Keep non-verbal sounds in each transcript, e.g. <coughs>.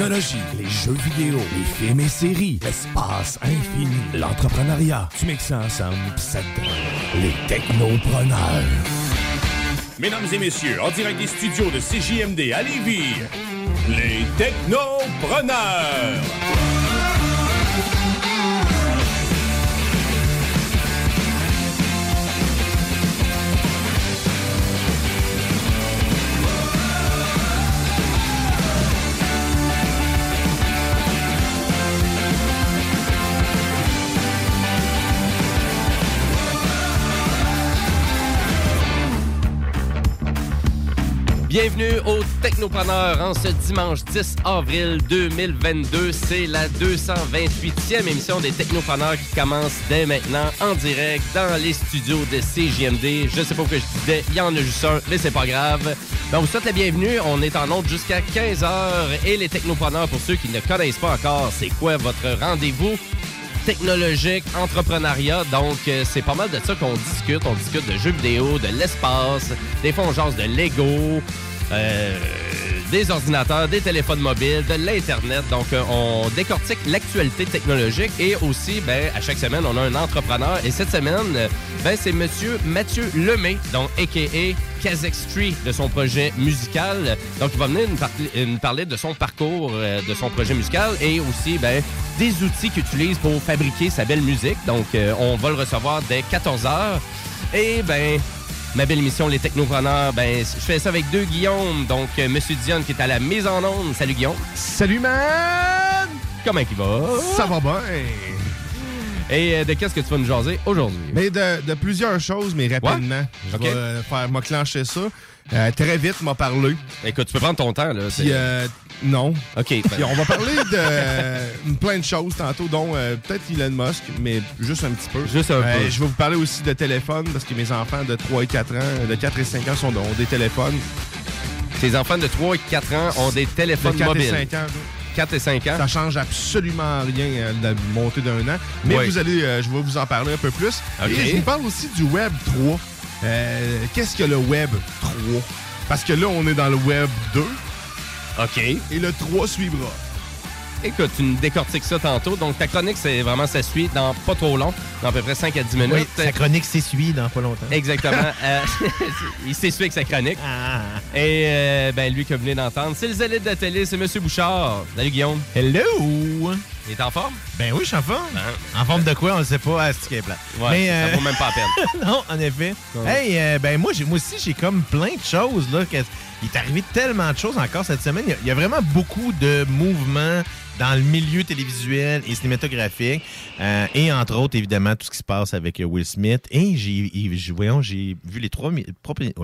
Technologie, les jeux vidéo, les films et séries, l'espace infini, l'entrepreneuriat. Tu mixes ça ensemble, ça les technopreneurs. Mesdames et messieurs, en direct des studios de CJMD à Lévis, les technopreneurs. Bienvenue aux Technopreneurs en ce dimanche 10 avril 2022. C'est la 228e émission des Technopreneurs qui commence dès maintenant en direct dans les studios de CJMD. Je sais pas pourquoi je disais, il y en a juste un, mais c'est pas grave. Ben, on vous souhaite la bienvenue. On est en onde jusqu'à 15h et les Technopreneurs, pour ceux qui ne connaissent pas encore, c'est quoi votre rendez-vous? Technologique, entrepreneuriat. Donc, euh, c'est pas mal de ça qu'on discute. On discute de jeux vidéo, de l'espace, des fois de Lego, euh, des ordinateurs, des téléphones mobiles, de l'Internet. Donc, euh, on décortique l'actualité technologique et aussi, ben, à chaque semaine, on a un entrepreneur. Et cette semaine, ben, c'est Monsieur Mathieu Lemay, donc a.k.a. Kazakh Street de son projet musical. Donc, il va venir nous, par- nous parler de son parcours, euh, de son projet musical et aussi ben, des outils qu'il utilise pour fabriquer sa belle musique. Donc, euh, on va le recevoir dès 14h. Et ben, ma belle émission Les Technopreneurs, ben, je fais ça avec deux Guillaume. Donc, euh, Monsieur Dion qui est à la mise en onde. Salut Guillaume. Salut, man! Comment il va? Ça va bien? Et euh, de qu'est-ce que tu vas nous jaser aujourd'hui? Mais de, de plusieurs choses, mais rapidement. Je vais euh, faire m'enclencher ça. Euh, très vite, m'a parlé. Écoute, tu peux prendre ton temps, là. Puis, euh, non. OK. ben, Puis on va parler de euh, plein de choses tantôt, dont peut-être Elon Musk, mais juste un petit peu. Juste un peu. Je vais vous parler aussi de téléphone, parce que mes enfants de 3 et 4 ans, de 4 et 5 ans, sont, ont des téléphones. Tes enfants de 3 et 4 ans ont des De téléphones 4 mobiles. et 5 ans. 4 et 5 ans. Ça change absolument rien euh, de la montée d'un an. Mais Oui. vous allez, euh, je vais vous en parler un peu plus. Ok. Et je vous parle aussi du Web 3. Euh, Qu'est-ce que le Web 3? Parce que là, on est dans le Web 2 OK. et le 3 suivra. Écoute, tu nous décortiques ça tantôt. Donc, ta chronique, c'est vraiment, ça suit dans pas trop long, dans à peu près 5 à 10 minutes. Oui, sa chronique s'essuie dans pas longtemps. Exactement. <laughs> Euh, <laughs> il s'essuie avec sa chronique. Ah. Et euh, ben, lui que vous venez d'entendre, c'est le zélite de la télé, c'est Monsieur Bouchard. Salut Guillaume. Hello! Il est en forme? Ben oui, je suis en forme. En forme de quoi, on ne sait pas. Ah, c'est plat. Ouais, Mais, ça euh, vaut même pas la peine. <laughs> non, en effet. Hey, euh, ben moi, moi aussi, j'ai comme plein de choses. Là, que- il est arrivé tellement de choses encore cette semaine. Il y a, il y a vraiment beaucoup de mouvements dans le milieu télévisuel et cinématographique. Et entre autres, évidemment, tout ce qui se passe avec euh, Will Smith. Et j'ai, voyons, j'ai vu les trois... mi- trois premiers-.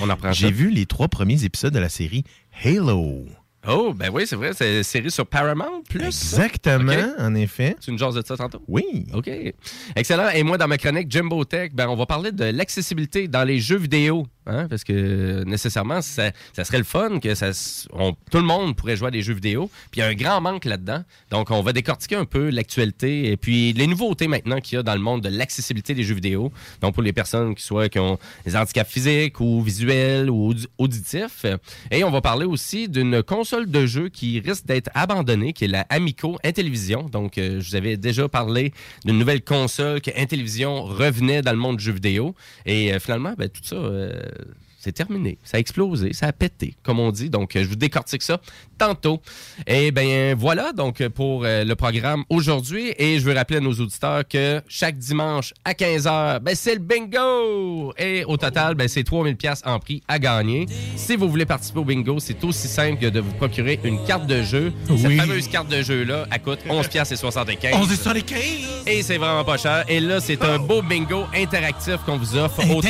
On apprend J'ai vu les trois premiers épisodes de la série Halo. Oh, ben oui, c'est vrai. C'est une série sur Paramount Plus. Exactement, en effet. Tu nous jases de ça tantôt? Oui. OK. Excellent. Et moi, dans ma chronique Jimbo Tech, ben, on va parler de l'accessibilité dans les jeux vidéo. hein, parce que nécessairement, ça, ça serait le fun que ça, on- tout le monde pourrait jouer à des jeux vidéo. Puis il y a un grand manque là-dedans. Donc, on va décortiquer un peu l'actualité et puis les nouveautés maintenant qu'il y a dans le monde de l'accessibilité des jeux vidéo. Donc, pour les personnes qui soient qui ont des handicaps physiques ou visuels ou audi- auditifs. Et on va parler aussi d'une console de jeu qui risque d'être abandonnée, qui est la Amico Intellivision. Donc, euh, je vous avais déjà parlé d'une nouvelle console que Intellivision revenait dans le monde du jeu vidéo. Et euh, finalement, ben, tout ça, euh, c'est terminé. Ça a explosé, ça a pété, comme on dit. Donc, euh, je vous décortique ça tantôt. Et bien, voilà donc euh, pour euh, le programme aujourd'hui. Et je veux rappeler à nos auditeurs que chaque dimanche à 15h, ben, c'est le bingo! Et au total, ben, c'est 3000 pièces en prix à gagner. Si vous voulez participer au bingo, c'est aussi simple que de vous procurer une carte de jeu. Cette fameuse carte de jeu-là, elle coûte 11 pièces et 75. 11 et 75. Et c'est vraiment pas cher. Et là, c'est un beau bingo interactif qu'on vous offre. Autant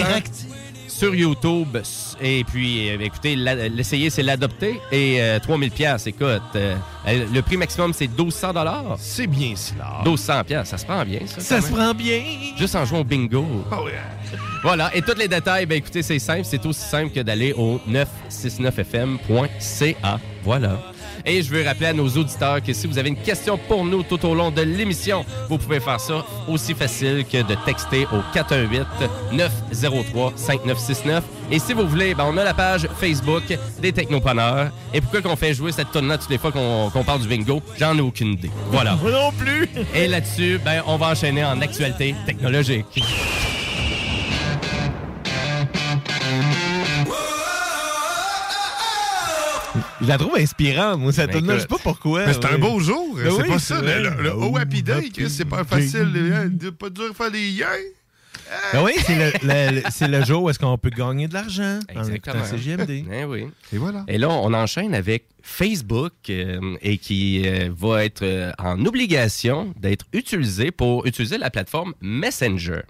sur YouTube. Et puis, euh, écoutez, l'essayer, c'est l'adopter. Et euh, 3000 pièces écoute. euh, euh, le prix maximum, c'est 1200 dollars. C'est bien cela. 1200 pièces ça se prend bien, ça. Ça se prend bien. Juste en jouant au bingo. Oh, yeah. Voilà. Et tous les détails, ben écoutez, c'est simple. C'est aussi simple que d'aller au 969fm.ca. Voilà. Et je veux rappeler à nos auditeurs que si vous avez une question pour nous tout au long de l'émission, vous pouvez faire ça aussi facile que de texter au 418-903-5969. Et si vous voulez, ben, on a la page Facebook des Technopreneurs. Et pourquoi qu'on fait jouer cette tonne-là toutes les fois qu'on parle du bingo? J'en ai aucune idée. Voilà. <laughs> Moi non plus. <laughs> Et là-dessus, ben, on va enchaîner en actualité technologique. Je la trouve inspirante, moi, cette Ben, tune-là. Je sais pas pourquoi. Mais c'est un beau jour. Ben c'est oui, pas ça. vrai. Le, le- Oh, Happy Day, c'est pas facile. hein, de pas dur de faire des yens. Ben oui, c'est le, jour où est-ce qu'on peut gagner de l'argent en Exactement. écoutant CGMD. Eh oui. Et voilà. Et là, on enchaîne avec Facebook euh, et qui euh, va être euh, en obligation d'être utilisé pour utiliser la plateforme Messenger.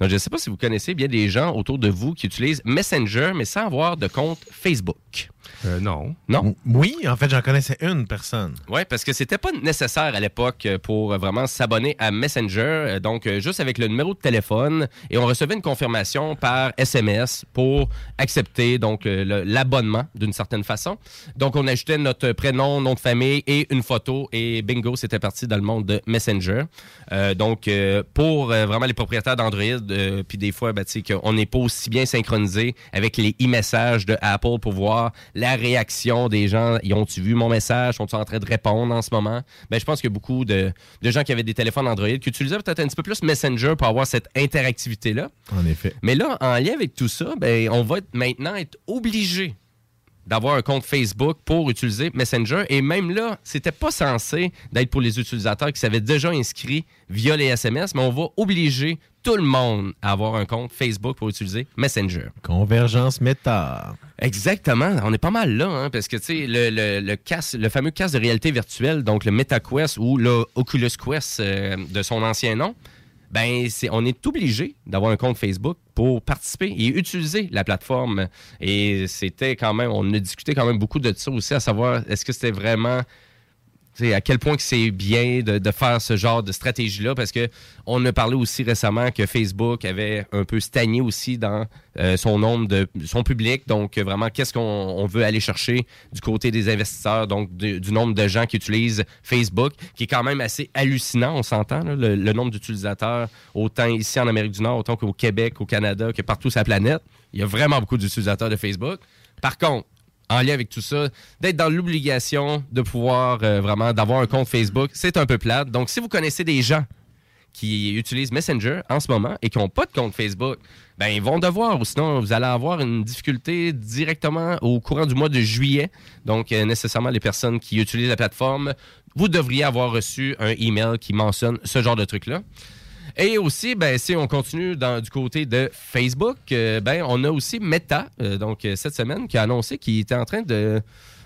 Donc, je ne sais pas si vous connaissez bien des gens autour de vous qui utilisent Messenger, mais sans avoir de compte Facebook. Euh, non. Non? Oui, en fait, j'en connaissais une personne. Oui, parce que c'était pas nécessaire à l'époque euh, pour euh, vraiment s'abonner à Messenger. Donc, juste avec le numéro de téléphone et on recevait une confirmation par SMS pour accepter donc l'abonnement d'une certaine façon. Donc, on ajoutait notre prénom, nom de famille et une photo et bingo, c'était parti dans le monde de Messenger. Euh, donc, euh, pour vraiment les propriétaires d'Android, euh, puis des fois, ben, tu sais, qu'on n'est pas aussi bien synchronisé avec les e-messages de Apple pour voir la réaction des gens. Ils ont-tu vu mon message? Sont-ils en train de répondre en ce moment? Ben, je pense qu'il y a beaucoup de, de gens qui avaient des téléphones Android qui utilisaient peut-être un petit peu plus Messenger pour avoir cette interactivité-là. En effet. Mais là, en lien avec tout ça, ben, on va être- maintenant être obligé d'avoir un compte Facebook pour utiliser Messenger. Et même là, c'était pas censé d'être pour les utilisateurs qui s'avaient déjà inscrits via les SMS, mais on va obliger tout le monde à avoir un compte Facebook pour utiliser Messenger. Convergence méta. Exactement, on est pas mal là, hein, parce que tu sais, le, le, le, casque- le fameux casque de réalité virtuelle, donc le MetaQuest ou le Oculus Quest euh, de son ancien nom, ben on est obligé d'avoir un compte Facebook participer et utiliser la plateforme. Et c'était quand même, on a discuté quand même beaucoup de ça aussi, à savoir est-ce que c'était vraiment à quel point que c'est bien de, faire ce genre de stratégie-là, parce que on a parlé aussi récemment que Facebook avait un peu stagné aussi dans euh, son nombre de son public. Donc vraiment, qu'est-ce qu'on on veut aller chercher du côté des investisseurs, donc du, nombre de gens qui utilisent Facebook, qui est quand même assez hallucinant, on s'entend, le, le nombre d'utilisateurs, autant ici en Amérique du Nord, autant qu'au Québec, au Canada, que partout sur la planète. Il y a vraiment beaucoup d'utilisateurs de Facebook. Par contre, en lien avec tout ça, d'être dans l'obligation de pouvoir euh, vraiment d'avoir un compte Facebook, c'est un peu plate. Donc, si vous connaissez des gens qui utilisent Messenger en ce moment et qui n'ont pas de compte Facebook, ben ils vont devoir, ou sinon vous allez avoir une difficulté directement au courant du mois de juillet. Donc, euh, nécessairement, les personnes qui utilisent la plateforme, vous devriez avoir reçu un email qui mentionne ce genre de truc-là. Et aussi, ben, si on continue dans, du côté de Facebook, euh, ben, on a aussi Meta, euh, donc euh, cette semaine, qui a annoncé qu'il était en train de,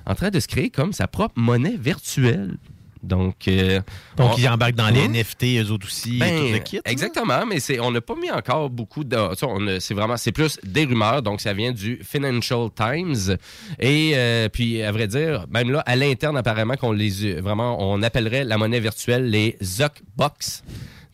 en train de se créer comme sa propre monnaie virtuelle. Donc, euh, Donc, on- ils embarquent dans les. NFT, eux autres aussi, Ben, et tout le kit. Exactement, mais c'est on n'a pas mis encore beaucoup de. C'est vraiment, c'est plus des rumeurs, donc ça vient du Financial Times. Et euh, puis, à vrai dire, même là, à l'interne, apparemment, qu'on les vraiment, on appellerait la monnaie virtuelle les Zuckbox.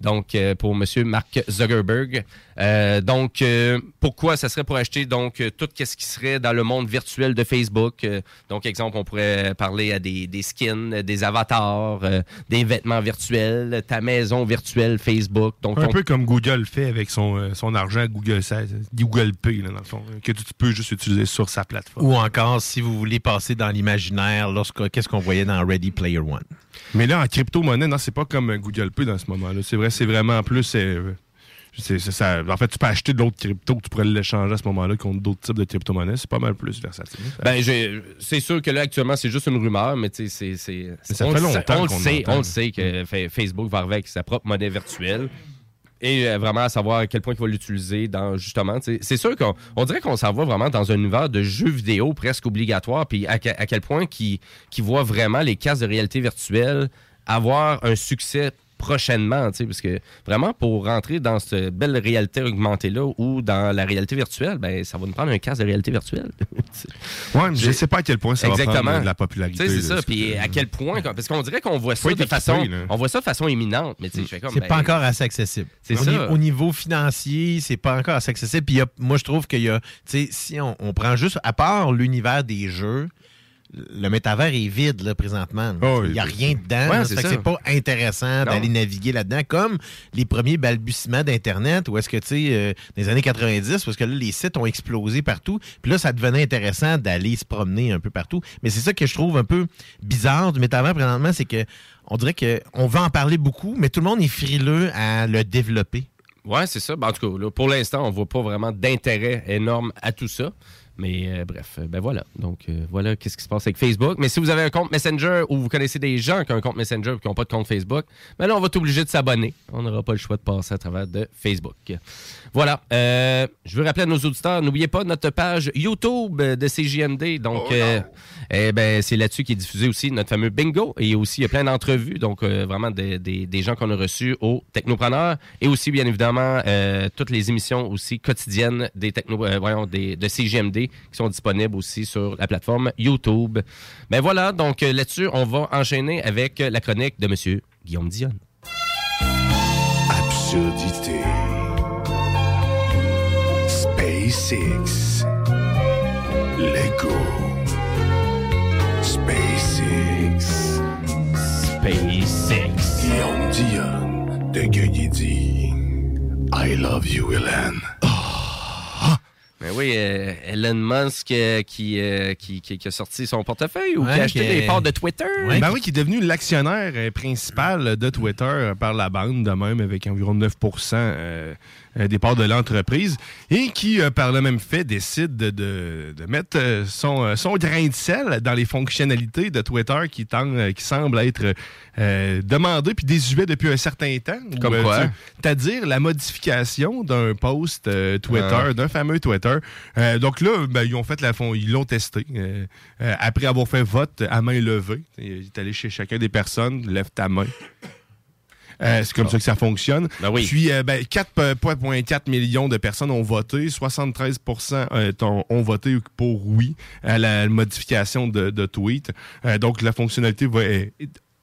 Donc, euh, pour Monsieur Mark Zuckerberg. Euh, donc, euh, pourquoi ça serait pour acheter donc tout ce qui serait dans le monde virtuel de Facebook? Euh, donc, exemple, on pourrait parler à des, des skins, des avatars, euh, des vêtements virtuels, ta maison virtuelle Facebook. Donc, Un on- peu comme Google fait avec son, euh, son argent Google, ça- Google Pay, là, dans le fond, que tu peux juste utiliser sur sa plateforme. Ou encore, si vous voulez passer dans l'imaginaire, lorsque qu'est-ce qu'on voyait dans Ready Player One? Mais là, en crypto-monnaie, non, c'est pas comme Google Pay dans ce moment-là. C'est vrai, c'est vraiment plus. euh, ça. En fait, tu peux acheter de l'autre crypto, tu pourrais l'échanger à ce moment-là contre d'autres types de crypto-monnaies. C'est pas mal plus versatile. Ben, c'est sûr que là, actuellement, c'est juste une rumeur, mais tu sais, c'est- ça on fait longtemps On le qu'on sait, on le sait que fa- Facebook va arriver avec sa propre monnaie virtuelle. Et euh, vraiment à savoir à quel point il va l'utiliser dans justement. C'est sûr qu'on on dirait qu'on s'en va vraiment dans un univers de jeux vidéo presque obligatoire, puis à, à quel point qui qui voit vraiment les casques de réalité virtuelle avoir un succès prochainement, tu sais, parce que vraiment pour rentrer dans cette belle réalité augmentée là ou dans la réalité virtuelle, ben ça va nous prendre un casque de réalité virtuelle. <laughs> Ouais, mais je J'ai- sais pas à quel point ça va prendre de la popularité. C'est ça. Puis à quel point, parce qu'on dirait qu'on voit ça de façon, là. on voit ça de façon éminente, mais tu sais, je fais comme. C'est ben, pas encore assez accessible. C'est au, ça. au niveau financier, c'est pas encore assez accessible. Puis moi, je trouve qu'il y a, tu sais, si on, on prend juste, à part l'univers des jeux, le métavers est vide, là, présentement. Oh, il n'y a oui. rien dedans. Ouais, c'est Ça fait que ça. c'est pas intéressant d'aller naviguer là-dedans, comme les premiers balbutiements d'Internet, où est-ce que, tu sais, euh, dans les années 90, parce que là, les sites ont explosé partout. Puis là, ça devenait intéressant d'aller se promener un peu partout. Mais c'est ça que je trouve un peu bizarre du métavers présentement, c'est que on dirait qu'on va en parler beaucoup, mais tout le monde est frileux à le développer. Ouais, c'est ça. Ben, en tout cas, là, pour l'instant, on voit pas vraiment d'intérêt énorme à tout ça. Mais euh, bref, euh, ben voilà. Donc euh, voilà qu'est-ce qui se passe avec Facebook. Mais si vous avez un compte Messenger ou vous connaissez des gens qui ont un compte Messenger et qui n'ont pas de compte Facebook, ben là, on va être obligé de s'abonner. On n'aura pas le choix de passer à travers de Facebook. Voilà. Euh, je veux rappeler à nos auditeurs, n'oubliez pas notre page YouTube de CJMD. Donc, euh, eh ben, c'est là-dessus qui est diffusé aussi notre fameux bingo. Et aussi, il y a plein d'entrevues. Donc, vraiment des, des- des gens qu'on a reçus au Technopreneur. Et aussi, bien évidemment, toutes les émissions aussi quotidiennes des techno, voyons, des, de CJMD qui sont disponibles aussi sur la plateforme YouTube. Ben voilà. Donc, euh, là-dessus, on va enchaîner avec la chronique de Monsieur Guillaume Dion. Absurdité. SpaceX. Lego. SpaceX. SpaceX. Guillaume Dion de Gueugui I love you, Hélène. Ben oui, euh, Elon Musk euh, qui, euh, qui, qui- qui a sorti son portefeuille ou Ouais, qui a acheté des parts de Twitter. Ouais. Ben oui, qui est devenu l'actionnaire principal de Twitter par la bande, de même, avec environ 9 euh, euh, des parts de l'entreprise, et qui, euh, par le même fait, décide de, de- de mettre euh, son, euh, son grain de sel dans les fonctionnalités de Twitter qui, euh, qui semblent être euh, demandées puis désuets depuis un certain temps. Comme quoi? C'est-à-dire la modification d'un post euh, Twitter, Ah. d'un fameux Twitter. Euh, donc là, ben, ils ont fait la fond, ils l'ont testé. euh, euh, après avoir fait vote à main levée, il est allé chez chacun des personnes, lève ta main. Euh, c'est comme ça que ça fonctionne. Ben oui. Puis, euh, ben, 4,4 millions de personnes ont voté. 73 euh, ont, ont voté pour oui à la modification de, de tweet. Euh, donc, la fonctionnalité va...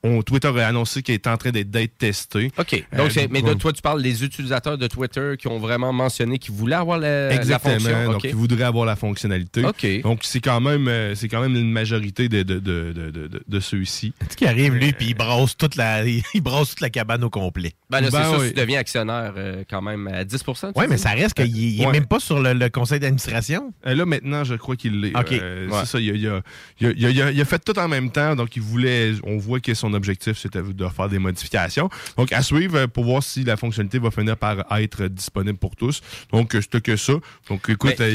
euh, on, Twitter a annoncé qu'elle est en train d'être testée. OK. Euh, Donc, c'est- mais de toi, tu parles des utilisateurs de Twitter qui ont vraiment mentionné qu'ils voulaient avoir la, la Exactement. fonction. Donc, ils voudraient avoir la fonctionnalité. OK. Donc, c'est quand même euh, c'est quand même une majorité de, de, de, de, de, ceux-ci. Tu sais <laughs> qui arrive, lui, puis il brasse toute la, <laughs> il brasse toute la cabane au complet. Ben là, c'est Ben ça, oui. tu deviens actionnaire euh, quand même à 10 tu Oui, mais ça reste qu'il il est Ouais. même pas sur le, le conseil d'administration. Euh, là, maintenant, je crois qu'il l'est. OK. Euh, Ouais. C'est ça. Il a, il a- il a- il a- il a- il a fait tout en même temps. Donc, il voulait. On voit que son objectif, c'était de faire des modifications. Donc, à suivre euh, pour voir si la fonctionnalité va finir par être disponible pour tous. Donc, euh, c'était que ça. Donc, écoute, Mais, euh,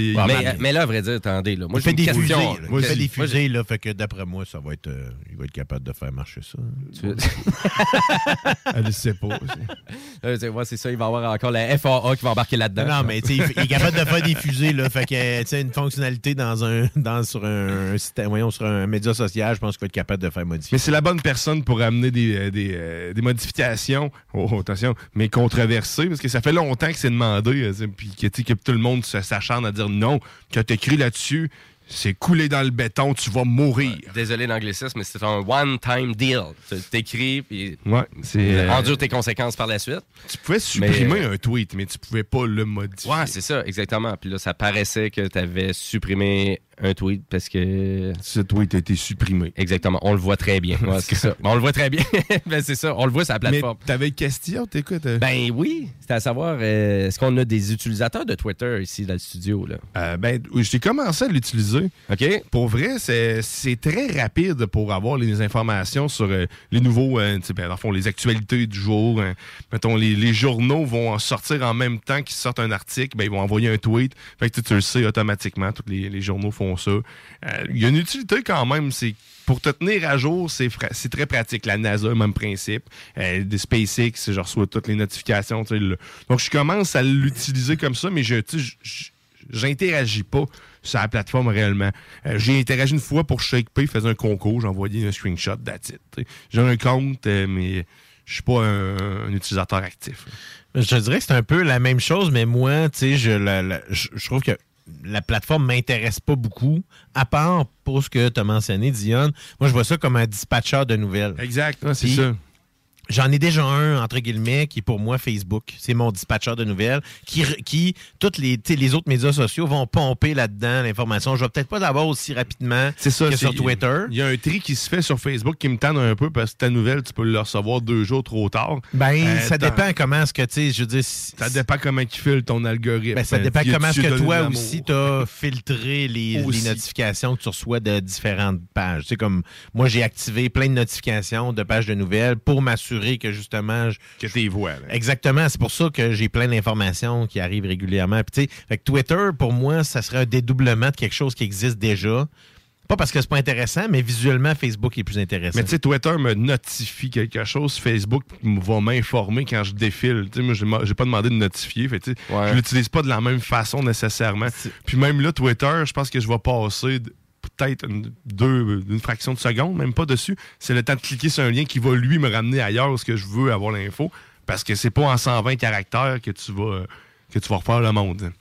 il- mais, là, à vrai dire, attendez, là, moi, il j'ai des fusées. question. là. Moi, Il fait des fusées, là. Fait que d'après moi, ça va être, euh, il va être capable de faire marcher ça. Tu- <laughs> elle le sait pas. <laughs> C'est- ouais, c'est ça, il va y avoir encore la FAA qui va embarquer là-dedans. Non, mais tu sais, il il est capable de faire des fusées, là. Fait que, tu sais, une fonctionnalité dans un, dans, sur un, voyons, sur un média social, je pense qu'il va être capable de faire modifier. Mais c'est la bonne personne pour amener des, euh, des, euh, des modifications, oh, attention, mais controversées, parce que ça fait longtemps que c'est demandé, euh, puis que, que tout le monde s'acharne à dire non, que tu écrit là-dessus, c'est coulé dans le béton, tu vas mourir. Désolé l'anglicisme, mais c'est un one-time deal. Tu t'écris, puis Ouais, c'est. euh, endure tes conséquences par la suite. tu pouvais supprimer Mais, un tweet, mais tu pouvais pas le modifier. Ouais, c'est ça, exactement. Puis là, ça paraissait que tu avais supprimé un tweet parce que. Ce tweet a été supprimé. Exactement, on le voit très bien. Ouais, c'est ça. <laughs> On le voit très bien. <laughs> ben, c'est ça, on le voit sur la Mais plateforme. t'avais une question, t'écoutes? euh? Ben oui, c'était à savoir, euh, est-ce qu'on a des utilisateurs de Twitter ici dans le studio? Là? Euh, ben, j'ai commencé à l'utiliser. OK? Pour vrai, c'est c'est très rapide pour avoir les informations sur euh, les nouveaux, euh, ben, dans le fond, les actualités du jour. hein. Mettons, les, les journaux vont en sortir en même temps qu'ils sortent un article, ben, ils vont envoyer un tweet. Fait que tu, tu le sais automatiquement, tous les, les journaux font ça. Euh, Il y a une utilité quand même, c'est pour te tenir à jour, c'est très pratique. La NASA, même principe. Euh, des SpaceX, je reçois toutes les notifications. Donc, je commence à l'utiliser comme ça, mais je, j'interagis pas sur la plateforme réellement. Euh, j'ai interagi une fois pour ShakePay, faisait un concours, j'ai envoyé un screenshot sais. J'ai un compte, mais je suis pas un, utilisateur actif. Je dirais que c'est un peu la même chose, mais moi, tu sais, je trouve que la plateforme m'intéresse pas beaucoup, à part pour ce que tu as mentionné, Dion. Moi, je vois ça comme un dispatcher de nouvelles. Exact, ouais, c'est ça. J'en ai déjà un, entre guillemets, qui est pour moi Facebook. C'est mon dispatcher de nouvelles, qui, qui toutes les, tu les autres médias sociaux vont pomper là-dedans l'information. Je vais peut-être pas l'avoir aussi rapidement ça. que sur Twitter. Il y a un tri qui se fait sur Facebook qui me tente un peu parce que ta nouvelle, tu peux le recevoir deux jours trop tard. Ben, Euh, ça dépend comment est-ce que, tu sais, je veux dire... si- Ça dépend comment il file ton algorithme. Ben, ça dépend comment est-ce que toi aussi t'as <laughs> filtré les, notifications que tu reçois de différentes pages. Tu sais, comme moi, j'ai activé plein de notifications de pages de nouvelles pour m'assurer que justement. je- Que t'es vois. là. Exactement, c'est pour ça que j'ai plein d'informations qui arrivent régulièrement. Puis, tu sais, fait que Twitter, pour moi, ça serait un dédoublement de quelque chose qui existe déjà. Pas parce que c'est pas intéressant, mais visuellement, Facebook est plus intéressant. Mais tu sais, Twitter me notifie quelque chose, Facebook va m'informer quand je défile. Tu sais, moi, j'ai pas demandé de notifier. Fait, Ouais. Je l'utilise pas de la même façon nécessairement. Puis même là, Twitter, je pense que je vais passer peut-être une, deux, une fraction de seconde, même pas dessus. C'est le temps de cliquer sur un lien qui va lui me ramener ailleurs où ce que je veux avoir l'info. Parce que c'est pas en 120 caractères que tu vas, que tu vas refaire le monde.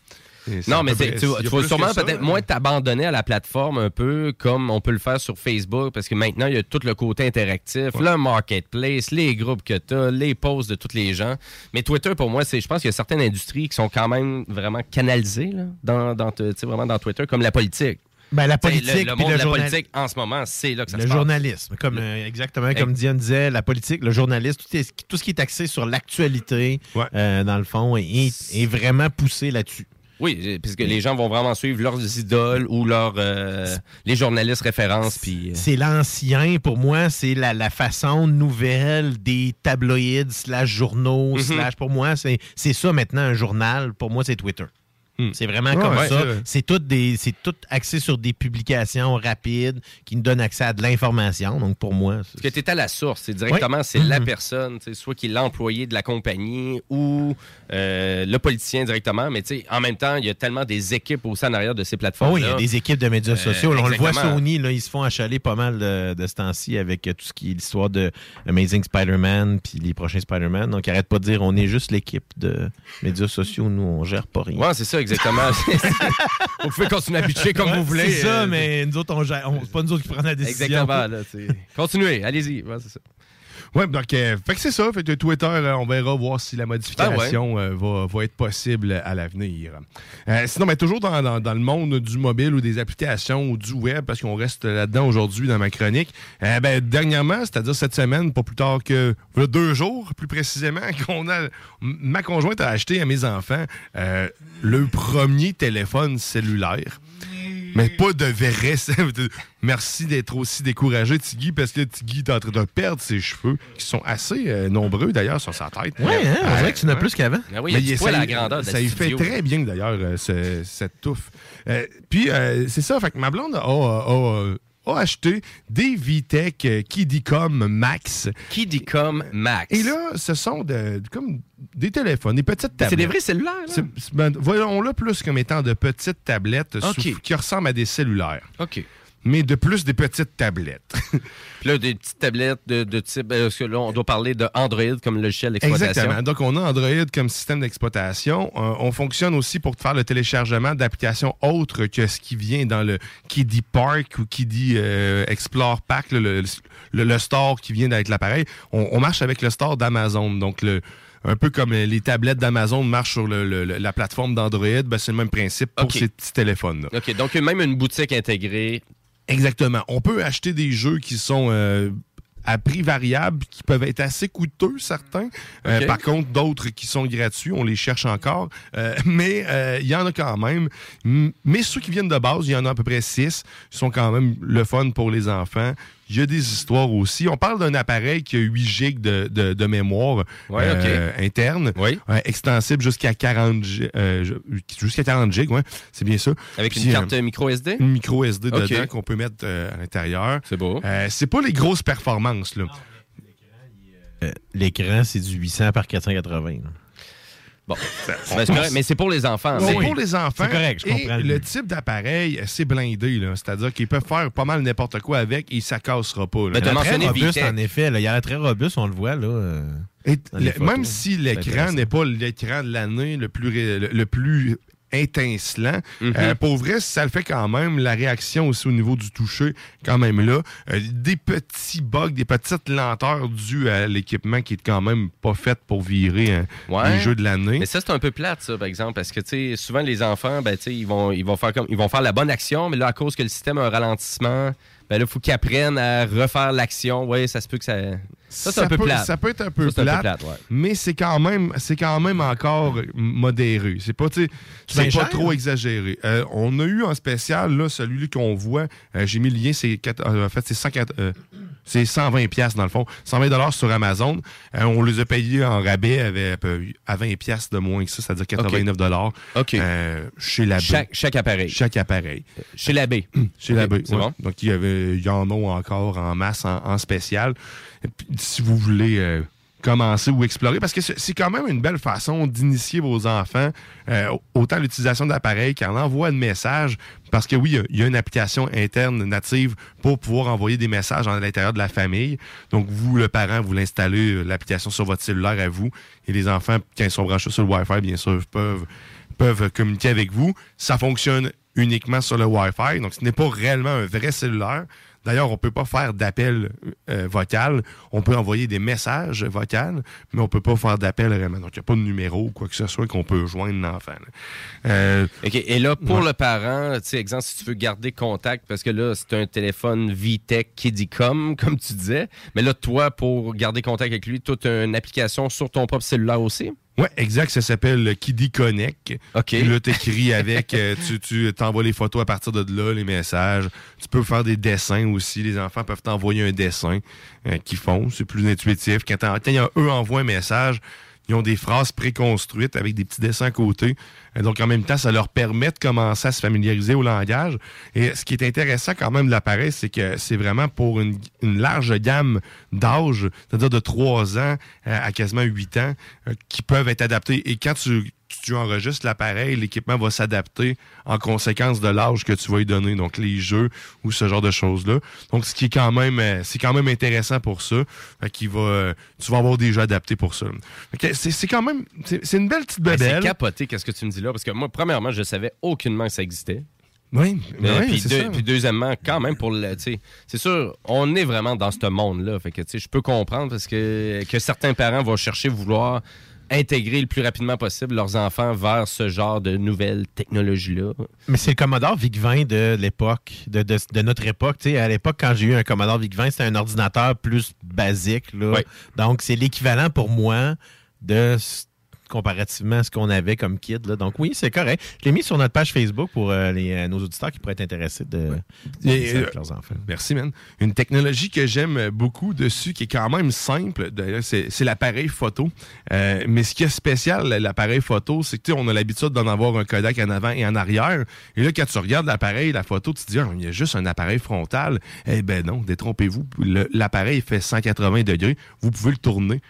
Non, mais tu, vas- tu sûrement peut-être moins t'abandonner à la plateforme un peu comme on peut le faire sur Facebook parce que maintenant, il y a tout le côté interactif, le marketplace, les groupes que tu as, les posts de tous les gens. Mais Twitter, pour moi, c'est je pense qu'il y a certaines industries qui sont quand même vraiment canalisées là, dans, vraiment dans Twitter, comme la politique. Ben, la politique, le, le monde le de la journal- politique, en ce moment, c'est là que ça le se passe. journalisme, comme euh, exactement comme Diane disait, la politique, le journalisme, tout, est- tout ce qui est axé sur l'actualité, Ouais. euh, dans le fond, est, est vraiment poussé là-dessus. Oui, euh, puisque les gens vont vraiment suivre leurs idoles ou leurs euh, les journalistes références. Puis, euh, C'est l'ancien, pour moi, c'est la, la façon nouvelle des tabloïds slash journaux Mhm. slash, pour moi, c'est c'est ça maintenant un journal. Pour moi, c'est Twitter. Hmm. C'est vraiment Ouais, comme ouais, ça. c'est tout, des- c'est tout axé sur des publications rapides qui nous donnent accès à de l'information. Donc, pour moi, c'est- Parce que tu es à la source. C'est directement, c'est la personne, tu sais, soit qui est l'employé de la compagnie ou euh, le politicien directement. Mais tu sais, en même temps, il y a tellement des équipes au sein en arrière de ces plateformes. Oui, il y a des équipes de médias Euh, sociaux. Là, on le voit. Sony, là, ils se font achaler pas mal de, de ce temps-ci avec euh, tout ce qui est l'histoire de Amazing Spider-Man puis les prochains Spider-Man. Donc, arrête pas de dire on est juste l'équipe de médias sociaux, nous, on gère pas rien. Ouais, c'est ça, exactement. Vous <laughs> pouvez continuer à pitcher comme Ouais, vous voulez. C'est ça, euh, mais nous autres, on on- C'est pas nous autres qui prenons la décision. Exactement. Là. Continuez, allez-y. Ouais, c'est ça. Ouais, donc, euh, fait que c'est ça. Fait que Twitter, euh, on verra voir si la modification euh, va, va être possible à l'avenir. Sinon, ben, toujours dans, dans- dans le monde du mobile ou des applications ou du web, parce qu'on reste là-dedans aujourd'hui dans ma chronique, ben, dernièrement, c'est-à-dire cette semaine, pas plus tard que deux jours, plus précisément, <laughs> qu'on a, ma conjointe a acheté à mes enfants le premier téléphone cellulaire. Mais pas de vrai. <laughs> Merci d'être aussi découragé, Tiggy, parce que Tiggy est en train de perdre ses cheveux, qui sont assez euh, nombreux d'ailleurs sur sa tête. Ouais, hein, on dirait que tu n'as plus qu'avant. Ah oui, il ça à la grandeur de Ça la y fait très bien d'ailleurs, euh, ce- cette touffe. Euh, puis, euh, c'est ça, fait que ma blonde a, a- a- a acheté des Vitech euh, Kidicom Max. Kidicom Max? Et là, ce sont de, comme des téléphones, des petites tablettes. c'est des vrais cellulaires. ben, Voyons-le plus comme étant de petites tablettes sous- qui ressemblent à des cellulaires. OK. Mais de plus des petites tablettes. <laughs> Puis là, des petites tablettes de, de type. euh, Parce que là, on doit parler de Android comme logiciel d'exploitation. Exactement. Donc, on a Android comme système d'exploitation. Euh, on fonctionne aussi pour faire le téléchargement d'applications autres que ce qui vient dans le qui dit Park ou qui dit euh, Explore Pack, le, le- le store qui vient avec l'appareil. On, on marche avec le store d'Amazon. Donc, le, un peu comme les tablettes d'Amazon marchent sur le- le- la plateforme d'Android, ben, c'est le même principe pour ces petits téléphones-là. OK, donc même une boutique intégrée. Exactement. On peut acheter des jeux qui sont euh, à prix variable, qui peuvent être assez coûteux, certains. Euh, par contre, d'autres qui sont gratuits, on les cherche encore. Euh, mais il y en a quand même. Mais ceux qui viennent de base, il y en a à peu près six, Ils sont quand même le fun pour les enfants. Il y a des histoires aussi. On parle d'un appareil qui a 8 gigs de, de- de mémoire Ouais, euh, interne, Oui. Ouais, extensible jusqu'à 40 gi- euh, jusqu'à 40 gigs, ouais, c'est bien ça. Avec Puis, une euh, carte micro SD. une micro SD dedans qu'on peut mettre euh, à l'intérieur. C'est beau. Euh, c'est pas les grosses performances, là. Euh, L'écran, c'est du 800 par 480. là. Bon. Ben, c'est correct, mais c'est pour les enfants. C'est pour les enfants. C'est correct, je comprends le type d'appareil, c'est blindé, là. C'est-à-dire qu'ils peuvent faire pas mal n'importe quoi avec et ça cassera pas. là. Mais Il a mentionné robuste, en effet. là. Il a l'air très robuste, on le voit. là. euh. Et le- même si l'écran n'est pas l'écran de l'année le plus, ré- le, le plus étincelant, Mhm. euh, pour vrai, ça le fait quand même. La réaction aussi au niveau du toucher, quand même là. Euh, des petits bugs, des petites lenteurs dues à l'équipement qui est quand même pas fait pour virer hein, Ouais. les jeux de l'année. Mais ça, c'est un peu plate, ça, par exemple, parce que, souvent, les enfants, ben, ils vont, ils vont faire comme, ils vont faire la bonne action, mais là, à cause que le système a un ralentissement, ben là, il faut qu'ils apprennent à refaire l'action. Oui, ça se peut que ça... Ça, c'est un peu peut, plate. Ça peut être un peu Ça, c'est un peu plate, ouais. mais c'est quand même, c'est quand même encore modéré. C'est pas, pas cher? trop exagéré. Euh, on a eu en spécial là, celui qu'on voit. euh, J'ai mis le lien. C'est quatre- euh, en fait, c'est 104 euh, c'est 120 pièces dans le fond, 120 dollars sur Amazon. Euh, on les a payés en rabais avec, à 20 pièces de moins que ça, c'est-à-dire 89 dollars OK. euh, chez la Chaque, chaque appareil. chaque appareil. Chez l'abbé. Chez Ok, la baie, c'est ouais. bon. Donc, il y, avait, il y en a encore en masse, en, en spécial. Si vous voulez euh, commencer ou explorer, parce que c'est quand même une belle façon d'initier vos enfants euh, autant l'utilisation d'appareils qu'à l'envoi de messages. Parce que oui, il y y, a une application interne native pour pouvoir envoyer des messages à l'intérieur de la famille. Donc, vous, le parent, vous l'installez, euh, l'application sur votre cellulaire à vous. Et les enfants, quand ils sont branchés sur le Wi-Fi, bien sûr, peuvent peuvent communiquer avec vous. Ça fonctionne uniquement sur le Wi-Fi, donc ce n'est pas réellement un vrai cellulaire. D'ailleurs, on ne peut pas faire d'appel euh, vocal. On peut envoyer des messages vocaux, mais on ne peut pas faire d'appel vraiment. Donc, il n'y a pas de numéro ou quoi que ce soit qu'on peut joindre l'enfant. Euh, OK. Et là, pour Ouais. le parent, tu sais, exemple, si tu veux garder contact, parce que là, c'est un téléphone VTech Kiddycom, <laughs> comme tu disais. Mais là, toi, pour garder contact avec lui, as une application sur ton propre cellulaire aussi? Ouais, exact. Ça s'appelle Kiddy Connect. OK. Puis là, t'écris avec, euh, tu, tu t'envoies les photos à partir de là, les messages. Tu peux faire des dessins aussi. Les enfants peuvent t'envoyer un dessin euh, qu'ils font. C'est plus intuitif. Quand, quand eux envoient un message, ils ont des phrases préconstruites avec des petits dessins à côté. Euh, donc, en même temps, ça leur permet de commencer à se familiariser au langage. Et ce qui est intéressant quand même de l'appareil, c'est que c'est vraiment pour une, large gamme d'âge, c'est-à-dire de 3 ans à quasiment 8 ans, euh, qui peuvent être adaptés. Et quand tu, tu enregistres l'appareil, l'équipement va s'adapter en conséquence de l'âge que tu vas lui donner, donc les jeux ou ce genre de choses-là. Donc, ce qui est quand même, euh, c'est quand même intéressant pour ça, Fait qu'il va, euh, tu vas avoir des jeux adaptés pour ça. C'est quand même, c'est une belle petite Ben, c'est capoté, qu'est-ce que tu me dis là? Parce que moi, premièrement, je savais aucunement que ça existait. Oui, Mais, oui, puis, c'est deux- ça. puis deuxièmement, quand même, pour le. C'est sûr, on est vraiment dans ce monde-là. Fait que tu sais, je peux comprendre parce que, que certains parents vont chercher, vouloir intégrer le plus rapidement possible leurs enfants vers ce genre de nouvelles technologies-là. Mais c'est le Commodore VIC-20 de l'époque, de, de- de notre époque. Tu sais, à l'époque, quand j'ai eu un Commodore VIC-20, c'était un ordinateur plus basique. Là. Oui. Donc, c'est l'équivalent pour moi de comparativement à ce qu'on avait comme kid. Là. Donc, oui, c'est correct. Je l'ai mis sur notre page Facebook pour euh, les, euh, nos auditeurs qui pourraient être intéressés de Et, ça avec euh, leurs enfants. Merci, man. Une technologie que j'aime beaucoup dessus, qui est quand même simple, c'est l'appareil photo. Euh, mais ce qui est spécial, l'appareil photo, c'est que on a l'habitude d'en avoir un Kodak en avant et en arrière. Et là, quand tu regardes l'appareil, la photo, tu te dis, Ah, il y a juste un appareil frontal. Eh ben non, détrompez-vous. L'appareil fait 180 degrés. Vous pouvez le tourner.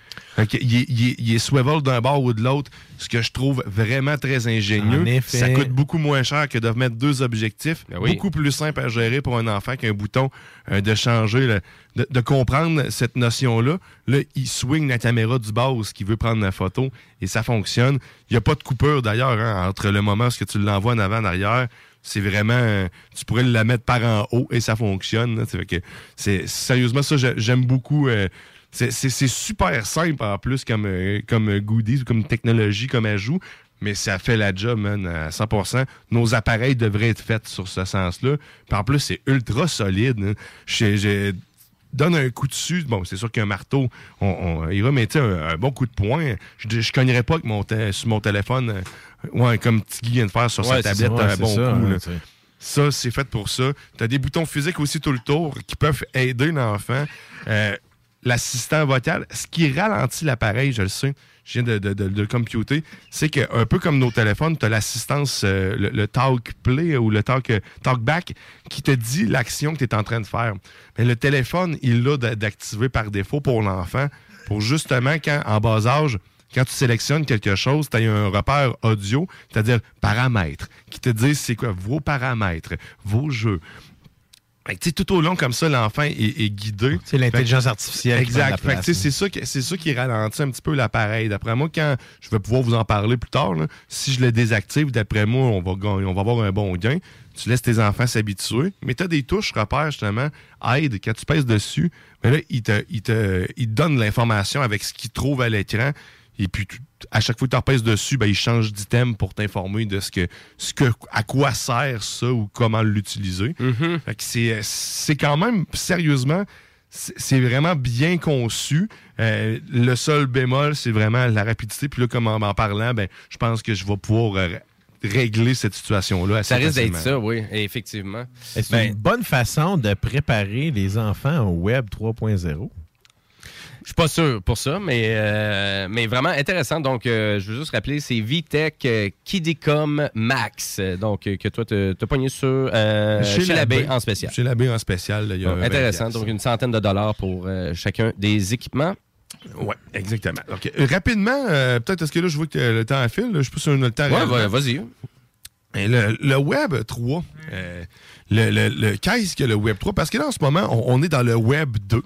Il est swivel d'un bord ou de l'autre ce que je trouve vraiment très ingénieux. Ça coûte beaucoup moins cher que de mettre deux objectifs. Ben oui. Beaucoup plus simple à gérer pour un enfant qu'un bouton euh, de changer, le- de, de comprendre cette notion-là. Là, il swing la caméra du base qui veut prendre la photo et ça fonctionne. Il n'y a pas de coupure d'ailleurs hein, entre le moment où tu l'envoies en avant en arrière. C'est vraiment. euh, tu pourrais la mettre par en haut et ça fonctionne. là. Ça fait que c'est sérieusement ça, j'ai- j'aime beaucoup. euh, c'est- super simple en plus comme, euh, comme goodies ou comme technologie, comme ajout. Mais ça fait la job, man, à 100%. Nos appareils devraient être faits sur ce sens-là. Puis en plus, c'est ultra solide. hein. J'ai- donne un coup dessus. Bon, c'est sûr qu'un marteau, on, mais tu sais, un, un bon coup de poing, je ne cognerais pas avec mon sur mon téléphone, euh, ouais, comme Tiggy vient de faire sur Ouais, sa tablette, ça, ouais, un c'est bon ça, coup. hein, là. Ça, c'est fait pour ça. Tu as des boutons physiques aussi tout le tour qui peuvent aider l'enfant. Euh, L'assistant vocal, ce qui ralentit l'appareil, je le sais, je viens de, de- de- le computer, c'est qu'un peu comme nos téléphones, tu as l'assistance, euh, le, le talk play ou le talk, euh, talk back qui te dit l'action que tu es en train de faire. Mais le téléphone, il l'a d'a- d'activer par défaut pour l'enfant, pour justement quand, en bas âge, quand tu sélectionnes quelque chose, tu as un repère audio, c'est-à-dire paramètres, qui te disent c'est quoi vos paramètres, vos jeux. Fait tout au long, comme ça, l'enfant est, est guidé. C'est l'intelligence artificielle. Exact. c'est ça, ça qui ralentit un petit peu l'appareil. D'après moi, quand je vais pouvoir vous en parler plus tard, là, si je le désactive, d'après moi, on va, gagner- on va avoir un bon gain. Tu laisses tes enfants s'habituer. Mais tu as des touches repères, justement, aide. Quand tu pèses dessus, ben là, il te, il te, il te donne l'information avec ce qu'il trouve à l'écran. Et puis, tu- à chaque fois que tu repèses dessus, ben, il change d'item pour t'informer de ce que, ce que, à quoi sert ça ou comment l'utiliser. Fait que c'est, c'est quand même, sérieusement, c'est vraiment bien conçu. Euh, le seul bémol, c'est vraiment la rapidité. Puis là, comme en, en parlant, ben, je pense que je vais pouvoir euh, régler cette situation-là assez Ça risque d'être ça, oui, effectivement. C'est Ben, une bonne façon de préparer les enfants au Web 3.0. Je suis pas sûr pour ça, mais, euh, mais vraiment intéressant. Donc, euh, je veux juste rappeler, c'est VTech euh, Kidicom Max. Donc, que toi, tu as pogné sur chez, la baie en spécial. Chez la baie en spécial. là, il y a Donc, 20 intéressant. Donc, une centaine de dollars pour chacun des équipements. Oui, exactement. Rapidement, peut-être est-ce que là, je vois que le temps file. là, je on a le temps. Ouais, va- vas-y. Et le, le Web 3, euh, le, le- le- qu'est-ce que le Web 3? Parce que là, en ce moment, on, on est dans le Web 2.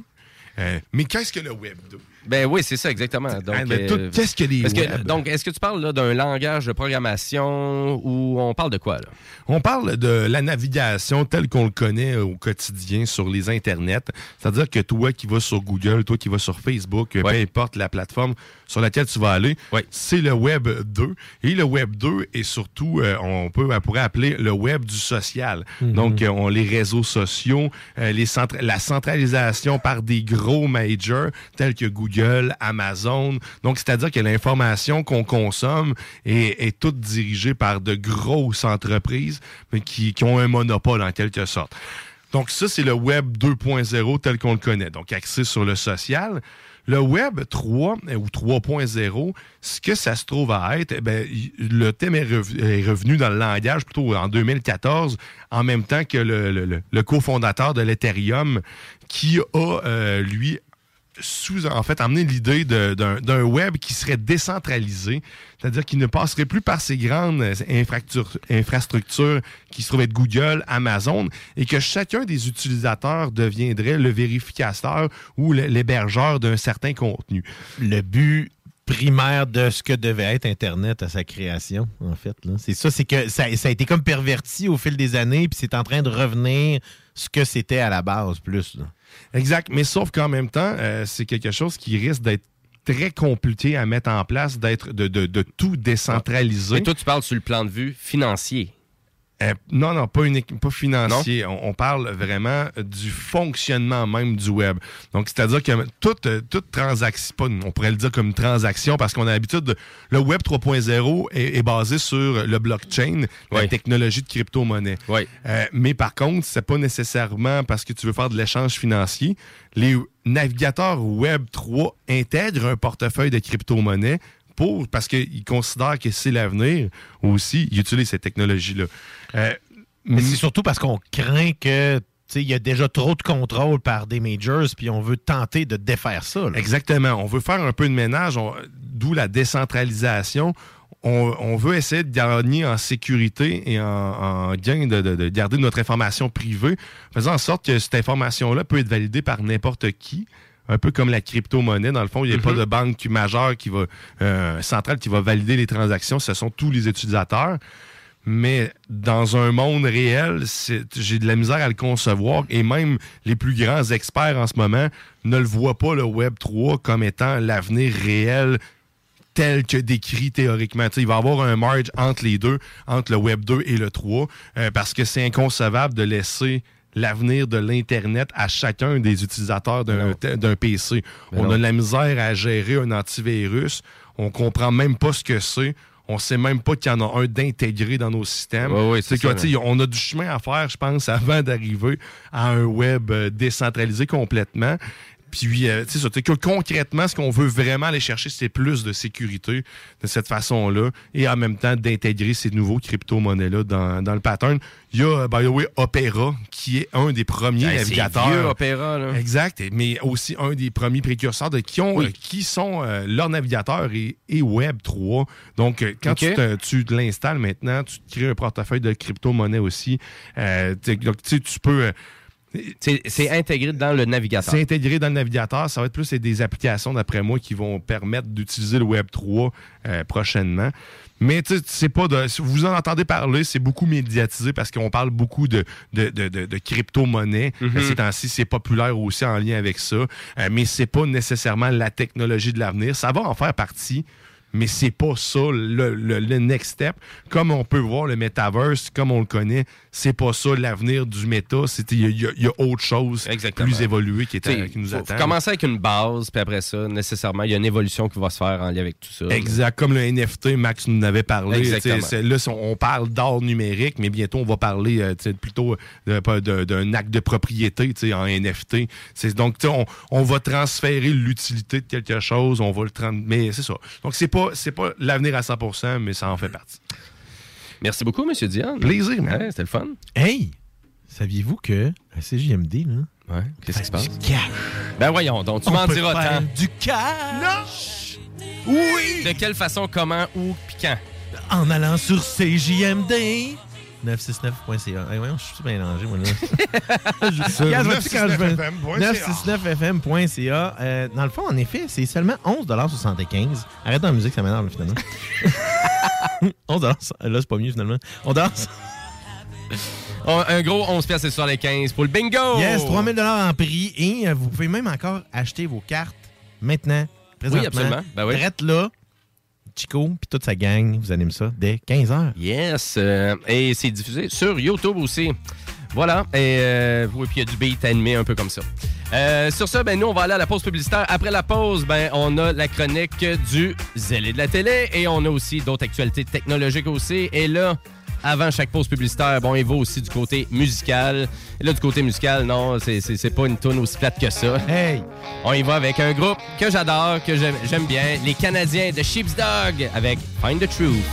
Euh, mais qu'est-ce que le Web 2? Ben oui, c'est ça, exactement. Donc, Ah, ben, tout- euh, qu'est-ce que les parce que- web? donc, est-ce que tu parles là, d'un langage de programmation ou on parle de quoi, là? On parle de la navigation telle qu'on le connaît au quotidien sur les internets. C'est-à-dire que toi qui vas sur Google, toi qui vas sur Facebook, peu importe la plateforme sur laquelle tu vas aller, c'est le Web 2. Et le Web 2 est surtout, euh, on peut on pourrait appeler le Web du social. Mhm. Donc, euh, on les réseaux sociaux, les centra- la centralisation par des gros majors tels que Google, Amazon. Donc, c'est-à-dire que l'information qu'on consomme est, toute dirigée par de grosses entreprises qui, ont un monopole en quelque sorte. Donc, ça, c'est le Web 2.0 tel qu'on le connaît. Donc, axé sur le social. Le Web 3 euh, ou 3.0, ce que ça se trouve à être, eh y- le thème est, rev- est revenu dans le langage plutôt en 2014, en même temps que le cofondateur de l'Ethereum, qui a, euh, lui, sous, en fait, amené l'idée d'un web qui serait décentralisé, c'est-à-dire qui ne passerait plus par ces grandes euh, infrastructures qui se trouvent être Google, Amazon, et que chacun des utilisateurs deviendrait le vérificateur ou l'hébergeur d'un certain contenu. Le but primaire de ce que devait être Internet à sa création, en fait. C'est ça, c'est que ça, a été comme perverti au fil des années, puis c'est en train de revenir ce que c'était à la base, plus. Exact, mais sauf qu'en même temps, euh, c'est quelque chose qui risque d'être très compliqué à mettre en place, d'être de, de- de tout décentraliser. Mais toi, tu parles sur le plan de vue financier. Euh, non, non, pas, unique, pas financier. On, on parle vraiment du fonctionnement même du web. Donc, c'est-à-dire que toute, euh, toute transaction, pas, on pourrait le dire comme transaction, parce qu'on a l'habitude, de- le web 3.0 est, est basé sur le blockchain, la technologie de crypto-monnaie. Oui. Euh, mais par contre, c'est pas nécessairement parce que tu veux faire de l'échange financier. Les navigateurs Web 3 intègrent un portefeuille de crypto-monnaie pour parce qu'ils considèrent que c'est l'avenir aussi. Ils utilisent cette technologie-là. Euh, Mais c'est surtout parce qu'on craint que il y a déjà trop de contrôle par des majors, puis on veut tenter de défaire ça. là. Exactement. On veut faire un peu de ménage, d'où la décentralisation. On, on veut essayer de gagner en sécurité et en, en gain de, de- de garder notre information privée, faisant en sorte que cette information-là peut être validée par n'importe qui. Un peu comme la crypto-monnaie, dans le fond, il n'y a pas de banque majeure qui va, euh, centrale qui va valider les transactions, ce sont tous les utilisateurs. Mais dans un monde réel, j'ai de la misère à le concevoir et même les plus grands experts en ce moment ne le voient pas, le Web 3, comme étant l'avenir réel tel que décrit théoriquement. Il va y avoir un merge entre les deux, entre le Web 2 et le 3, euh, parce que c'est inconcevable de laisser l'avenir de l'Internet à chacun des utilisateurs d'un PC. Mais On non. a de la misère à gérer un antivirus. On comprend même pas ce que c'est. On sait même pas qu'il y en a un d'intégré dans nos systèmes. Ouais, ouais, c'est que, on a du chemin à faire, je pense, <laughs> avant d'arriver à un web euh, décentralisé complètement. Puis, euh, tu sais, ça, tu sais, que concrètement, ce qu'on veut vraiment aller chercher, c'est plus de sécurité de cette façon-là et en même temps d'intégrer ces nouveaux crypto-monnaies-là dans, dans le pattern. Il y a, by the way, Opera, qui est un des premiers c'est navigateurs. vieux, Opera, là. Exact, mais aussi un des premiers précurseurs de qui, ont, Oui. euh, qui sont euh, leurs navigateurs et, et Web 3. Donc, euh, quand tu, te- tu l'installes maintenant, tu te crées un portefeuille de crypto-monnaie aussi. Euh, donc, tu sais, tu peux... C'est intégré dans le navigateur. c'est intégré dans le navigateur. Ça va être plus des applications, d'après moi, qui vont permettre d'utiliser le Web 3 euh, prochainement. Mais c'est pas de. Si vous en entendez parler, c'est beaucoup médiatisé parce qu'on parle beaucoup de, de, de, crypto-monnaie. Mhm. Euh, Ces temps-ci, c'est populaire aussi en lien avec ça. Euh, mais c'est pas nécessairement la technologie de l'avenir. Ça va en faire partie. Mais c'est pas ça le, le- le next step. Comme on peut voir le metaverse, comme on le connaît, c'est pas ça l'avenir du méta. C'est- Il y, a- y y autre chose Exactement. plus évoluée qui, est à- qui nous faut, attend. faut commencer avec une base, puis après ça, nécessairement, il y a une évolution qui va se faire en lien avec tout ça. Exact, comme le NFT, Max nous en avait parlé. Là, on parle d'art numérique, mais bientôt, on va parler euh, plutôt de- d'un acte de propriété en NFT. Donc, on, on va transférer l'utilité de quelque chose, on va le Mais c'est ça. Donc, c'est pas, c'est pas l'avenir à 100%, mais ça en fait partie. Merci beaucoup, M. Diane. Plaisir, man. Ouais, C'était le fun. Hey! Saviez-vous que à CJMD, là, Ouais. Qu'est-ce qui se passe? du cash. Ben voyons donc, tu m'en diras faire tant. du cash! Oui! De quelle façon, comment, où, puis quand? En allant sur CJMD 969.ca. Hey, voyons, je suis tout mélangé, moi, là? <laughs> Je- Regarde, vois-tu quand je veux- 969fm.ca. Euh, dans le fond, en effet, c'est seulement 11,75 Arrête dans la musique, ça m'énerve, finalement. <laughs> 11 Là, c'est pas mieux, finalement. On danse. <laughs> On- un gros 11 piastres sur les 15 pour le bingo! Yes, 3000 en prix. Et euh, vous pouvez même encore acheter vos cartes maintenant, présentement. absolument. Ben oui. Drette là. Chico puis toute sa gang vous anime ça dès 15h. Yes. euh, et c'est diffusé sur YouTube aussi. Voilà. Et euh, puis il y a du beat animé un peu comme ça. Euh, sur ça, ben nous, on va aller à la pause publicitaire. Après la pause, ben on a la chronique du zélé de la télé et on a aussi d'autres actualités technologiques aussi. Et là, avant chaque pause publicitaire, bon, il va aussi du côté musical. Et là, du côté musical, non, c'est- pas une tune aussi plate que ça. Hey! On y va avec un groupe que j'adore, que j'aime j'aime bien, les Canadiens de Sheep's Dog avec Find the Truth.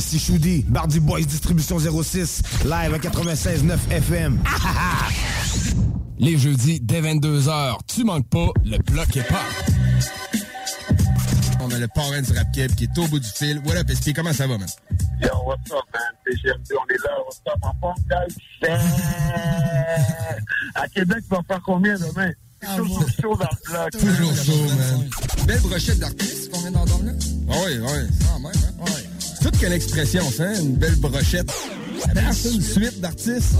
Ici Choudi, Bardy Boys Distribution 06, live à 96.9 FM. Les jeudis, dès 22h, tu manques pas, le bloc est pas. On a le parrain du rap Keb qui est au bout du fil. What up, SP? Comment ça va, man? Yo, what's up, man? CGMD, on est là, what's up, en forme, guys? À Québec, tu vas faire combien demain? Toujours chaud dans le bloc. Toujours chaud, man. Belle brochette d'artistes qu'on vient d'entendre là? Ah oui, oui. Ah, même, hein? Ouais. C'est toute quelle expression, ça, une belle brochette. C'est une suite d'artistes.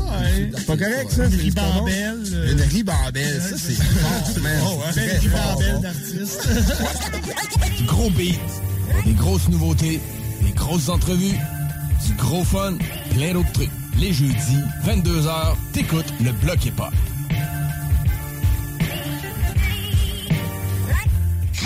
C'est pas correct, ça? Une ribambelle. euh, Une ribambelle, ça, c'est fort, man. Oh, ouais. Fort. ribambelle d'artistes. Du gros beat, des grosses nouveautés, des grosses entrevues, du gros fun, plein d'autres trucs. Les jeudis, 22h, t'écoutes le bloc hip-hop.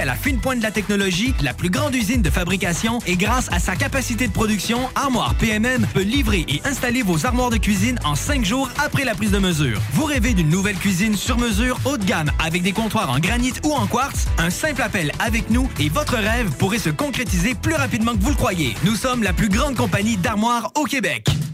à la fine pointe de la technologie, la plus grande usine de fabrication et grâce à sa capacité de production, Armoire PMM peut livrer et installer vos armoires de cuisine en cinq jours après la prise de mesure. Vous rêvez d'une nouvelle cuisine sur mesure haut de gamme avec des comptoirs en granit ou en quartz? Un simple appel avec nous et votre rêve pourrait se concrétiser plus rapidement que vous le croyez. Nous sommes la plus grande compagnie d'armoires au Québec.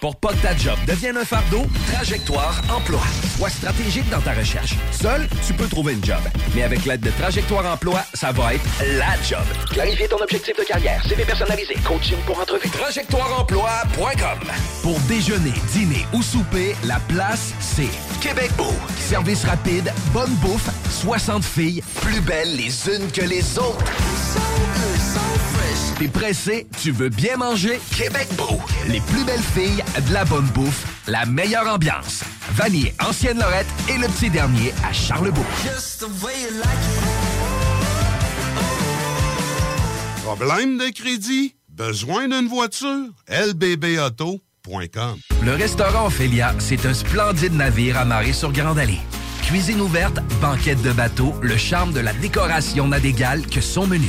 Pour pas que ta job devienne un fardeau, Trajectoire Emploi. Sois stratégique dans ta recherche. Seul, tu peux trouver une job. Mais avec l'aide de Trajectoire Emploi, ça va être la job. Clarifier ton objectif de carrière, CV personnalisé, coaching pour entrevue. TrajectoireEmploi.com Pour déjeuner, dîner ou souper, la place, c'est Québec Beau. Service rapide, bonne bouffe, 60 filles, plus belles les unes que les autres. T'es pressé, tu veux bien manger? Québec Beau. Les plus belles filles, de la bonne bouffe, la meilleure ambiance. Vanier, Ancienne Lorette et le petit dernier à Charlebourg. Problème de crédit? Besoin d'une voiture? lbbauto.com. Le restaurant Ophélia, c'est un splendide navire amarré sur Grande Allée. Cuisine ouverte, banquette de bateau, le charme de la décoration n'a d'égal que son menu.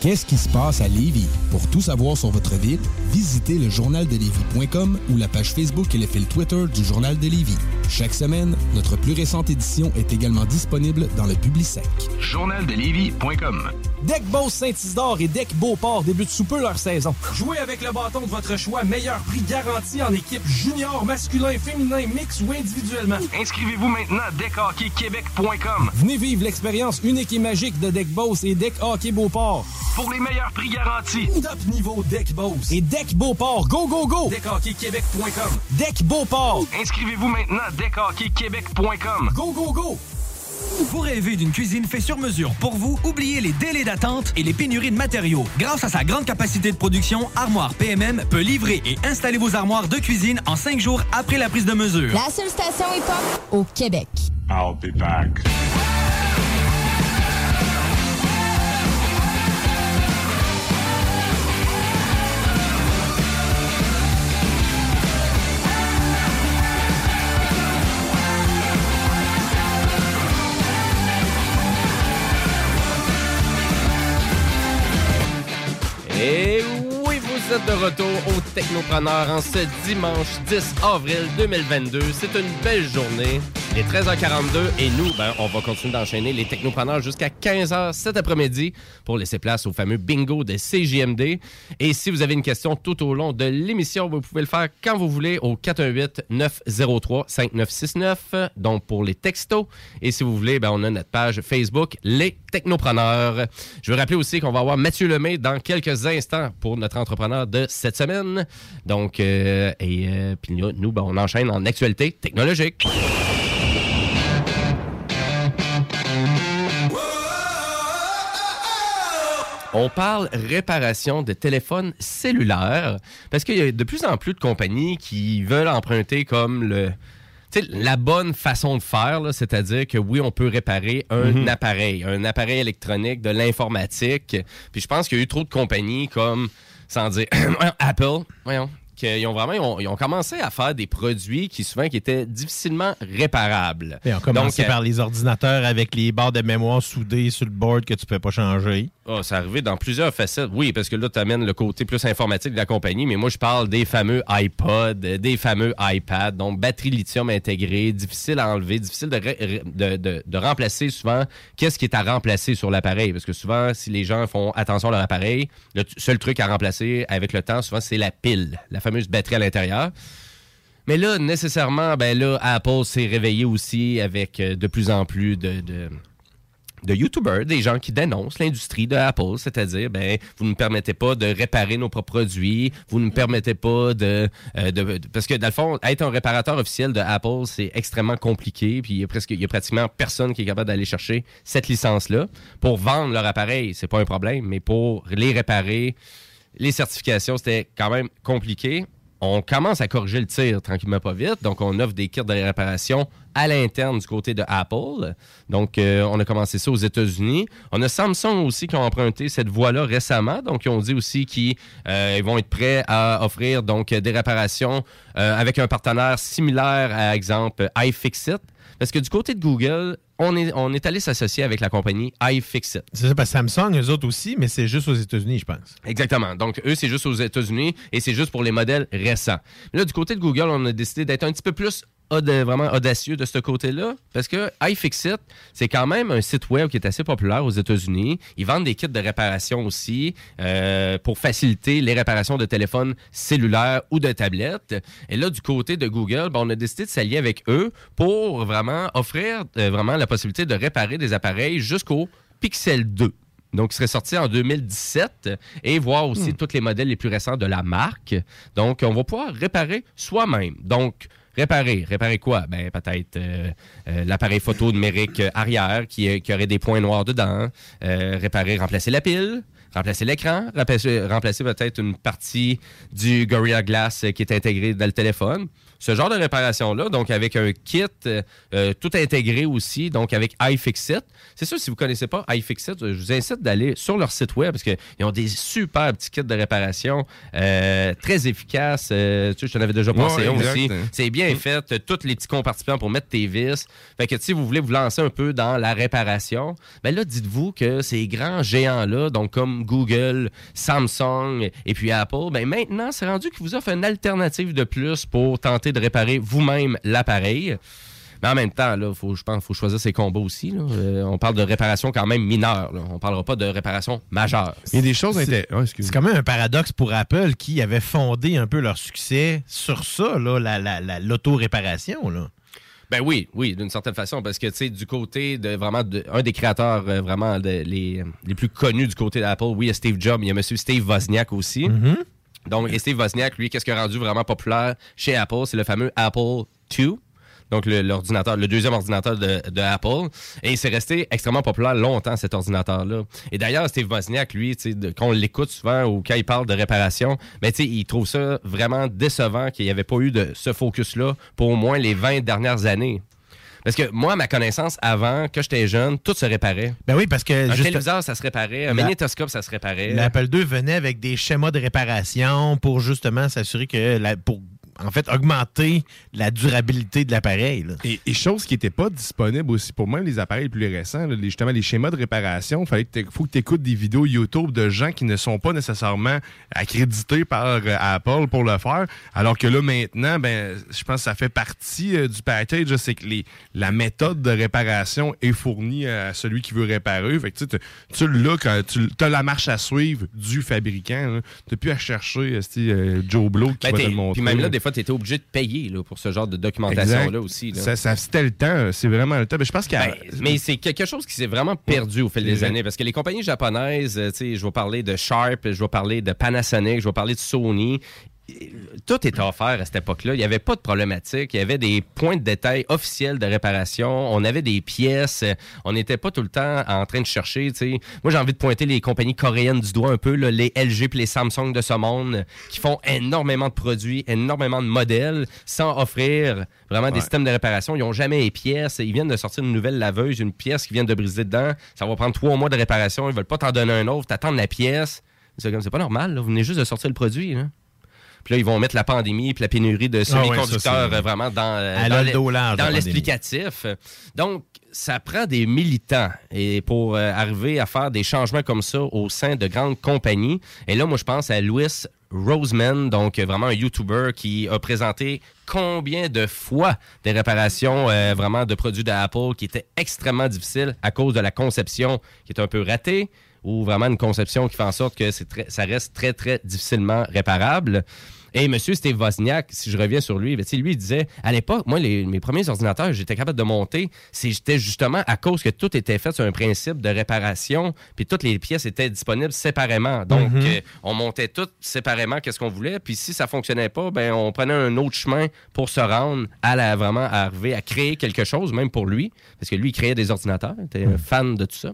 Qu'est-ce qui se passe à Lévis? Pour tout savoir sur votre ville, visitez le journaldelévis.com ou la page Facebook et le fil Twitter du Journal de Lévis. Chaque semaine, notre plus récente édition est également disponible dans le Publisec. Journaldelévis.com Deck Boss Saint-Isidore et Deck Beauport débutent sous peu leur saison. Jouez avec le bâton de votre choix, meilleur prix garanti en équipe junior, masculin, féminin, mix ou individuellement. Inscrivez-vous maintenant à deckhockeyquebec.com. Venez vivre l'expérience unique et magique de Deck Boss et Deck Hockey Beauport. Pour les meilleurs prix garantis. Top niveau Deck Boss. Et Deck Beauport. Go, go, go! Deckhockeyquebec.com. Deck Beauport. Inscrivez-vous maintenant à deckhockeyquebec.com. Go, go, go! Vous rêvez d'une cuisine faite sur mesure pour vous? Oubliez les délais d'attente et les pénuries de matériaux. Grâce à sa grande capacité de production, Armoire PMM peut livrer et installer vos armoires de cuisine en cinq jours après la prise de mesure. La seule station hip-hop au Québec. I'll be back. Et oui, vous êtes de retour au Technopreneur en ce dimanche 10 avril 2022. C'est une belle journée. Il est 13h42 et nous, ben, on va continuer d'enchaîner les Technopreneurs jusqu'à 15h cet après-midi pour laisser place au fameux bingo de CJMD. Et si vous avez une question tout au long de l'émission, vous pouvez le faire quand vous voulez au 418-903-5969, donc pour les textos. Et si vous voulez, ben, on a notre page Facebook, Les Technopreneurs. Je veux rappeler aussi qu'on va avoir Mathieu Lemay dans quelques instants pour notre entrepreneur de cette semaine. Donc, euh, et euh, puis nous, nous, ben, on enchaîne en actualité technologique. On parle réparation de téléphones cellulaires parce qu'il y a de plus en plus de compagnies qui veulent emprunter comme le, la bonne façon de faire, c'est-à-dire que oui, on peut réparer un Mhm. appareil, un appareil électronique, de l'informatique. Puis je pense qu'il y a eu trop de compagnies comme, sans dire, <coughs> Apple, voyons, qu'ils ont vraiment, ils ont, ils ont commencé à faire des produits qui souvent qui étaient difficilement réparables. Et on Donc, euh, par les ordinateurs avec les barres de mémoire soudées sur le board que tu peux pas changer. Ah, c'est arrivé dans plusieurs facettes. Oui, parce que là, tu amènes le côté plus informatique de la compagnie, mais moi, je parle des fameux iPod, euh, des fameux iPad, donc batterie lithium intégrée, difficile à enlever, difficile de, ré- de, de- de remplacer souvent. Qu'est-ce qui est à remplacer sur l'appareil? Parce que souvent, si les gens font attention à leur appareil, le seul truc à remplacer avec le temps, souvent, c'est la pile, la fameuse batterie à l'intérieur. Mais là, nécessairement, ben là, Apple s'est réveillé aussi avec euh, de plus en plus de, de, YouTubers, des gens qui dénoncent l'industrie de Apple, c'est-à-dire, ben, vous ne permettez pas de réparer nos propres produits, vous ne permettez pas de, euh, de- parce que dans le fond, être un réparateur officiel de Apple, c'est extrêmement compliqué, puis il y a presque, il y a pratiquement personne qui est capable d'aller chercher cette licence-là pour vendre leur appareil, c'est pas un problème, mais pour les réparer, les certifications, c'était quand même compliqué. On commence à corriger le tir tranquillement pas vite. Donc, on offre des kits de réparation à l'interne du côté de Apple. Donc, euh, on a commencé ça aux États-Unis. On a Samsung aussi qui ont emprunté cette voie-là récemment. Donc, ils ont dit aussi qu'ils euh, vont être prêts à offrir donc des réparations euh, avec un partenaire similaire à exemple iFixit. Parce que du côté de Google, on est, on est allé s'associer avec la compagnie iFixit. C'est ça, parce que Samsung, eux autres aussi, mais c'est juste aux États-Unis, je pense. Exactement. Donc, eux, c'est juste aux États-Unis et c'est juste pour les modèles récents. Mais là, du côté de Google, on a décidé d'être un petit peu plus vraiment audacieux de ce côté-là parce que iFixit, c'est quand même un site web qui est assez populaire aux États-Unis. Ils vendent des kits de réparation aussi euh, pour faciliter les réparations de téléphones cellulaires ou de tablettes. Et là, du côté de Google, ben, on a décidé de s'allier avec eux pour vraiment offrir euh, vraiment la possibilité de réparer des appareils jusqu'au Pixel 2. Donc, il serait sorti en 2017 et voir aussi tous les modèles les plus récents de la marque. Donc, on va pouvoir réparer soi-même. Donc, réparer. Réparer quoi? Ben, peut-être euh, euh, l'appareil photo numérique arrière qui, qui aurait des points noirs dedans. Euh, réparer, remplacer la pile. Remplacer l'écran, remplacer, remplacer peut-être une partie du Gorilla Glass qui est intégré dans le téléphone. Ce genre de réparation-là, donc avec un kit euh, euh, tout intégré aussi, donc avec iFixit. C'est sûr, si vous ne connaissez pas iFixit, je vous incite d'aller sur leur site web parce qu'ils ont des super petits kits de réparation euh, très efficaces. Euh, tu sais, je t'en avais déjà pensé Ouais, aussi. C'est bien fait. T'as Tous les petits compartiments pour mettre tes vis. Fait que si vous voulez vous lancer un peu dans la réparation, ben là, dites-vous que ces grands géants-là, donc comme Google, Samsung et puis Apple, ben maintenant, c'est rendu qu'ils vous offrent une alternative de plus pour tenter de réparer vous-même l'appareil. Mais en même temps, là, faut, je pense faut choisir ses combats aussi. là. Euh, on parle de réparation quand même mineure. là. On parlera pas de réparation majeure. Il y a des choses C'est quand même un paradoxe pour Apple qui avait fondé un peu leur succès sur ça, là, la- la- la- l'auto-réparation. Ben oui, oui, d'une certaine façon, parce que tu sais, du côté de vraiment de- un des créateurs euh, vraiment de- les, les plus connus du côté d'Apple, oui, il y a Steve Jobs, il y a Monsieur Steve Wozniak aussi. Donc, Steve Wozniak, lui, qu'est-ce qui a rendu vraiment populaire chez Apple, c'est le fameux Apple II. Donc, le, deuxième ordinateur de, Apple. Et c'est resté extrêmement populaire longtemps, cet ordinateur-là. Et d'ailleurs, Steve Wozniak, lui, quand on l'écoute souvent ou quand il parle de réparation, il trouve ça vraiment décevant qu'il n'y avait pas eu de ce focus-là pour au moins les 20 dernières années. Parce que moi, à ma connaissance, avant, que j'étais jeune, tout se réparait. Ben oui, parce que Un juste- téléviseur, ça se réparait. Un magnétoscope, ça se réparait. l'Apple II venait avec des schémas de réparation pour justement s'assurer que, la- pour en fait, augmenter la durabilité de l'appareil. Et, et chose qui n'était pas disponible aussi pour même les appareils les plus récents, là, les- justement les schémas de réparation, il faut que tu écoutes des vidéos YouTube de gens qui ne sont pas nécessairement accrédités par euh, Apple pour le faire. Alors que là, maintenant, ben, je pense que ça fait partie euh, du package, c'est que les, la méthode de réparation est fournie à celui qui veut réparer. Fait que, tu tu- l'as quand tu as la marche à suivre du fabricant. Tu n'as plus à chercher euh, Joe Blow qui Ben, va te le montrer. Puis même là, là. des fois, tu étais obligé de payer là, pour ce genre de documentation-là aussi. là. Ça, ça c'était le temps, c'est vraiment le temps. Mais je pense qu'il a- Ben, mais c'est quelque chose qui s'est vraiment perdu au fil des années parce que les compagnies japonaises, euh, je vais parler de Sharp, je vais parler de Panasonic, je vais parler de Sony. Tout était offert à cette époque-là. Il n'y avait pas de problématique. Il y avait des points de détail officiels de réparation. On avait des pièces. On n'était pas tout le temps en train de chercher. Moi, j'ai envie de pointer les compagnies coréennes du doigt un peu, là, les LG et les Samsung de ce monde, qui font énormément de produits, énormément de modèles, sans offrir vraiment des systèmes de réparation. Ils n'ont jamais les pièces. Ils viennent de sortir une nouvelle laveuse, une pièce qui vient de briser dedans. Ça va prendre trois mois de réparation. Ils veulent pas t'en donner un autre. T'attends la pièce. C'est comme, c'est pas normal. là. Vous venez juste de sortir le produit. Là. Puis là, ils vont mettre la pandémie puis la pénurie de Ah ouais, semi-conducteurs euh, vraiment dans, euh, l'explicatif. Donc, ça prend des militants et pour euh, arriver à faire des changements comme ça au sein de grandes compagnies. Et là, moi, je pense à Louis Roseman, donc vraiment un YouTuber qui a présenté combien de fois des réparations euh, vraiment de produits d'Apple qui étaient extrêmement difficiles à cause de la conception qui est un peu ratée ou vraiment une conception qui fait en sorte que c'est très- ça reste très, très difficilement réparable. Et M. Steve Wozniak, si je reviens sur lui, ben, lui, il disait, à l'époque, moi, les- mes premiers ordinateurs, j'étais capable de monter, c'était justement à cause que tout était fait sur un principe de réparation, puis toutes les pièces étaient disponibles séparément. Donc, Mhm. euh, on montait tout séparément, qu'est-ce qu'on voulait, puis si ça fonctionnait pas, ben, on prenait un autre chemin pour se rendre à la, vraiment à arriver à créer quelque chose, même pour lui, parce que lui, il créait des ordinateurs, il était un fan de tout ça.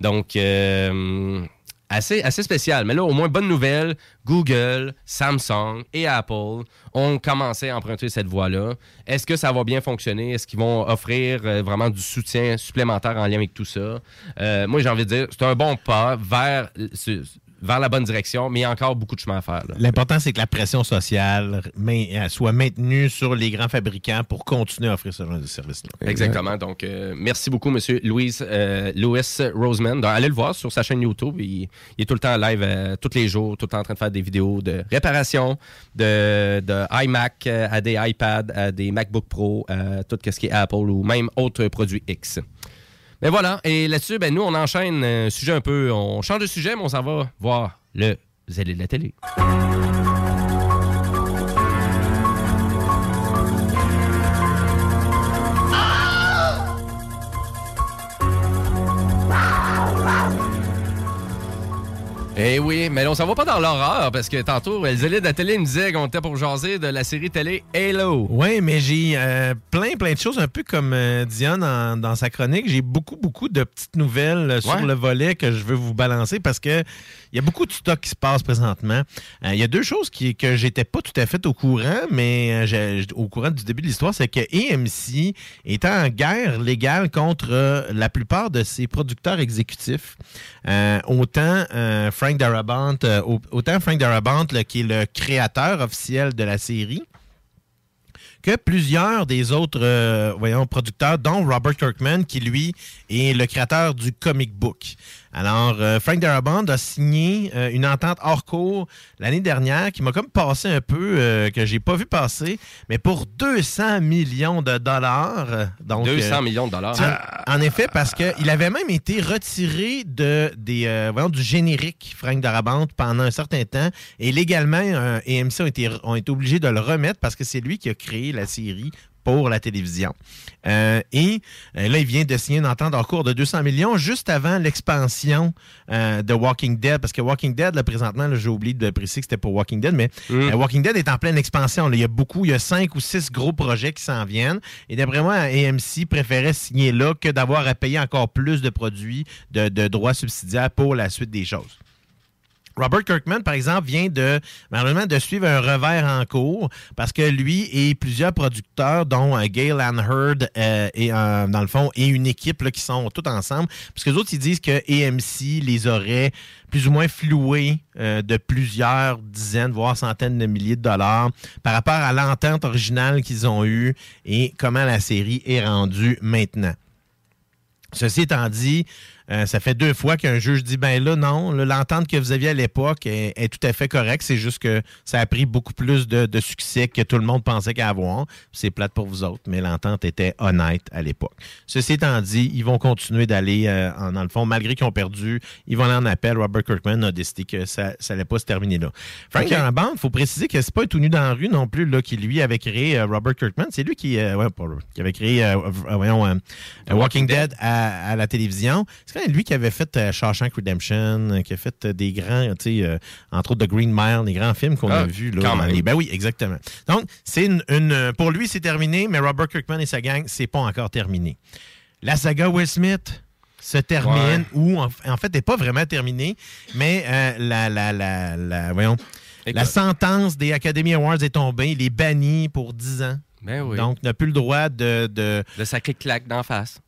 Donc, euh, assez, assez spécial. Mais là, au moins, bonne nouvelle, Google, Samsung et Apple ont commencé à emprunter cette voie-là. Est-ce que ça va bien fonctionner? Est-ce qu'ils vont offrir euh, vraiment du soutien supplémentaire en lien avec tout ça? Euh, moi, j'ai envie de dire, c'est un bon pas vers... vers la bonne direction, mais il y a encore beaucoup de chemin à faire. L'important, c'est que la pression sociale main- euh, soit maintenue sur les grands fabricants pour continuer à offrir ce genre de service-là. Exactement. Donc, euh, merci beaucoup, Monsieur Louis, euh, Louis Roseman. Donc, allez le voir sur sa chaîne YouTube. Il, il est tout le temps en live, euh, tous les jours, tout le temps en train de faire des vidéos de réparation, de, de iMac à des iPads, à des MacBook Pro, à tout ce qui est Apple ou même autres produits X. Mais voilà. Et là-dessus, ben, nous, on enchaîne un sujet un peu. On change de sujet, mais on s'en va voir le zélé de la télé. Eh oui, mais on s'en va pas dans l'horreur parce que tantôt, zélé de la télé me disait qu'on était pour jaser de la série télé Halo. Oui, mais j'ai euh, plein, plein de choses, un peu comme euh, Diane en- dans sa chronique. J'ai beaucoup, beaucoup de petites nouvelles euh, sur Ouais. le volet que je veux vous balancer parce que il y a beaucoup de stock qui se passe présentement. Euh, Il y a deux choses qui, que j'étais pas tout à fait au courant, mais euh, au courant du début de l'histoire, c'est que AMC est en guerre légale contre euh, la plupart de ses producteurs exécutifs. Autant Frank Darabont, au- autant Frank Darabont, qui est le créateur officiel de la série, que plusieurs des autres voyons, producteurs, dont Robert Kirkman, qui lui est le créateur du comic book. Alors, euh, Frank Darabont a signé euh, une entente hors cours l'année dernière qui m'a comme passé un peu, euh, que j'ai pas vu passer, mais pour 200 millions de dollars. euh, Donc, 200 euh, millions de dollars. en effet, parce qu'il avait même été retiré de, des, voyons, du générique Frank Darabont pendant un certain temps. Et légalement, AMC ont été, ont été obligés de le remettre parce que c'est lui qui a créé la série pour la télévision. Euh, et euh, là, il vient de signer une entente en cours de 200 millions juste avant l'expansion euh, de Walking Dead. Parce que Walking Dead, là, présentement, là, j'ai oublié de préciser que c'était pour Walking Dead, mais euh, Walking Dead est en pleine expansion. là. Il y a beaucoup, il y a cinq ou six gros projets qui s'en viennent. Et d'après moi, AMC préférait signer là que d'avoir à payer encore plus de produits de, de droits subsidiaires pour la suite des choses. Robert Kirkman, par exemple, vient de malheureusement de suivre un revers en cours parce que lui et plusieurs producteurs, dont euh, Gail Hurd euh, et euh, dans et une équipe là, qui sont tous ensemble, parce que disent que AMC les aurait plus ou moins floués euh, de plusieurs dizaines, voire centaines de milliers de dollars par rapport à l'entente originale qu'ils ont eue et comment la série est rendue maintenant. Ceci étant dit, euh, ça fait deux fois qu'un juge dit ben là, non, l'entente que vous aviez à l'époque est, est tout à fait correcte. C'est juste que ça a pris beaucoup plus de, de succès que tout le monde pensait qu'à avoir. C'est plate pour vous autres, mais l'entente était honnête à l'époque. Ceci étant dit, ils vont continuer d'aller euh, en- dans le fond, malgré qu'ils ont perdu, ils vont aller en appel. Robert Kirkman a décidé que ça n'allait pas se terminer là. Frank Ok. Darabont, il faut préciser que c'est pas tout nu dans la rue non plus, là, qui lui avait créé euh, Robert Kirkman. C'est lui qui, euh, ouais, pas qui avait créé voyons, euh, Walking Dead à, à la télévision. C'est lui qui avait fait euh, Shawshank Redemption, euh, qui a fait euh, des grands, tu sais, euh, entre autres The Green Mile, des grands films qu'on Ah, a vus. Là, quand dans même. les- Ben oui, exactement. Donc, c'est une, une- pour lui, c'est terminé, mais Robert Kirkman et sa gang, c'est pas encore terminé. La saga Will Smith se termine, ou en, en fait, n'est pas vraiment terminée, mais la, la, la, la- voyons, la sentence des Academy Awards est tombée. Il est banni pour 10 ans. Ben oui. Donc, n'a plus le droit de, de, De sacré claque d'en face.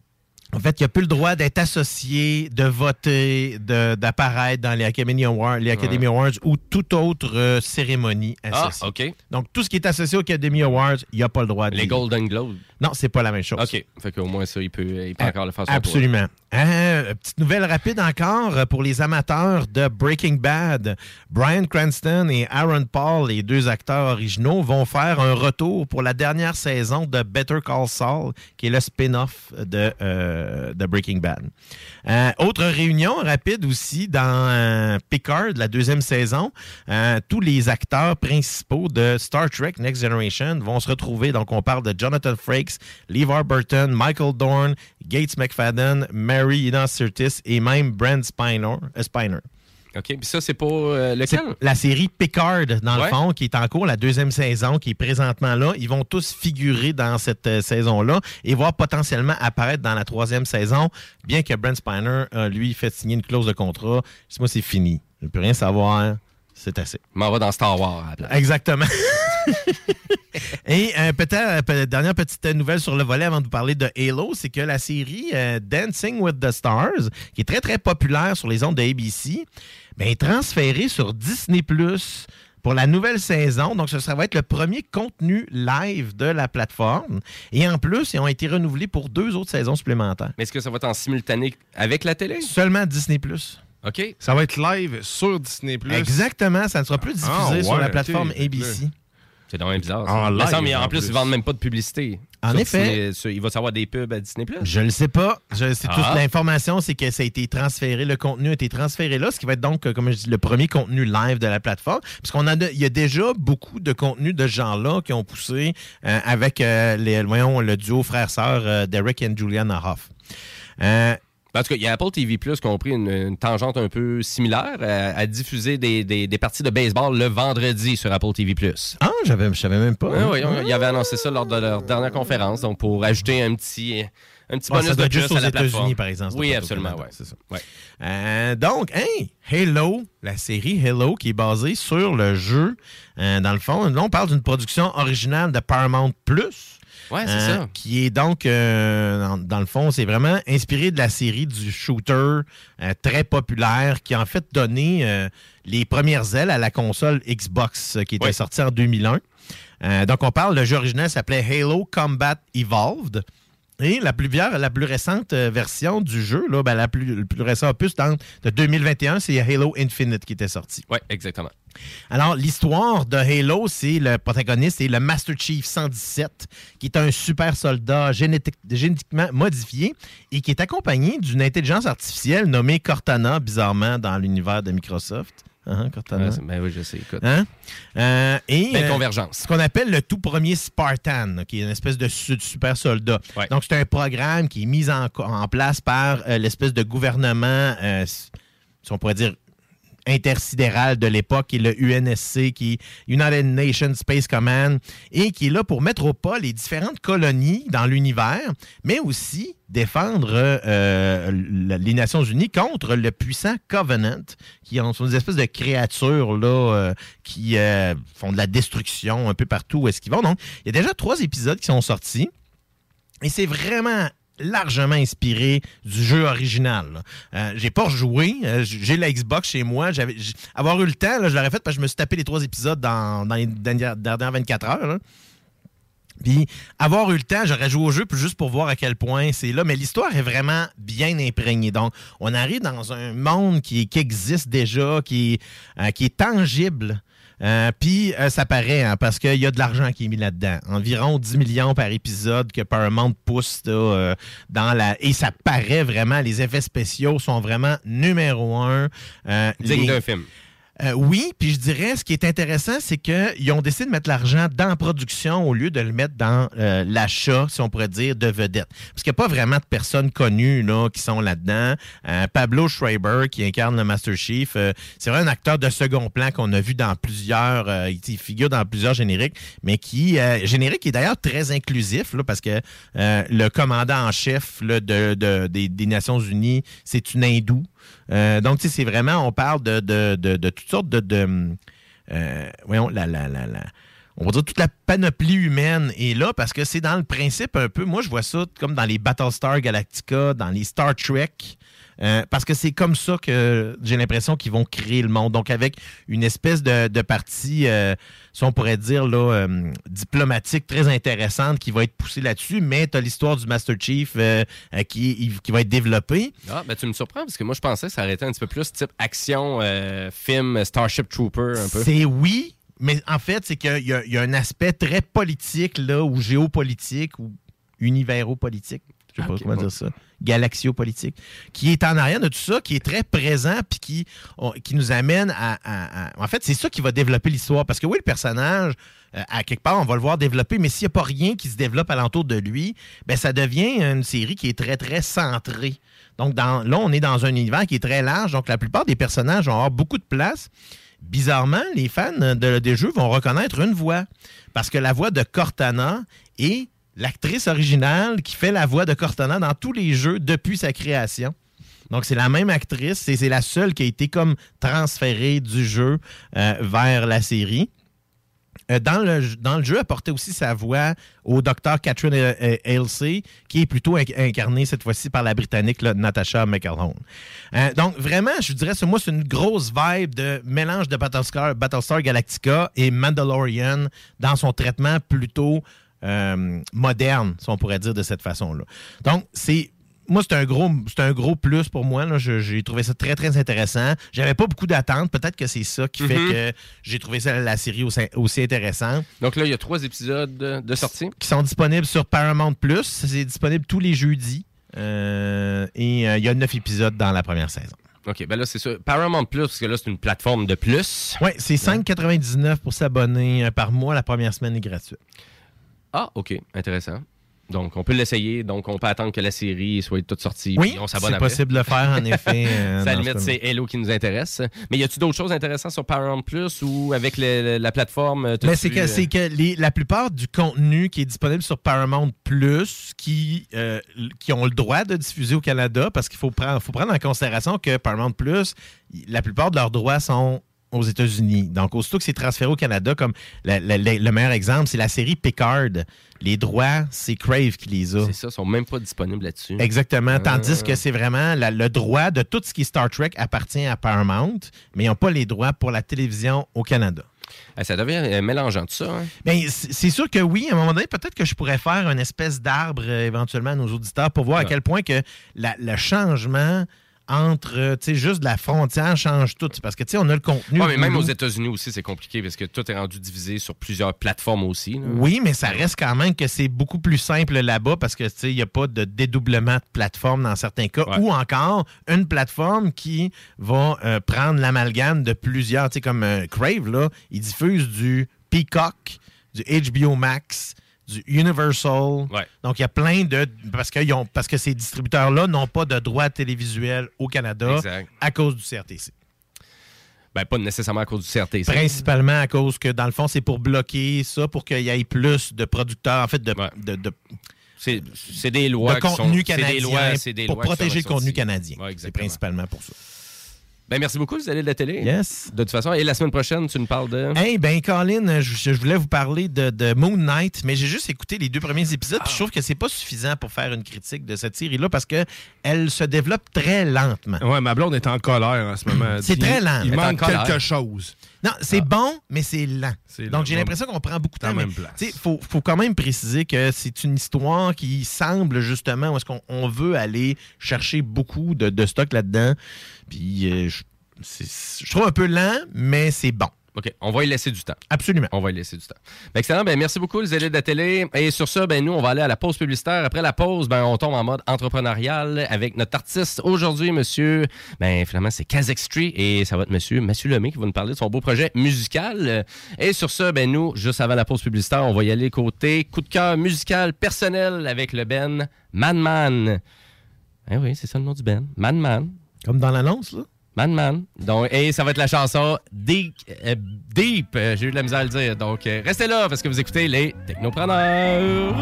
En fait, il n'a plus le droit d'être associé, de voter, de- d'apparaître dans les Academy Awards, les Academy Awards ou toute autre euh, cérémonie Ah, associée. OK. Donc, tout ce qui est associé aux Academy Awards, il n'a pas le droit de Les les- Golden Globes. Non, c'est pas la même chose. OK. Fait qu'au moins, ça, il peut, il peut encore le faire Absolument. Euh, petite nouvelle rapide encore euh, pour les amateurs de Breaking Bad. Brian Cranston et Aaron Paul, les deux acteurs originaux, vont faire un retour pour la dernière saison de Better Call Saul, qui est le spin-off de, euh, de Breaking Bad. Euh, autre réunion rapide aussi dans euh, Picard, la deuxième saison. Euh, tous les acteurs principaux de Star Trek Next Generation vont se retrouver. Donc, on parle de Jonathan Frakes, LeVar Burton, Michael Dorn, Gates McFadden, Mary Ina Curtis et même Brent euh, Spiner. OK. Puis ça, c'est pour euh, lequel? La série Picard, dans Ouais. le fond, qui est en cours, la deuxième saison, qui est présentement là. Ils vont tous figurer dans cette euh, saison-là et voir potentiellement apparaître dans la troisième saison, bien que Brent Spiner, a, lui, fait signer une clause de contrat. Moi, c'est fini. Je ne peux rien savoir. C'est assez. M'en va dans Star Wars. à la place. Exactement. <laughs> <laughs> Et euh, peut-être, euh, peut- dernière petite nouvelle sur le volet avant de vous parler de Halo, c'est que la série euh, Dancing with the Stars, qui est très très populaire sur les ondes de ABC, ben, est transférée sur Disney Plus pour la nouvelle saison. Donc, ce ça va être le premier contenu live de la plateforme. Et en plus, ils ont été renouvelés pour deux autres saisons supplémentaires. Mais est-ce que ça va être en simultané avec la télé? Seulement Disney Plus. OK. Ça va être live sur Disney+. Exactement, ça ne sera plus diffusé Ah, sur la plateforme ABC. C'est donc bien bizarre. ça. En Mais ça, live, mais en, en plus, plus. ils vendent même pas de publicité. En Sur effet. Disney- sur- il va savoir des pubs à Disney+. Je ne sais pas. Je- C'est Ah. toute l'information, c'est que ça a été transféré, le contenu a été transféré là, ce qui va être donc, euh, comme je dis, le premier contenu live de la plateforme. Parce qu'on a, il y a déjà beaucoup de contenus de ce genre-là qui ont poussé euh, avec euh, les, voyons, le duo frère-sœur euh, Derek et Juliana Hoff. Euh, En tout cas, il y a Apple TV Plus qui ont pris une, une tangente un peu similaire euh, à, diffuser des, des- des parties de baseball le vendredi sur Apple TV Plus. Ah, j'avais, je savais même pas. Oui, oui, ils avaient annoncé ça lors de leur dernière conférence, donc pour ajouter un petit, un petit Ah, bonus ça doit de juste aux. États-Unis, par exemple. Oui, absolument, ouais. C'est ça. Ouais. Euh, donc, hey, Halo, la série Halo qui est basée sur le jeu. euh, dans le fond, là, on parle d'une production originale de Paramount Plus. Ouais, c'est euh, ça. Qui est donc, euh, dans, dans le fond, c'est vraiment inspiré de la série du shooter euh, très populaire qui a en fait donné euh, les premières ailes à la console Xbox qui était sortie en 2001. Euh, donc, on parle, le jeu original s'appelait Halo Combat Evolved. Et la plus, vieille- la plus récente euh, version du jeu, là, ben, la plus, le plus récent opus de 2021, c'est Halo Infinite qui était sorti. Oui, exactement. Alors, l'histoire de Halo, c'est le protagoniste et le Master Chief 117, qui est un super soldat génétique- génétiquement modifié et qui est accompagné d'une intelligence artificielle nommée Cortana, bizarrement, dans l'univers de Microsoft. Hein, Cortana? Ben oui, je sais. Écoute. Hein? Euh, et Belle euh, convergence. Ce qu'on appelle le tout premier Spartan, qui est une espèce de su- super soldat. Donc, c'est un programme qui est mis en, en place par euh, l'espèce de gouvernement, si on pourrait dire, intersidéral de l'époque, qui est le UNSC, qui est United Nations Space Command, et qui est là pour mettre au pas les différentes colonies dans l'univers, mais aussi défendre euh, le- les Nations Unies contre le puissant Covenant, qui sont des espèces de créatures là, euh, qui euh, font de la destruction un peu partout où est-ce qu'ils vont. Donc, il y a déjà trois épisodes qui sont sortis. Et c'est vraiment largement inspiré du jeu original. Euh, j'ai pas rejoué. euh, j'ai la Xbox chez moi. J'avais, avoir eu le temps, je l'aurais fait parce que je me suis tapé les trois épisodes dans, les dernières, dernières 24 heures. Puis avoir eu le temps, j'aurais joué au jeu juste pour voir à quel point c'est là. Mais l'histoire est vraiment bien imprégnée. Donc, on arrive dans un monde qui, qui existe déjà, qui, euh, qui est tangible. Euh, Puis euh, ça paraît, hein, parce qu'il y a de l'argent qui est mis là-dedans. Environ 10 millions par épisode que Paramount pousse là, euh, dans la. Et ça paraît vraiment, les effets spéciaux sont vraiment numéro un. Euh, Digne les- d'un film. Euh, oui, puis je dirais, ce qui est intéressant, c'est qu'ils ont décidé de mettre l'argent dans la production au lieu de le mettre dans euh, l'achat, si on pourrait dire, de vedettes. Parce qu'il n'y a pas vraiment de personnes connues là, qui sont là-dedans. Euh, Pablo Schreiber, qui incarne le Master Chief, euh, c'est vraiment un acteur de second plan qu'on a vu dans plusieurs, euh, il figure dans plusieurs génériques, mais qui, générique est d'ailleurs très inclusif, là, parce que le commandant en chef de- des, des Nations Unies, c'est une hindoue. Euh, donc, c'est vraiment, on parle de, de, de, toutes sortes de. euh, voyons, la, la- on va dire toute la panoplie humaine est là parce que c'est dans le principe un peu. Moi, je vois ça comme dans les Battlestar Galactica, dans les Star Trek. Euh, parce que c'est comme ça que j'ai l'impression qu'ils vont créer le monde. Donc, avec une espèce de, de partie, euh, si on pourrait dire, là, euh, diplomatique très intéressante qui va être poussée là-dessus, mais tu as l'histoire du Master Chief qui, qui va être développée. Ah, ben tu me surprends parce que moi je pensais que ça aurait été un petit peu plus type action, film, Starship Trooper un peu. C'est oui, mais en fait, c'est qu'il y, a- il y a un aspect très politique, là, ou géopolitique, ou univéropolitique. Je sais pas comment bon. dire ça. Galaxiopolitique. Qui est en arrière de tout ça, qui est très présent, puis qui, on- qui nous amène à. à- à- En fait, c'est ça qui va développer l'histoire. Parce que oui, le personnage, euh, à quelque part, on va le voir développer, mais s'il n'y a pas rien qui se développe alentour de lui, ben ça devient une série qui est très, très centrée. Donc dans, là, on est dans un univers qui est très large. Donc la plupart des personnages vont avoir beaucoup de place. Bizarrement, les fans de- des jeux vont reconnaître une voix. Parce que la voix de Cortana est l'actrice originale qui fait la voix de Cortana dans tous les jeux depuis sa création. Donc, c'est la même actrice et c'est la seule qui a été comme transférée du jeu euh, vers la série. euh, dans, le, dans le jeu, apportait aussi sa voix au docteur Catherine euh, Ailsey, qui est plutôt inc- incarnée cette fois-ci par la Britannique Natasha McElhone. Donc, vraiment, je dirais, sur moi, c'est une grosse vibe de mélange de Battlestar, Battlestar Galactica et Mandalorian dans son traitement plutôt euh, moderne, si on pourrait dire de cette façon-là. Donc, c'est moi, c'est un gros, c'est un gros plus pour moi. J'ai trouvé ça très, très intéressant. J'avais pas beaucoup d'attentes. Peut-être que c'est ça qui fait Mhm. que j'ai trouvé ça, la série aussi, aussi intéressante. Donc là, il y a trois épisodes de sortie. Qui sont disponibles sur Paramount Plus. C'est disponible tous les jeudis. Euh, et euh, il y a neuf épisodes dans la première saison. OK, ben là, c'est ça. Paramount Plus, parce que là, c'est une plateforme de plus. Oui, c'est 5,99 pour s'abonner par mois. La première semaine est gratuite. Ah, OK, intéressant. Donc, on peut l'essayer. Donc, on peut attendre que la série soit toute sortie. Oui, puis on s'abonne c'est possible de le faire, en effet, <laughs> euh, Ça, limite, ce c'est Hello qui nous intéresse. Mais y a-tu d'autres choses intéressantes sur Paramount Plus ou avec le- la plateforme? euh, t'as-tu, c'est que, euh, c'est que les- la plupart du contenu qui est disponible sur Paramount Plus, qui, euh, qui ont le droit de diffuser au Canada, parce qu'il faut prendre, faut prendre en considération que Paramount Plus, la plupart de leurs droits sont aux États-Unis. Donc, aussitôt que c'est transféré au Canada, comme la- la- la- le meilleur exemple, c'est la série Picard. Les droits, c'est Crave qui les a. C'est ça, ils sont même pas disponibles là-dessus. Exactement. Tandis Ah. que c'est vraiment le droit de tout ce qui est Star Trek appartient à Paramount, mais ils n'ont pas les droits pour la télévision au Canada. Ah, ça devient euh, mélangeant tout ça. hein? C- c'est sûr que oui, à un moment donné, peut-être que je pourrais faire une espèce d'arbre euh, éventuellement à nos auditeurs pour voir à Ouais. quel point que le changement entre, tu sais, juste la frontière change tout. Parce que, tu sais, on a le contenu. Ouais, mais même aux États-Unis aussi, c'est compliqué parce que tout est rendu divisé sur plusieurs plateformes aussi. là. Oui, mais ça reste quand même que c'est beaucoup plus simple là-bas parce que tu sais, il n'y a pas de dédoublement de plateforme dans certains cas. Ou encore une plateforme qui va euh, prendre l'amalgame de plusieurs. Tu sais, comme euh, Crave, là, il diffuse du Peacock, du HBO Max, du Universal. Donc, il y a plein de. Parce que, ils ont- parce que ces distributeurs-là n'ont pas de droits télévisuels au Canada Exact. à cause du CRTC. Ben, pas nécessairement à cause du CRTC. Principalement à cause que, dans le fond, c'est pour bloquer ça, pour qu'il y ait plus de producteurs, en fait, de. de- de- C'est des lois de qui sont- contenu des canadien lois- des pour lois sont protéger le contenu canadien. Ouais, c'est principalement pour ça. Ben, merci beaucoup, vous allez de la télé. Yes. De toute façon, et la semaine prochaine, tu nous parles de? Hey, ben, Colin, je, je voulais vous parler de, de Moon Knight, mais j'ai juste écouté les deux premiers épisodes. puis Je trouve que c'est pas suffisant pour faire une critique de cette série-là parce que elle se développe très lentement. Ouais, ma blonde est en colère en ce moment. C'est très lent. Il Elle manque quelque chose. Non, c'est bon, mais c'est lent. lent. Donc, j'ai l'impression qu'on prend beaucoup de temps. même place. sais, faut, faut quand même préciser que c'est une histoire qui semble justement où est-ce qu'on on veut aller chercher beaucoup de, de stock là-dedans. Puis, euh, je trouve un peu lent, mais c'est bon. OK, on va y laisser du temps. Absolument. On va y laisser du temps. Ben, excellent. Ben, merci beaucoup, les élèves de la télé. Et sur ça, ben, nous, on va aller à la pause publicitaire. Après la pause, ben, on tombe en mode entrepreneurial avec notre artiste aujourd'hui, monsieur. Ben, finalement, c'est Kazakh Street et ça va être monsieur Mathieu Lemay qui va nous parler de son beau projet musical. Et sur ça, ben, nous, juste avant la pause publicitaire, on va y aller côté coup de cœur musical personnel avec le Ben Man Man. Eh oui, c'est ça le nom du Ben. Man Man. Comme dans l'annonce, là. Man Man. Donc, et ça va être la chanson Deep. euh, Deep. Euh, J'ai eu de la misère à le dire. Donc, euh, restez là parce que vous écoutez les Technopreneurs.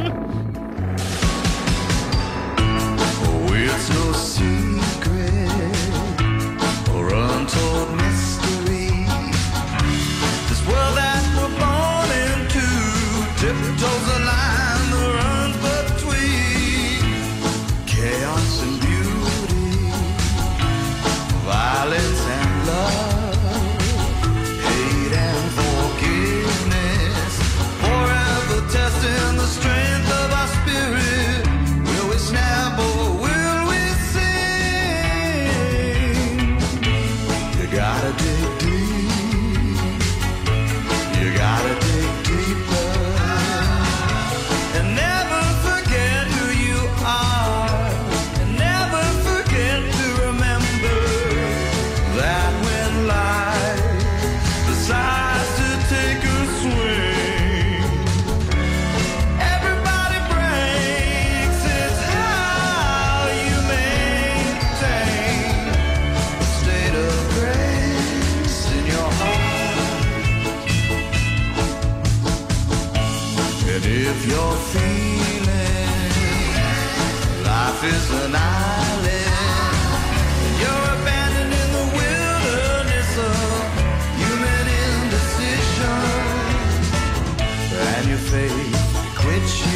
Oh, it's secret or is an island, you're abandoned in the wilderness of human indecision. and faith quits you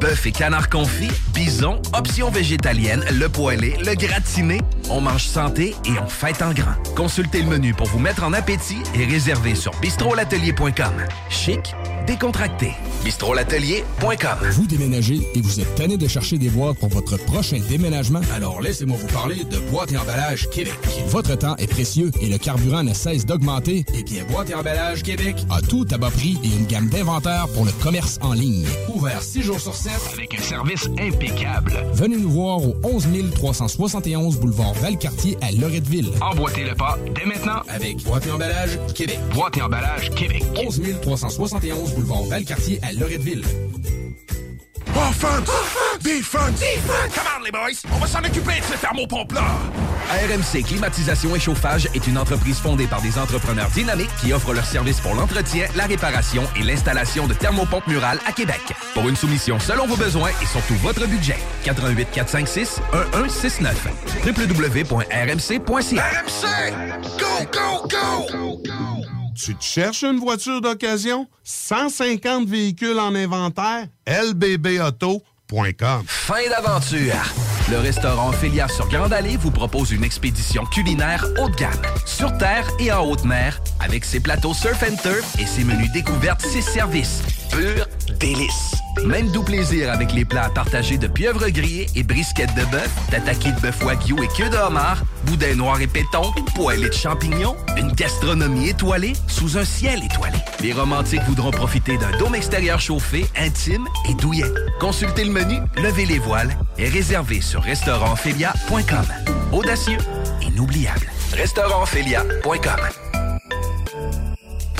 Bœuf et canard confit, bison, options végétaliennes, le poêlé, le gratiné. On mange santé et on fête en grand. Consultez le menu pour vous mettre en appétit et réservez sur bistrolatelier.com. Chic, décontracté. bistrolatelier.com. Vous déménagez et vous êtes tanné de chercher des boîtes pour votre prochain déménagement? Alors laissez-moi vous parler de Boîte et Emballage Québec. Votre temps est précieux et le carburant ne cesse d'augmenter. Eh bien, Boîte et Emballage Québec a tout à bas prix et une gamme d'inventaires pour le commerce en ligne. Ouvert 6 jours sur 7 avec un service impeccable. Venez nous voir au 11 371 boulevard Valcartier à Loretteville. Emboîtez le pas dès maintenant avec Boîte et Emballage Québec. Boîte et Emballage Québec. 11 371 boulevard Valcartier à Loretteville. Offense! Defense! Come on, les boys! On va s'en occuper de ce thermopompe-là! RMC Climatisation et Chauffage est une entreprise fondée par des entrepreneurs dynamiques qui offrent leurs services pour l'entretien, la réparation et l'installation de thermopompes murales à Québec. Pour une soumission selon vos besoins et surtout votre budget. 88 456 1169 www.rmc.ca RMC! Go, go, go! Tu te cherches une voiture d'occasion? 150 véhicules en inventaire? lbbauto.com Fin d'aventure! Le restaurant Félias sur Grande Allée vous propose une expédition culinaire haut de gamme, sur terre et en haute mer, avec ses plateaux surf and turf et ses menus découvertes, ses services. Pur délice! Même doux plaisir avec les plats partagés de pieuvres grillées et brisquettes de bœuf, tataki de bœuf wagyu et queue de homard, boudin noir et péton, poêlée de champignons, une gastronomie étoilée sous un ciel étoilé. Les romantiques voudront profiter d'un dôme extérieur chauffé, intime et douillet. Consultez le menu, levez les voiles est réservé sur restaurantphilia.com. Audacieux, inoubliable. Restaurantphilia.com.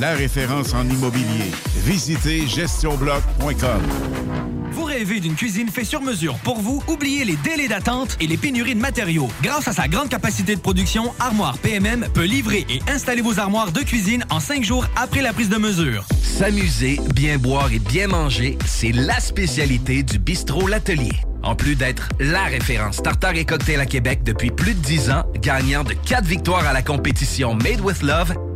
la référence en immobilier. Visitez gestionbloc.com. Vous rêvez d'une cuisine faite sur mesure pour vous? Oubliez les délais d'attente et les pénuries de matériaux. Grâce à sa grande capacité de production, Armoire PMM peut livrer et installer vos armoires de cuisine en cinq jours après la prise de mesure. S'amuser, bien boire et bien manger, c'est la spécialité du bistrot L'Atelier. En plus d'être la référence tartare et cocktail à Québec depuis plus de 10 ans, gagnant de 4 victoires à la compétition Made with Love,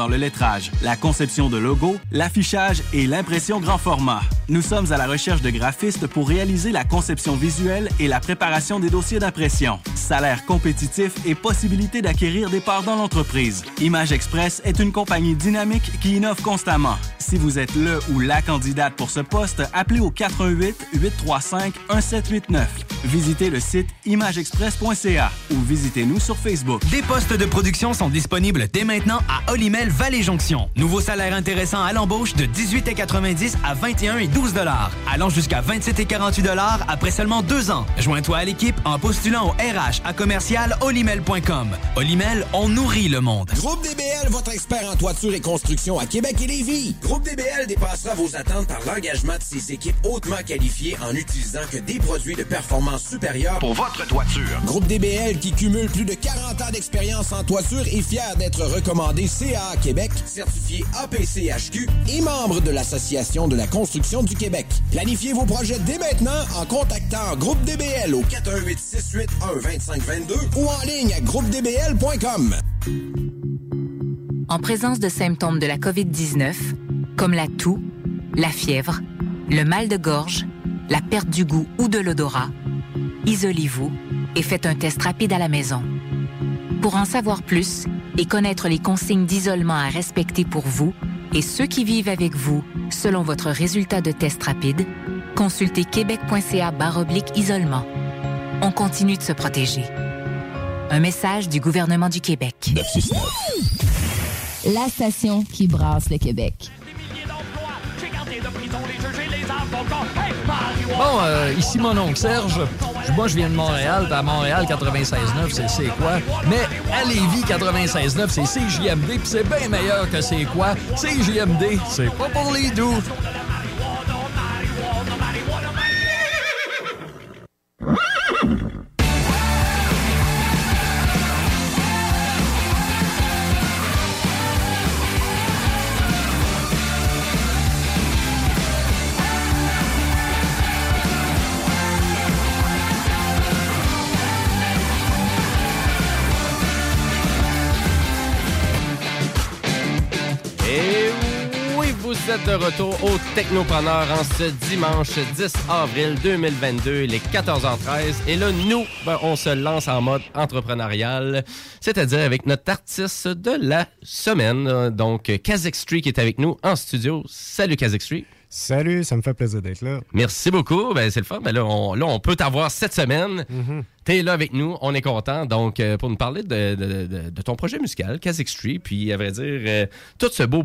dans le lettrage, la conception de logos, l'affichage et l'impression grand format. Nous sommes à la recherche de graphistes pour réaliser la conception visuelle et la préparation des dossiers d'impression. Salaire compétitif et possibilité d'acquérir des parts dans l'entreprise. Image Express est une compagnie dynamique qui innove constamment. Si vous êtes le ou la candidate pour ce poste, appelez au 88 835 1789. Visitez le site imageexpress.ca ou visitez-nous sur Facebook. Des postes de production sont disponibles dès maintenant à Olimel Valley Jonction. Nouveau salaire intéressant à l'embauche de 18,90 à 21 et 12 dollars, allant jusqu'à 27 et 48 dollars après seulement deux ans. Joins-toi à l'équipe en postulant au RH à commercial olimel.com. Olimel, on nourrit le monde. Groupe DBL, votre expert en toiture et construction à Québec et Lévis. Groupe DBL dépassera vos attentes par l'engagement de ses équipes hautement qualifiées en utilisant que des produits de performance supérieure pour votre toiture. Groupe DBL qui cumule plus de 40 ans d'expérience en toiture est fier d'être recommandé CA Québec, certifié APCHQ et membre de l'Association de la construction du Québec. Planifiez vos projets dès maintenant en contactant Groupe DBL au 418 681 2522 ou en ligne à groupedbl.com. En présence de symptômes de la COVID-19, comme la toux, la fièvre, le mal de gorge, la perte du goût ou de l'odorat, isolez-vous et faites un test rapide à la maison. Pour en savoir plus et connaître les consignes d'isolement à respecter pour vous et ceux qui vivent avec vous selon votre résultat de test rapide, consultez québec.ca oblique isolement. On continue de se protéger. Un message du gouvernement du Québec. La station qui brasse le Québec. Bon, euh, ici mon oncle Serge. Moi, je viens de Montréal. À Montréal, 96.9, c'est c'est quoi? Mais à Lévis, 96.9, c'est CJMD. Puis c'est bien meilleur que c'est quoi? CJMD, c'est pas pour les doux. Vous êtes de retour au Technopreneur en ce dimanche 10 avril 2022, il est 14h13. Et là, nous, ben, on se lance en mode entrepreneurial, c'est-à-dire avec notre artiste de la semaine, donc Kazakh Street qui est avec nous en studio. Salut Kazakh Street. Salut, ça me fait plaisir d'être là. Merci beaucoup. Ben, c'est le fun. Ben, là, on, là, on peut t'avoir cette semaine. Mhm. T'es là avec nous. On est content. Donc, euh, pour nous parler de, de- de- de ton projet musical, Kazakh Street, puis, à vrai dire, euh, tout ce beau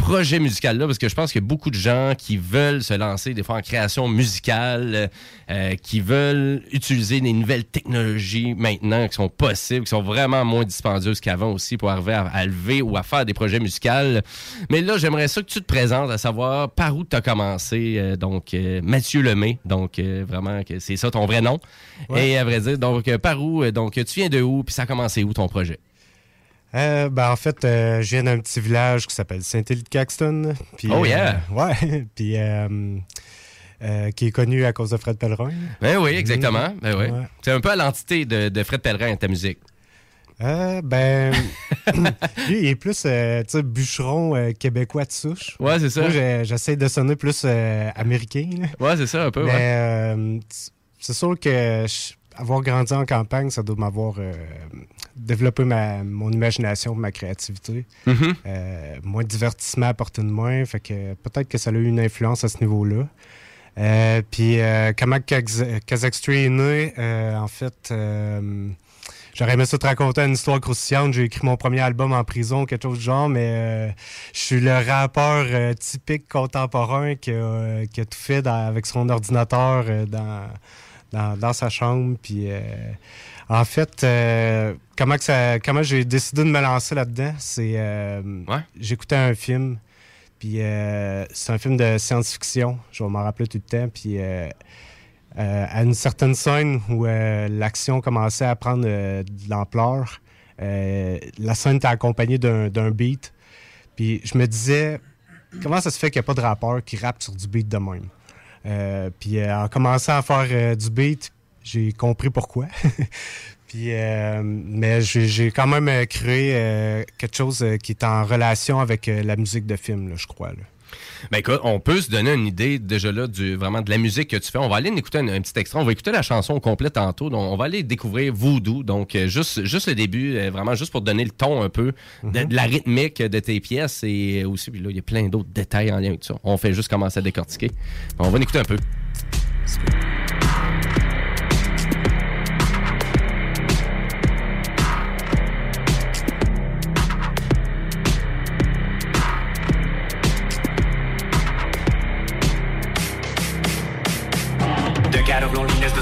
projet musical-là, parce que je pense qu'il y a beaucoup de gens qui veulent se lancer des fois en création musicale, euh, qui veulent utiliser des nouvelles technologies maintenant qui sont possibles, qui sont vraiment moins dispendieuses qu'avant aussi pour arriver à, à lever ou à faire des projets musicaux. Mais là, j'aimerais ça que tu te présentes, à savoir par où tu as commencé. euh, donc, euh, Mathieu Lemay, donc euh, vraiment, que c'est ça ton vrai nom. Ouais. Et à vrai dire, donc, euh, par où, donc, tu viens de où, puis ça a commencé où ton projet? Euh, ben, en fait, euh, je viens d'un petit village qui s'appelle Saint-Élie-de-Caxton. Oh, euh, yeah! ouais, <laughs> puis euh, euh, qui est connu à cause de Fred Pellerin. Ben oui, exactement. Mhm. Ben oui. Ouais. C'est un peu à l'entité de, de Fred Pellerin, ta musique. Euh, ben, <laughs> lui, il est plus, euh, tu sais, bûcheron euh, québécois de souche. Ouais, c'est ça. Moi, j'essaie de sonner plus euh, américain. là. Ouais, c'est ça, un peu, Mais ouais. euh, c'est sûr que avoir grandi en campagne, ça doit m'avoir développé ma, mon imagination, ma créativité. Euh, moins de divertissement à portée de main, fait que peut-être que ça a eu une influence à ce niveau-là. Euh, puis euh, comment Kaz- Kazakh Street est né, en fait, j'aurais aimé ça te raconter une histoire croustillante. J'ai écrit mon premier album en prison, quelque chose du genre, mais je suis le rappeur typique contemporain qui a, qui a tout fait dans- avec son ordinateur dans, dans, dans sa chambre. Puis euh, en fait, euh, comment, que ça, comment j'ai décidé de me lancer là-dedans, c'est euh, j'écoutais un film. Puis c'est un film de science-fiction, je vais m'en rappeler tout le temps. Puis euh, à une certaine scène où euh, l'action commençait à prendre euh, de l'ampleur, la scène était accompagnée d'un d'un beat. Puis je me disais, comment ça se fait qu'il n'y a pas de rappeur qui rappe sur du beat de même? Euh, puis euh, en commençant à faire euh, du beat, j'ai compris pourquoi. <laughs> puis, mais j'ai quand même créé quelque chose qui est en relation avec la musique de film, je crois. Ben écoute, on peut se donner une idée déjà là du vraiment de la musique que tu fais. On va aller écouter un, un petit extrait. On va écouter la chanson au complet tantôt. Donc, on va aller découvrir Voodoo. Donc, euh, juste, juste le début, euh, vraiment juste pour donner le ton un peu de, de la rythmique de tes pièces. Et aussi, puis là, il y a plein d'autres détails en lien avec ça. On fait juste commencer à décortiquer. On va en écouter un peu.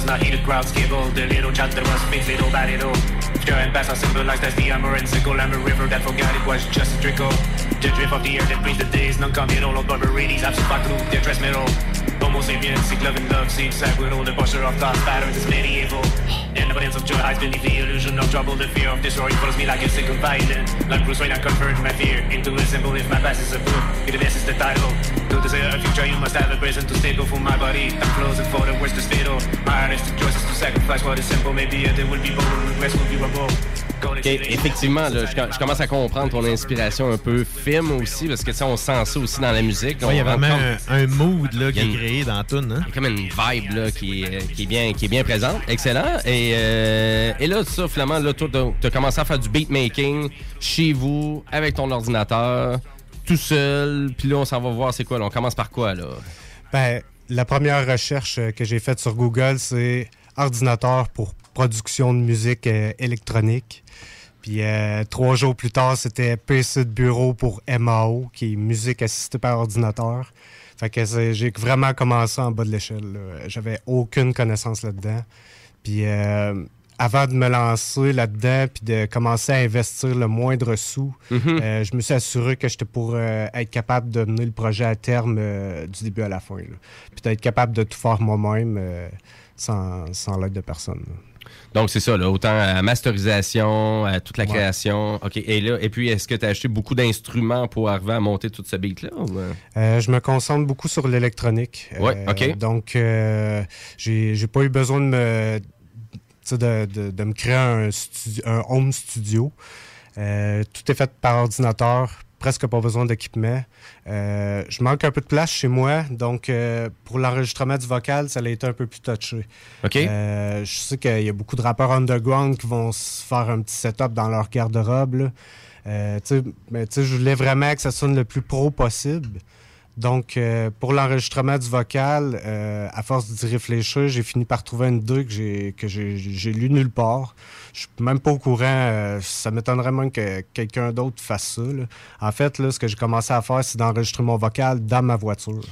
Not heed a crowd's cable. The little that was speaks little by little. Pure and past are symbolized as the amber and sickle. I'm a river that forgot it was just a trickle. The drip of the air that brings the days. Non-committal of barbarities. Back through their dress middle. Homo sapiens seek love and love. Seek sack with all the posture of thoughts. Patterns is medieval. And evidence of joy hides beneath the illusion of trouble. The fear of destroying follows me like a sick violent. Like Bruce Wayne, I convert my fear into a symbol. If my past is a book, it is the title. To desire a future, you must have a present to go for my body. I'm frozen for the worst to spittle. My artistic choices to sacrifice what is simple. Maybe there will be bold, regrets will be rebel. Effectivement, là, je, com- je commence à comprendre ton inspiration un peu film aussi, parce que ça, on sent ça aussi dans la musique. Ouais, il y a vraiment un, un mood là, qui est créé dans la toune. Hein? Il y a comme une vibe là, qui, est, qui, est bien, qui est bien présente. Excellent. Et, euh, et là, ça, finalement, là, toi, tu as commencé à faire du beatmaking chez vous, avec ton ordinateur, tout seul. Puis là, on s'en va voir c'est quoi. Là. On commence par quoi, là? Ben, la première recherche euh, que j'ai faite sur Google, c'est ordinateur pour production de musique euh, électronique. Puis euh, trois jours plus tard, c'était PC de bureau pour MAO, qui est musique assistée par ordinateur. Fait que j'ai vraiment commencé en bas de l'échelle. J'avais aucune connaissance là-dedans. Puis euh, avant de me lancer là-dedans, puis de commencer à investir le moindre sou, Mhm. euh, je me suis assuré que j'étais pour être capable de mener le projet à terme du début à la fin. là. Puis d'être capable de tout faire moi-même sans, sans l'aide de personne. là. Donc, c'est ça, là, autant à masterisation, à toute la Ouais. création. OK. Et là, et puis, est-ce que tu as acheté beaucoup d'instruments pour arriver à monter tout ce beat-là? euh? Euh, je me concentre beaucoup sur l'électronique. Ouais, Euh, OK. Donc, euh, j'ai pas eu besoin de me, de, de- de me créer un, studi- un home studio. Tout est fait par ordinateur, presque pas besoin d'équipement. Euh, je manque un peu de place chez moi, donc euh, pour l'enregistrement du vocal, ça a été un peu plus touché. OK. Euh, je sais qu'il y a beaucoup de rappeurs underground qui vont se faire un petit setup dans leur garde-robe. mais je voulais vraiment que ça sonne le plus pro possible. Donc, euh, pour l'enregistrement du vocal, euh, à force d'y réfléchir, j'ai fini par trouver une idée que j'ai que j'ai j'ai lu nulle part. Je suis même pas au courant. euh, ça m'étonnerait même que quelqu'un d'autre fasse ça. En fait, là, ce que j'ai commencé à faire, c'est d'enregistrer mon vocal dans ma voiture.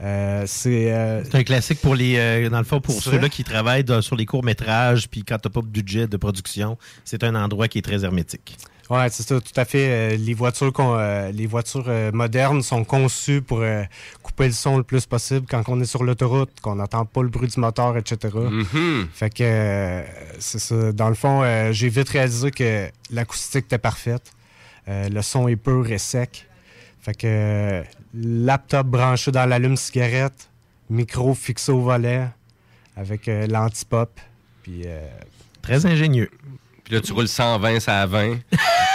Euh, c'est euh, C'est un classique pour les, euh, dans le fond, pour ceux-là qui travaillent dans- sur les courts-métrages, puis quand t'as pas de budget de production, c'est un endroit qui est très hermétique. Ouais, c'est ça, tout à fait. Euh, les voitures, qu'on- euh, les voitures euh, modernes sont conçues pour euh, couper le son le plus possible quand on est sur l'autoroute, qu'on n'entend pas le bruit du moteur, etc. Fait que euh, c'est ça. Dans le fond, euh, j'ai vite réalisé que l'acoustique était parfaite. Euh, le son est pur et sec. Fait que euh, laptop branché dans l'allume-cigarette, micro fixé au volet avec euh, l'anti-pop. Puis euh, Très ingénieux. Puis là, tu roules 120, ça à 20.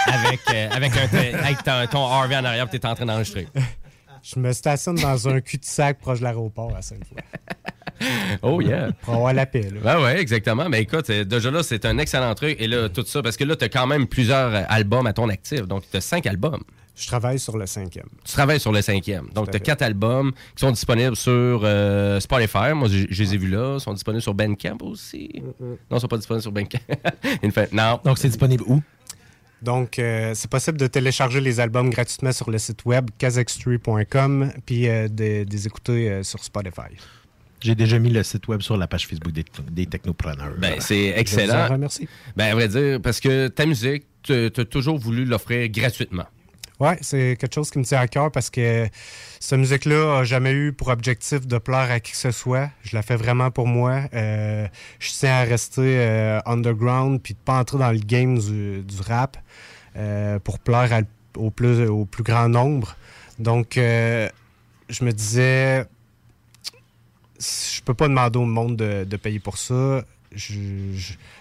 avec, euh, avec, un, avec ton, ton RV en arrière, puis t'es en train d'enregistrer. <laughs> Je me stationne dans un cul-de-sac proche de l'aéroport à Sainte-Foy. <laughs> Oh yeah. Pour avoir la paix, là. Ben ouais, exactement. Mais écoute, euh, déjà là, c'est un excellent truc. Et là, tout ça, parce que là, t'as quand même plusieurs albums à ton actif. Donc, t'as cinq albums. Je travaille sur le cinquième. Tu travailles sur le cinquième. Donc, tu as quatre albums qui sont disponibles sur euh, Spotify. Moi, je, je les ai vus là. Ils sont disponibles sur Bandcamp aussi. Non, ils sont pas disponibles sur Bandcamp. <laughs> Non. Donc, c'est disponible où? Donc, euh, c'est possible de télécharger les albums gratuitement sur le site web kazextree.com puis euh, de, de les écouter euh, sur Spotify. J'ai déjà mis le site web sur la page Facebook des, des technopreneurs. Ben, c'est Je vous en excellent. remercie. Ben, à vrai dire, parce que ta musique, tu as toujours voulu l'offrir gratuitement. Ouais, c'est quelque chose qui me tient à cœur parce que cette musique-là a jamais eu pour objectif de plaire à qui que ce soit. Je la fais vraiment pour moi. Euh, je tiens à rester euh, underground puis de pas entrer dans le game du, rap euh, pour plaire au, plus, au plus grand nombre. Donc, je me disais, je peux pas demander au monde de, payer pour ça.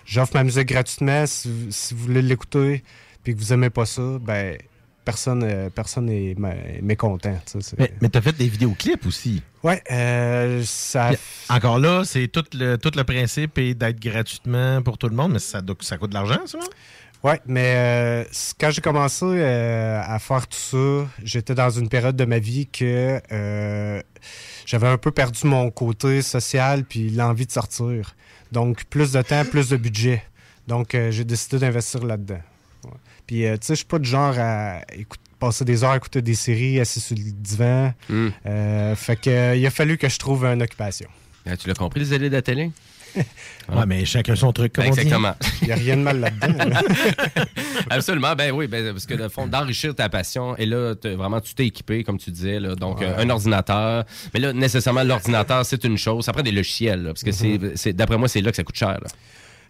J'offre ma musique gratuitement. Si, si vous voulez l'écouter puis que vous aimez pas ça, ben personne euh, personne n'est mé- mécontent. tu Mais, mais t'as fait des vidéoclips aussi. Ouais, euh, ça. Encore là, c'est tout le, tout le principe est d'être gratuitement pour tout le monde, mais ça, coûte de l'argent, ça? Ouais, mais euh, quand j'ai commencé euh, à faire tout ça, j'étais dans une période de ma vie que j'avais un peu perdu mon côté social puis l'envie de sortir. Donc, plus de temps, plus de budget. Donc, j'ai décidé d'investir là-dedans. Puis, euh, tu sais, je suis pas du genre à écoute- passer des heures à écouter des séries assis sur le divan. Hmm. Euh, fait que, euh, il a fallu que je trouve une occupation. Ben, tu l'as compris, les allées de la télé? Ouais, mais chacun son truc, comme. Exactement. <laughs> Il n'y a rien de mal là-dedans. là. <laughs> Absolument, ben oui, ben, parce que le fond, d'enrichir ta passion, et là, vraiment, tu t'es équipé, comme tu disais, là, donc Ouais. un ordinateur. Mais là, nécessairement, l'ordinateur, c'est une chose. Prend des logiciels, là, parce que c'est- Mhm. c'est, d'après moi, c'est là que ça coûte cher.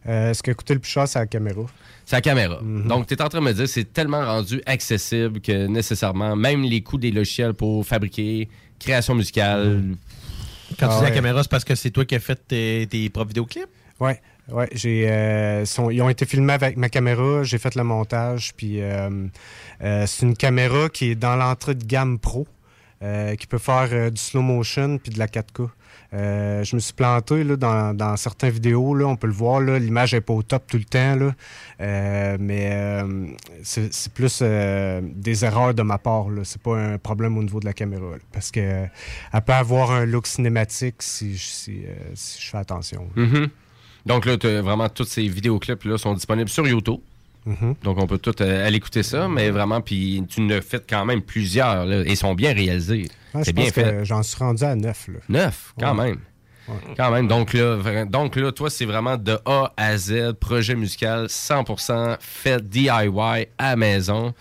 Euh, ce qui a coûté le plus cher, c'est la caméra? C'est la caméra. Mhm. Donc, tu es en train de me dire c'est tellement rendu accessible que nécessairement, même les coûts des logiciels pour fabriquer, création musicale. Quand tu Ah dis la caméra, c'est parce que c'est toi qui as fait tes, tes propres vidéoclips? Ouais, ouais. J'ai, euh, ils ont été filmés avec ma caméra. J'ai fait le montage. Puis euh, euh, c'est une caméra qui est dans l'entrée de gamme pro, euh, qui peut faire euh, du slow motion puis de la 4K. Euh, je me suis planté là, dans, certaines vidéos. Là, on peut le voir. L'image n'est pas au top tout le temps. Là, Euh, mais euh, c'est, plus des erreurs de ma part. C'est pas un problème au niveau de la caméra. parce que elle peut avoir un look cinématique si, je- fais attention. Mhm. Donc là, vraiment tous ces vidéoclips là sont disponibles sur YouTube. Mhm. Donc on peut tout euh, aller écouter ça, mais vraiment, puis tu ne fais quand même plusieurs, là, et ils sont bien réalisés. C'est bien fait. j'en suis rendu à neuf. Là. Neuf, quand Ouais. même. Ouais. Quand même. Donc là, donc là, toi, c'est vraiment de A à Z, projet musical 100% fait DIY à maison,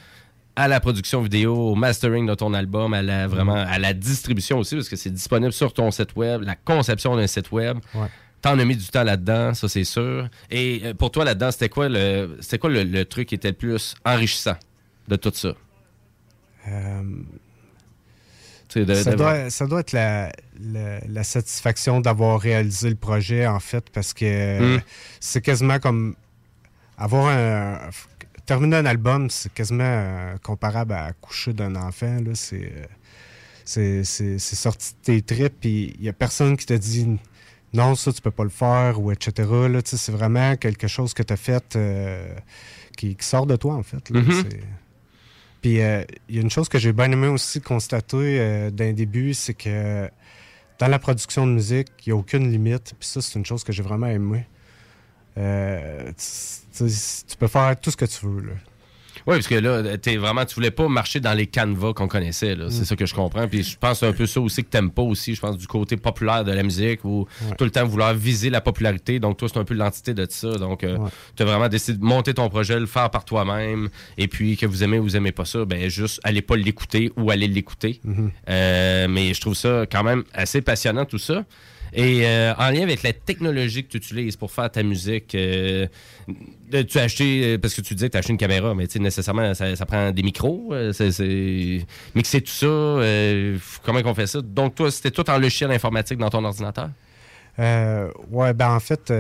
à la production vidéo, au mastering de ton album, à la, vraiment, à la distribution aussi, parce que c'est disponible sur ton site web, la conception d'un site web. Ouais. T'en as mis du temps là-dedans, ça c'est sûr. Et euh, pour toi là-dedans, c'était quoi le c'était quoi le, le truc qui était le plus enrichissant de tout ça? Euh, de- ça, de- doit, ça doit être la, la- la satisfaction d'avoir réalisé le projet, en fait, parce que Mm. c'est quasiment comme avoir un. Terminer un album, c'est quasiment euh, comparable à accoucher d'un enfant. là. C'est, c'est sorti de tes tripes, puis il n'y a personne qui te dit non, ça, tu peux pas le faire, ou etc. C'est vraiment quelque chose que tu as fait euh, qui, qui sort de toi, en fait. là. Mhm. C'est- Puis euh, il y a une chose que j'ai bien aimé aussi constater euh, d'un début, c'est que dans la production de musique, il n'y a aucune limite. Puis ça, c'est une chose que j'ai vraiment aimé. Tu peux faire tout ce que tu veux. Là. Oui, parce que là, t'es vraiment, tu voulais pas marcher dans les canevas qu'on connaissait. là. C'est Mm. ça que je comprends. Puis je pense un peu ça aussi que t'aimes pas aussi. Je pense du côté populaire de la musique ou tout le temps vouloir viser la popularité. Donc toi, c'est un peu l'entité de ça. Donc euh, tu as vraiment décidé de monter ton projet, le faire par toi-même. Et puis que vous aimez ou vous aimez pas ça, ben juste allez pas l'écouter ou allez l'écouter. Mhm. Euh, mais je trouve ça quand même assez passionnant tout ça. Et euh, en lien avec la technologie que tu utilises pour faire ta musique, euh, tu as acheté, euh, parce que tu disais que tu as acheté une caméra, mais nécessairement, ça, prend des micros, mixer tout ça, comment qu'on fait ça? Donc, toi, c'était tout en logiciel informatique dans ton ordinateur? Ouais, ben en fait,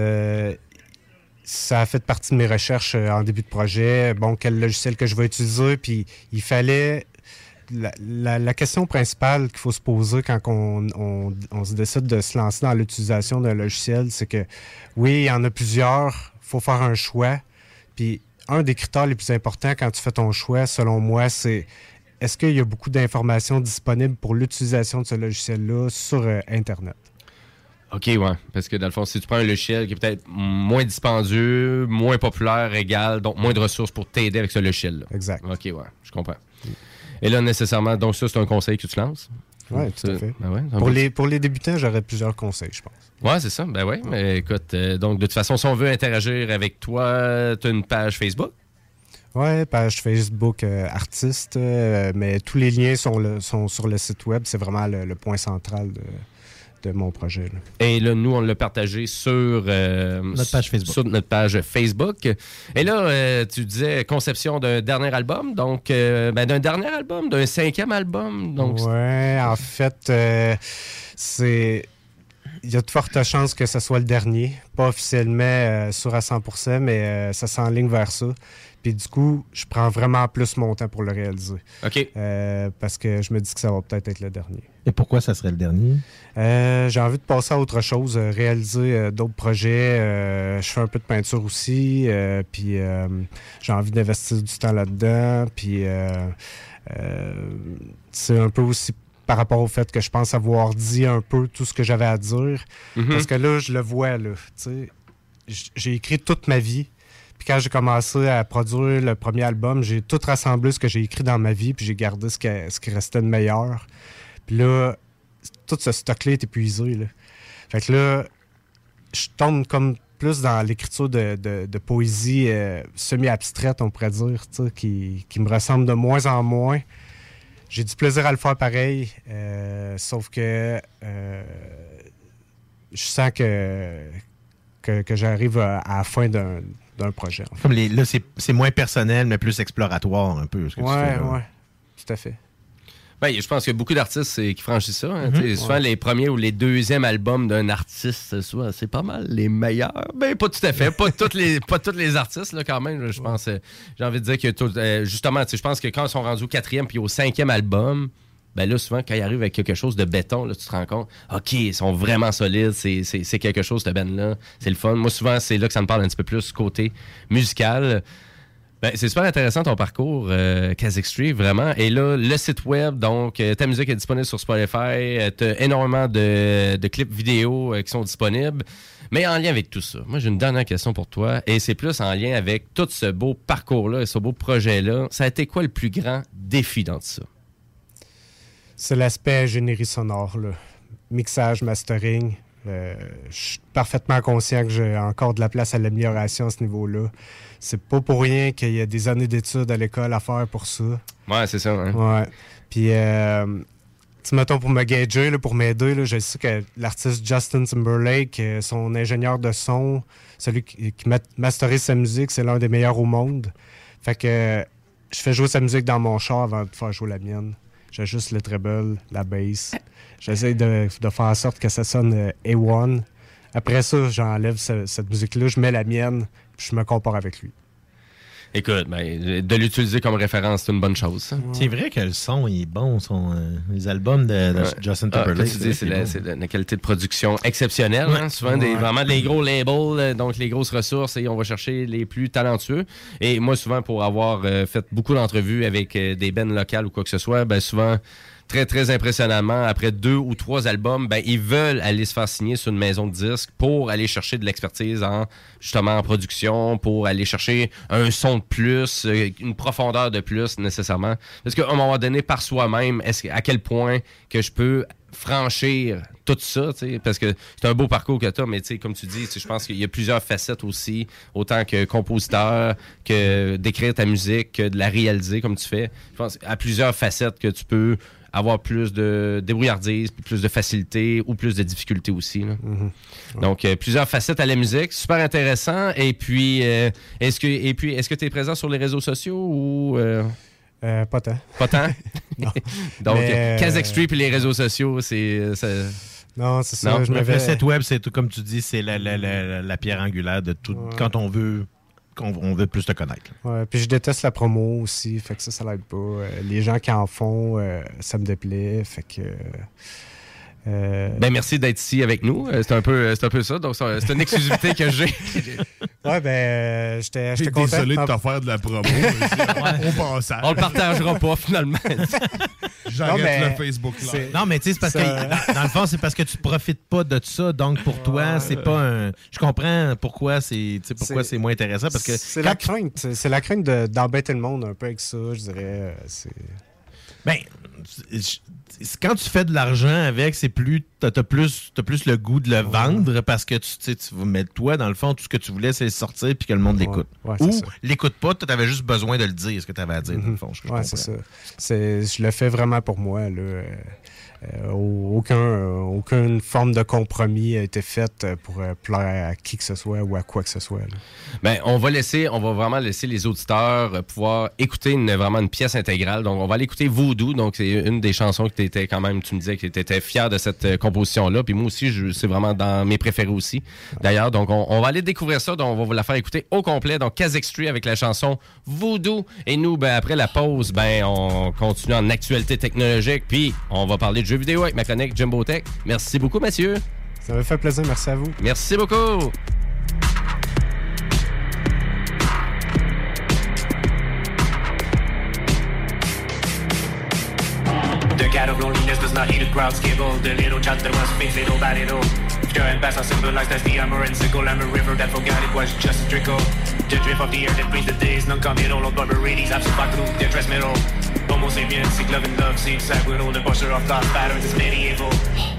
ça a fait partie de mes recherches en début de projet. Bon, quel logiciel que je vais utiliser, puis il fallait. La, la- la question principale qu'il faut se poser quand on, on- on se décide de se lancer dans l'utilisation d'un logiciel, c'est que oui, il y en a plusieurs, il faut faire un choix. Puis un des critères les plus importants quand tu fais ton choix, selon moi, c'est est-ce qu'il y a beaucoup d'informations disponibles pour l'utilisation de ce logiciel-là sur euh, Internet? OK, ouais. Parce que dans le fond, si tu prends un logiciel qui est peut-être moins dispendieux, moins populaire, égal, donc moins de ressources pour t'aider avec ce logiciel-là. Exact. OK, ouais, je comprends. Et là, nécessairement, donc ça, c'est un conseil que tu lances? Oui, tout à fait. Ben ouais, pour, les, pour les débutants, j'aurais plusieurs conseils, je pense. Ouais, c'est ça. Ben ouais. Mais écoute, euh, donc de toute façon, si on veut interagir avec toi, tu as une page Facebook? Ouais, page Facebook euh, artiste, euh, mais tous les liens sont, le- sont sur le site web. C'est vraiment le, le point central de, de mon projet. là. Et là, nous, on l'a partagé sur euh, Notre page Facebook. Sur notre page Facebook. Et là, euh, tu disais conception d'un dernier album, donc euh, ben, d'un dernier album, d'un cinquième album. Donc ouais, en fait, euh, c'est. Il y a de fortes chances que ce soit le dernier. Pas officiellement euh, sûr à 100%, mais euh, ça s'enligne vers ça. Puis du coup, je prends vraiment plus mon temps pour le réaliser. OK. Euh, parce que je me dis que ça va peut-être être le dernier. Et pourquoi ça serait le dernier? Euh, j'ai envie de passer à autre chose, euh, réaliser euh, d'autres projets. Euh, je fais un peu de peinture aussi, euh, puis euh, j'ai envie d'investir du temps là-dedans. Puis euh, euh, c'est un peu aussi par rapport au fait que je pense avoir dit un peu tout ce que j'avais à dire. Mhm. Parce que là, je le vois, là. tu sais, j- J'ai écrit toute ma vie. Puis quand j'ai commencé à produire le premier album, j'ai tout rassemblé ce que j'ai écrit dans ma vie, puis j'ai gardé ce, qui restait de meilleur. Puis là, tout ce stock-là est épuisé. Là. Fait que là, je tombe comme plus dans l'écriture de, poésie euh, semi-abstraite, on pourrait dire, qui, me ressemble de moins en moins. J'ai du plaisir à le faire pareil, euh, sauf que euh, je sens que, que, que j'arrive à, à la fin d'un d'un projet. en fait. Comme les, là, c'est c'est moins personnel, mais plus exploratoire un peu. ce que tu Ouais, fais, là. ouais, tout à fait. Ben, je pense qu'il y a beaucoup d'artistes qui franchissent ça. hein. Mhm. Sais, Souvent, Ouais. les premiers ou les deuxièmes albums d'un artiste, soit c'est pas mal les meilleurs. Ben, pas tout à fait. pas tous les, pas tous les artistes, là, quand même. Je pense, euh, j'ai envie de dire que tout- euh, justement, tu sais, je pense que quand ils sont rendus au quatrième puis au cinquième album, ben là, souvent, quand ils arrivent avec quelque chose de béton, là, tu te rends compte, OK, ils sont vraiment solides, c'est, quelque chose, de ben-là. C'est le fun. Moi, souvent, c'est là que ça me parle un petit peu plus côté musical. Ben, c'est super intéressant ton parcours, euh, Kazakh vraiment. Et là, le site web, donc, euh, ta musique est disponible sur Spotify. tu as énormément de, de clips vidéo euh, qui sont disponibles. Mais en lien avec tout ça, moi, j'ai une dernière question pour toi. Et c'est plus en lien avec tout ce beau parcours-là et ce beau projet-là. Ça a été quoi le plus grand défi dans tout ça? C'est l'aspect ingénierie sonore, là. mixage, mastering. Euh, je suis parfaitement conscient que j'ai encore de la place à l'amélioration à ce niveau-là. C'est pas pour rien qu'il y a des années d'études à l'école à faire pour ça. Ouais, c'est ça. hein? Ouais. Puis, euh, tu mettons, pour me gager, là, pour m'aider, je sais que l'artiste Justin Timberlake, euh, son ingénieur de son, celui qui, qui ma- masterise sa musique, c'est l'un des meilleurs au monde. Fait que je fais jouer sa musique dans mon char avant de faire jouer la mienne. J'ajuste le treble, la bass. J'essaie de, de faire en sorte que ça sonne euh, A1. Après ça, j'enlève ce- cette musique-là, je mets la mienne, puis je me compare avec lui. Écoute, ben, de l'utiliser comme référence, c'est une bonne chose. C'est vrai que le son est bon, son, euh, les albums de, de Ouais. Justin Ah, Timberlake. tu dis, c'est la, bon. c'est la- qualité de production exceptionnelle. Ouais. hein. Souvent, des, vraiment des gros labels, euh, donc les grosses ressources, et on va chercher les plus talentueux. Et moi, souvent, pour avoir euh, fait beaucoup d'entrevues avec euh, des bands locales ou quoi que ce soit, ben, souvent, très, très impressionnamment, après deux ou trois albums, ben, ils veulent aller se faire signer sur une maison de disques pour aller chercher de l'expertise en, justement, en production, pour aller chercher un son de plus, euh, une profondeur de plus, nécessairement. Parce qu'à un moment donné, par soi-même, est-ce à quel point que je peux franchir tout ça, parce que c'est un beau parcours que tu as, mais comme tu dis, je pense qu'il y a plusieurs facettes aussi, autant que compositeur, que d'écrire ta musique, que de la réaliser comme tu fais. Je pense à plusieurs facettes que tu peux avoir plus de débrouillardise, puis plus de facilité ou plus de difficulté aussi. là. Donc, euh, plusieurs facettes à la musique. Super intéressant. Et puis, euh, est-ce que et puis est-ce que tu es présent sur les réseaux sociaux ou... euh, Euh, pas tant. Pas tant? <laughs> Non. <laughs> Donc, Mais, Kazakh Street et les réseaux sociaux, c'est... ça- Non, c'est ça. Non? je Le site web, c'est tout comme tu dis, c'est la, la- la- la pierre angulaire de tout. Quand on veut, qu'on on veut plus te connaître. Ouais, puis je déteste la promo aussi, fait que ça, ça l'aide pas. Euh, les gens qui en font, euh, ça me déplaît, fait que... euh, Ben, merci d'être ici avec nous. C'est un peu, c'est un peu ça. Donc, c'est une exclusivité que j'ai. <laughs> Ouais, ben, j'étais j'étais content. désolé de Ah, te faire de la promo. aussi, <laughs> Au passage. On le partagera pas, finalement. <laughs> J'arrête Non, mais le Facebook Live. Non, mais tu sais, c'est parce Ça- que dans, le fond, c'est parce que tu profites pas de ça. Donc, pour toi, c'est pas un. Je comprends pourquoi c'est tu sais, pourquoi C'est- moins intéressant. Parce que C'est quand la crainte. C'est- la crainte de- d'embêter le monde un peu avec ça, je dirais. euh, c'est- Ben, quand tu fais de l'argent avec, c'est plus. T'as as plus, t'as plus le goût de le vendre parce que tu, tu sais, tu mettre toi, dans le fond, tout ce que tu voulais, c'est sortir puis que le monde l'écoute. ouais, Ou l'écoute pas, tu avais juste besoin de le dire, ce que tu avais à dire, dans le fond. je- je ça. le fais vraiment pour moi. Là. Euh, euh, aucun, aucune forme de compromis a été faite euh, pour plaire à qui que ce soit ou à quoi que ce soit. Ben, on va laisser, on va vraiment laisser les auditeurs pouvoir écouter une, vraiment une pièce intégrale. Donc, on va aller écouter Voodoo. Donc, c'est une des chansons que tu étais quand même, tu me disais que tu étais fier de cette composition-là. Puis moi aussi, c'est vraiment dans mes préférés aussi. D'ailleurs, donc, on, va aller découvrir ça. Donc, on va vous la faire écouter au complet. Donc, Kazakh Street avec la chanson Voodoo. Et nous, ben, après la pause, ben, on continue en actualité technologique. Puis, on va parler de jeux vidéo avec ma chronique Jumbo Tech. Merci beaucoup, Mathieu. Ça m'a fait plaisir. Merci à vous. Merci beaucoup. The cat of loneliness does not heed the crowd's cable. The little child that was fixed, little body though. Stir and pass are symbolized as the amber and sickle. I'm a river that forgot it was just a trickle. The drift of the air that brings the days, none come at all. Barbarities, absent back through their dress metal. Homo sapien, seek love and love, with all the pusher of thought patterns is medieval.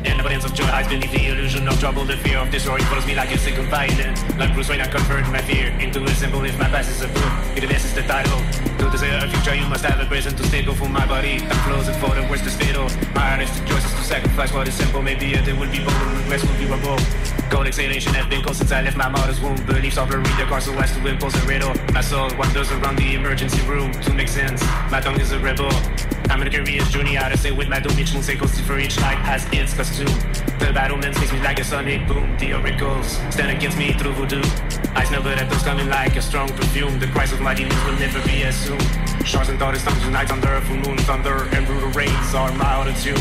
And evidence of joy hides beneath the illusion of trouble. The fear of destroy follows me like a second violent. Like Bruce Wayne, I convert my fear into a symbol. If my past is a book, it is the title. To desire a future, you must have a present to stable for my body. I'm frozen for the worst is fatal. My honesty choices to sacrifice what is simple. Maybe a day will be and regrets will be remote. Cold exhalation has been cold since I left my mother's womb. Beliefs the cars so as to impose a riddle. My soul wanders around the emergency room to make sense. My tongue is a rebel. I'm in a curious journey out to say with my doom each moon goes for each night has its costume. The battlements makes me like a sonic boom. The oracles stand against me through voodoo. I smell the those coming like a strong perfume. The price of my demons will never be assumed. Shards and daughters tongues unite under full moon. Thunder and brutal rains are my auto tune.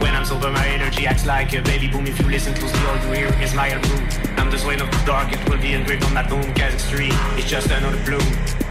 When I'm sober, my energy acts like a baby boom. If you listen closely, all you hear is my room. I'm the swain of the dark, it will be engraved on my. Kazakh Street, it's just another bloom.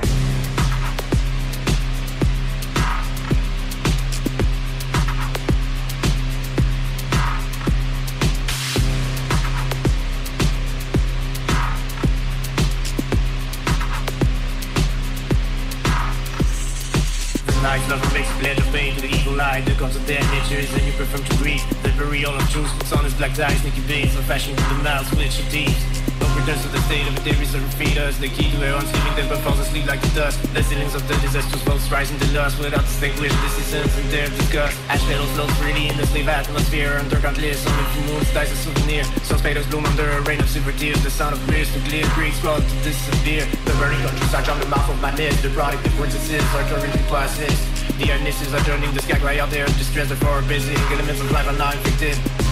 Nice love makes a blend of pain to the evil eye. The comes of their nature, is then you prefer to breathe. The burial of truth, puts on his black eyes, sneaky veins, of fashion with the mouth, switch your teeth. Returns to the state of a debris that feed us. The key to own sleeping, then but falls asleep like the dust. The ceilings of the disasters, both rising to lust without distinguish the seasons and their disgust. Ash petals float freely in the slave atmosphere. Under countless, on the moons dies a souvenir. Some spiders bloom under a rain of super tears. The sound of crystal clear creeks crawl to disappear. The burning countryside on the mouth of my nest. The product of sins are currently processed. The initials are turning the sky right out there. Distress are for busy. Elements of life are not infected.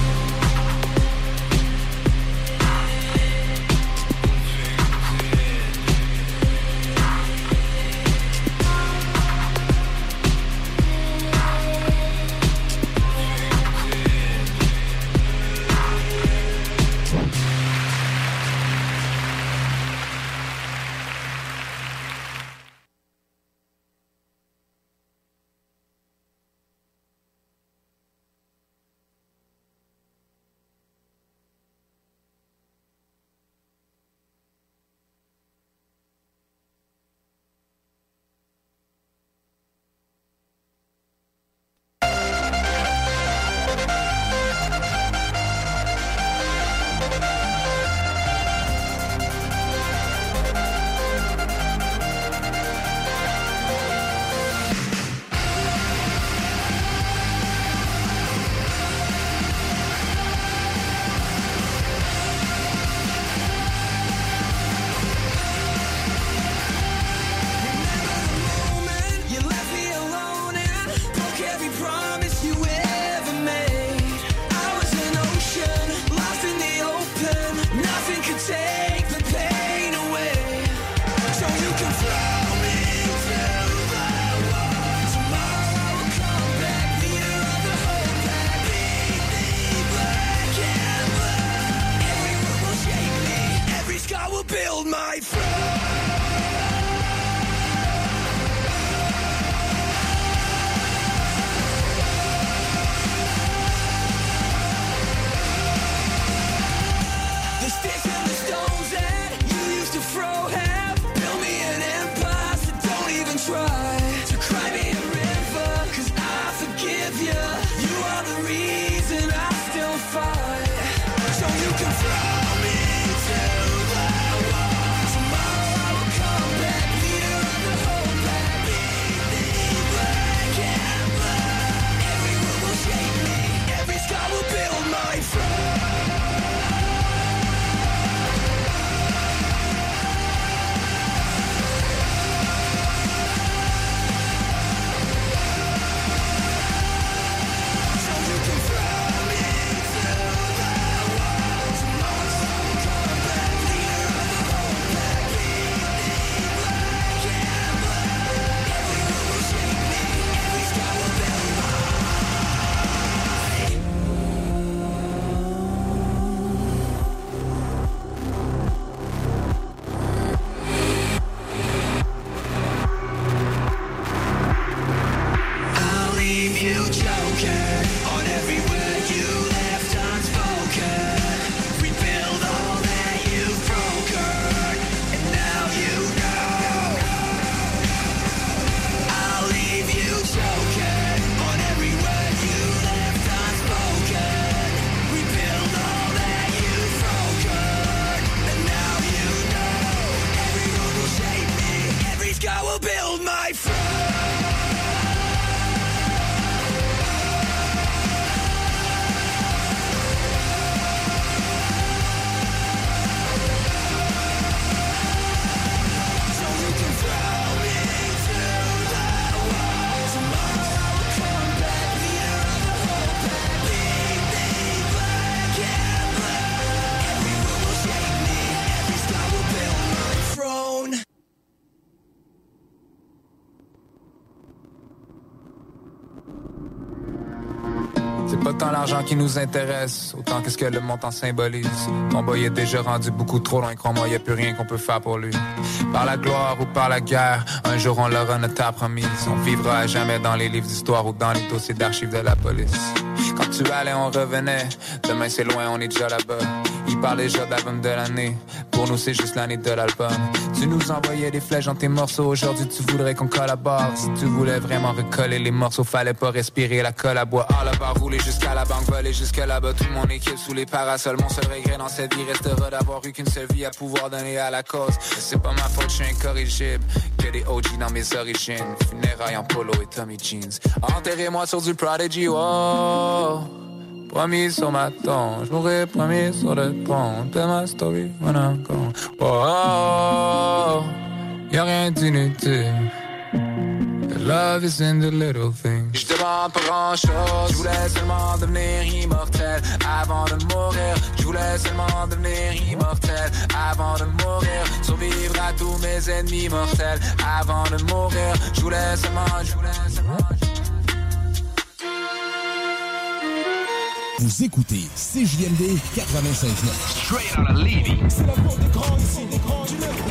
Qui nous intéresse, autant qu'est-ce que le montant symbolise. Mon boy est déjà rendu beaucoup trop loin, crois-moi, y a plus rien qu'on peut faire pour lui. Par la gloire ou par la guerre, un jour on l'aura notre promise. On vivra à jamais dans les livres d'histoire ou dans les dossiers d'archives de la police. Quand tu allais, on revenait. Demain c'est loin, on est déjà là-bas. Il parle déjà d'album de l'année. Pour nous, c'est juste l'année de l'album. Tu nous envoyais des flèches dans tes morceaux. Aujourd'hui, tu voudrais qu'on collabore. Si tu voulais vraiment recoller les morceaux, fallait pas respirer la colle à bois. Ah, là-bas, rouler jusqu'à la banque, voler jusque là-bas. Toute mon équipe sous les parasols. Mon seul regret dans cette vie restera d'avoir eu qu'une seule vie à pouvoir donner à la cause. C'est pas ma faute, je suis incorrigible. Que des OG dans mes origines. Funérailles en polo et Tommy Jeans. Enterrez-moi sur du Prodigy, oh. Promis sur ma tombe, je mourrai promis sur le pont de ma story when I'm gone. Oh, oh, oh, y'a rien d'inutile. Love is in the little things. Je demande pas grand chose, je voulais seulement devenir immortel avant de mourir. Je voulais seulement devenir immortel avant de mourir. Survivre à tous mes ennemis mortels avant de mourir. Je voulais seulement, je voulais seulement. Vous écoutez CJMD 96.9. Straight out of Levy. C'est la porte des grands ici, des grands du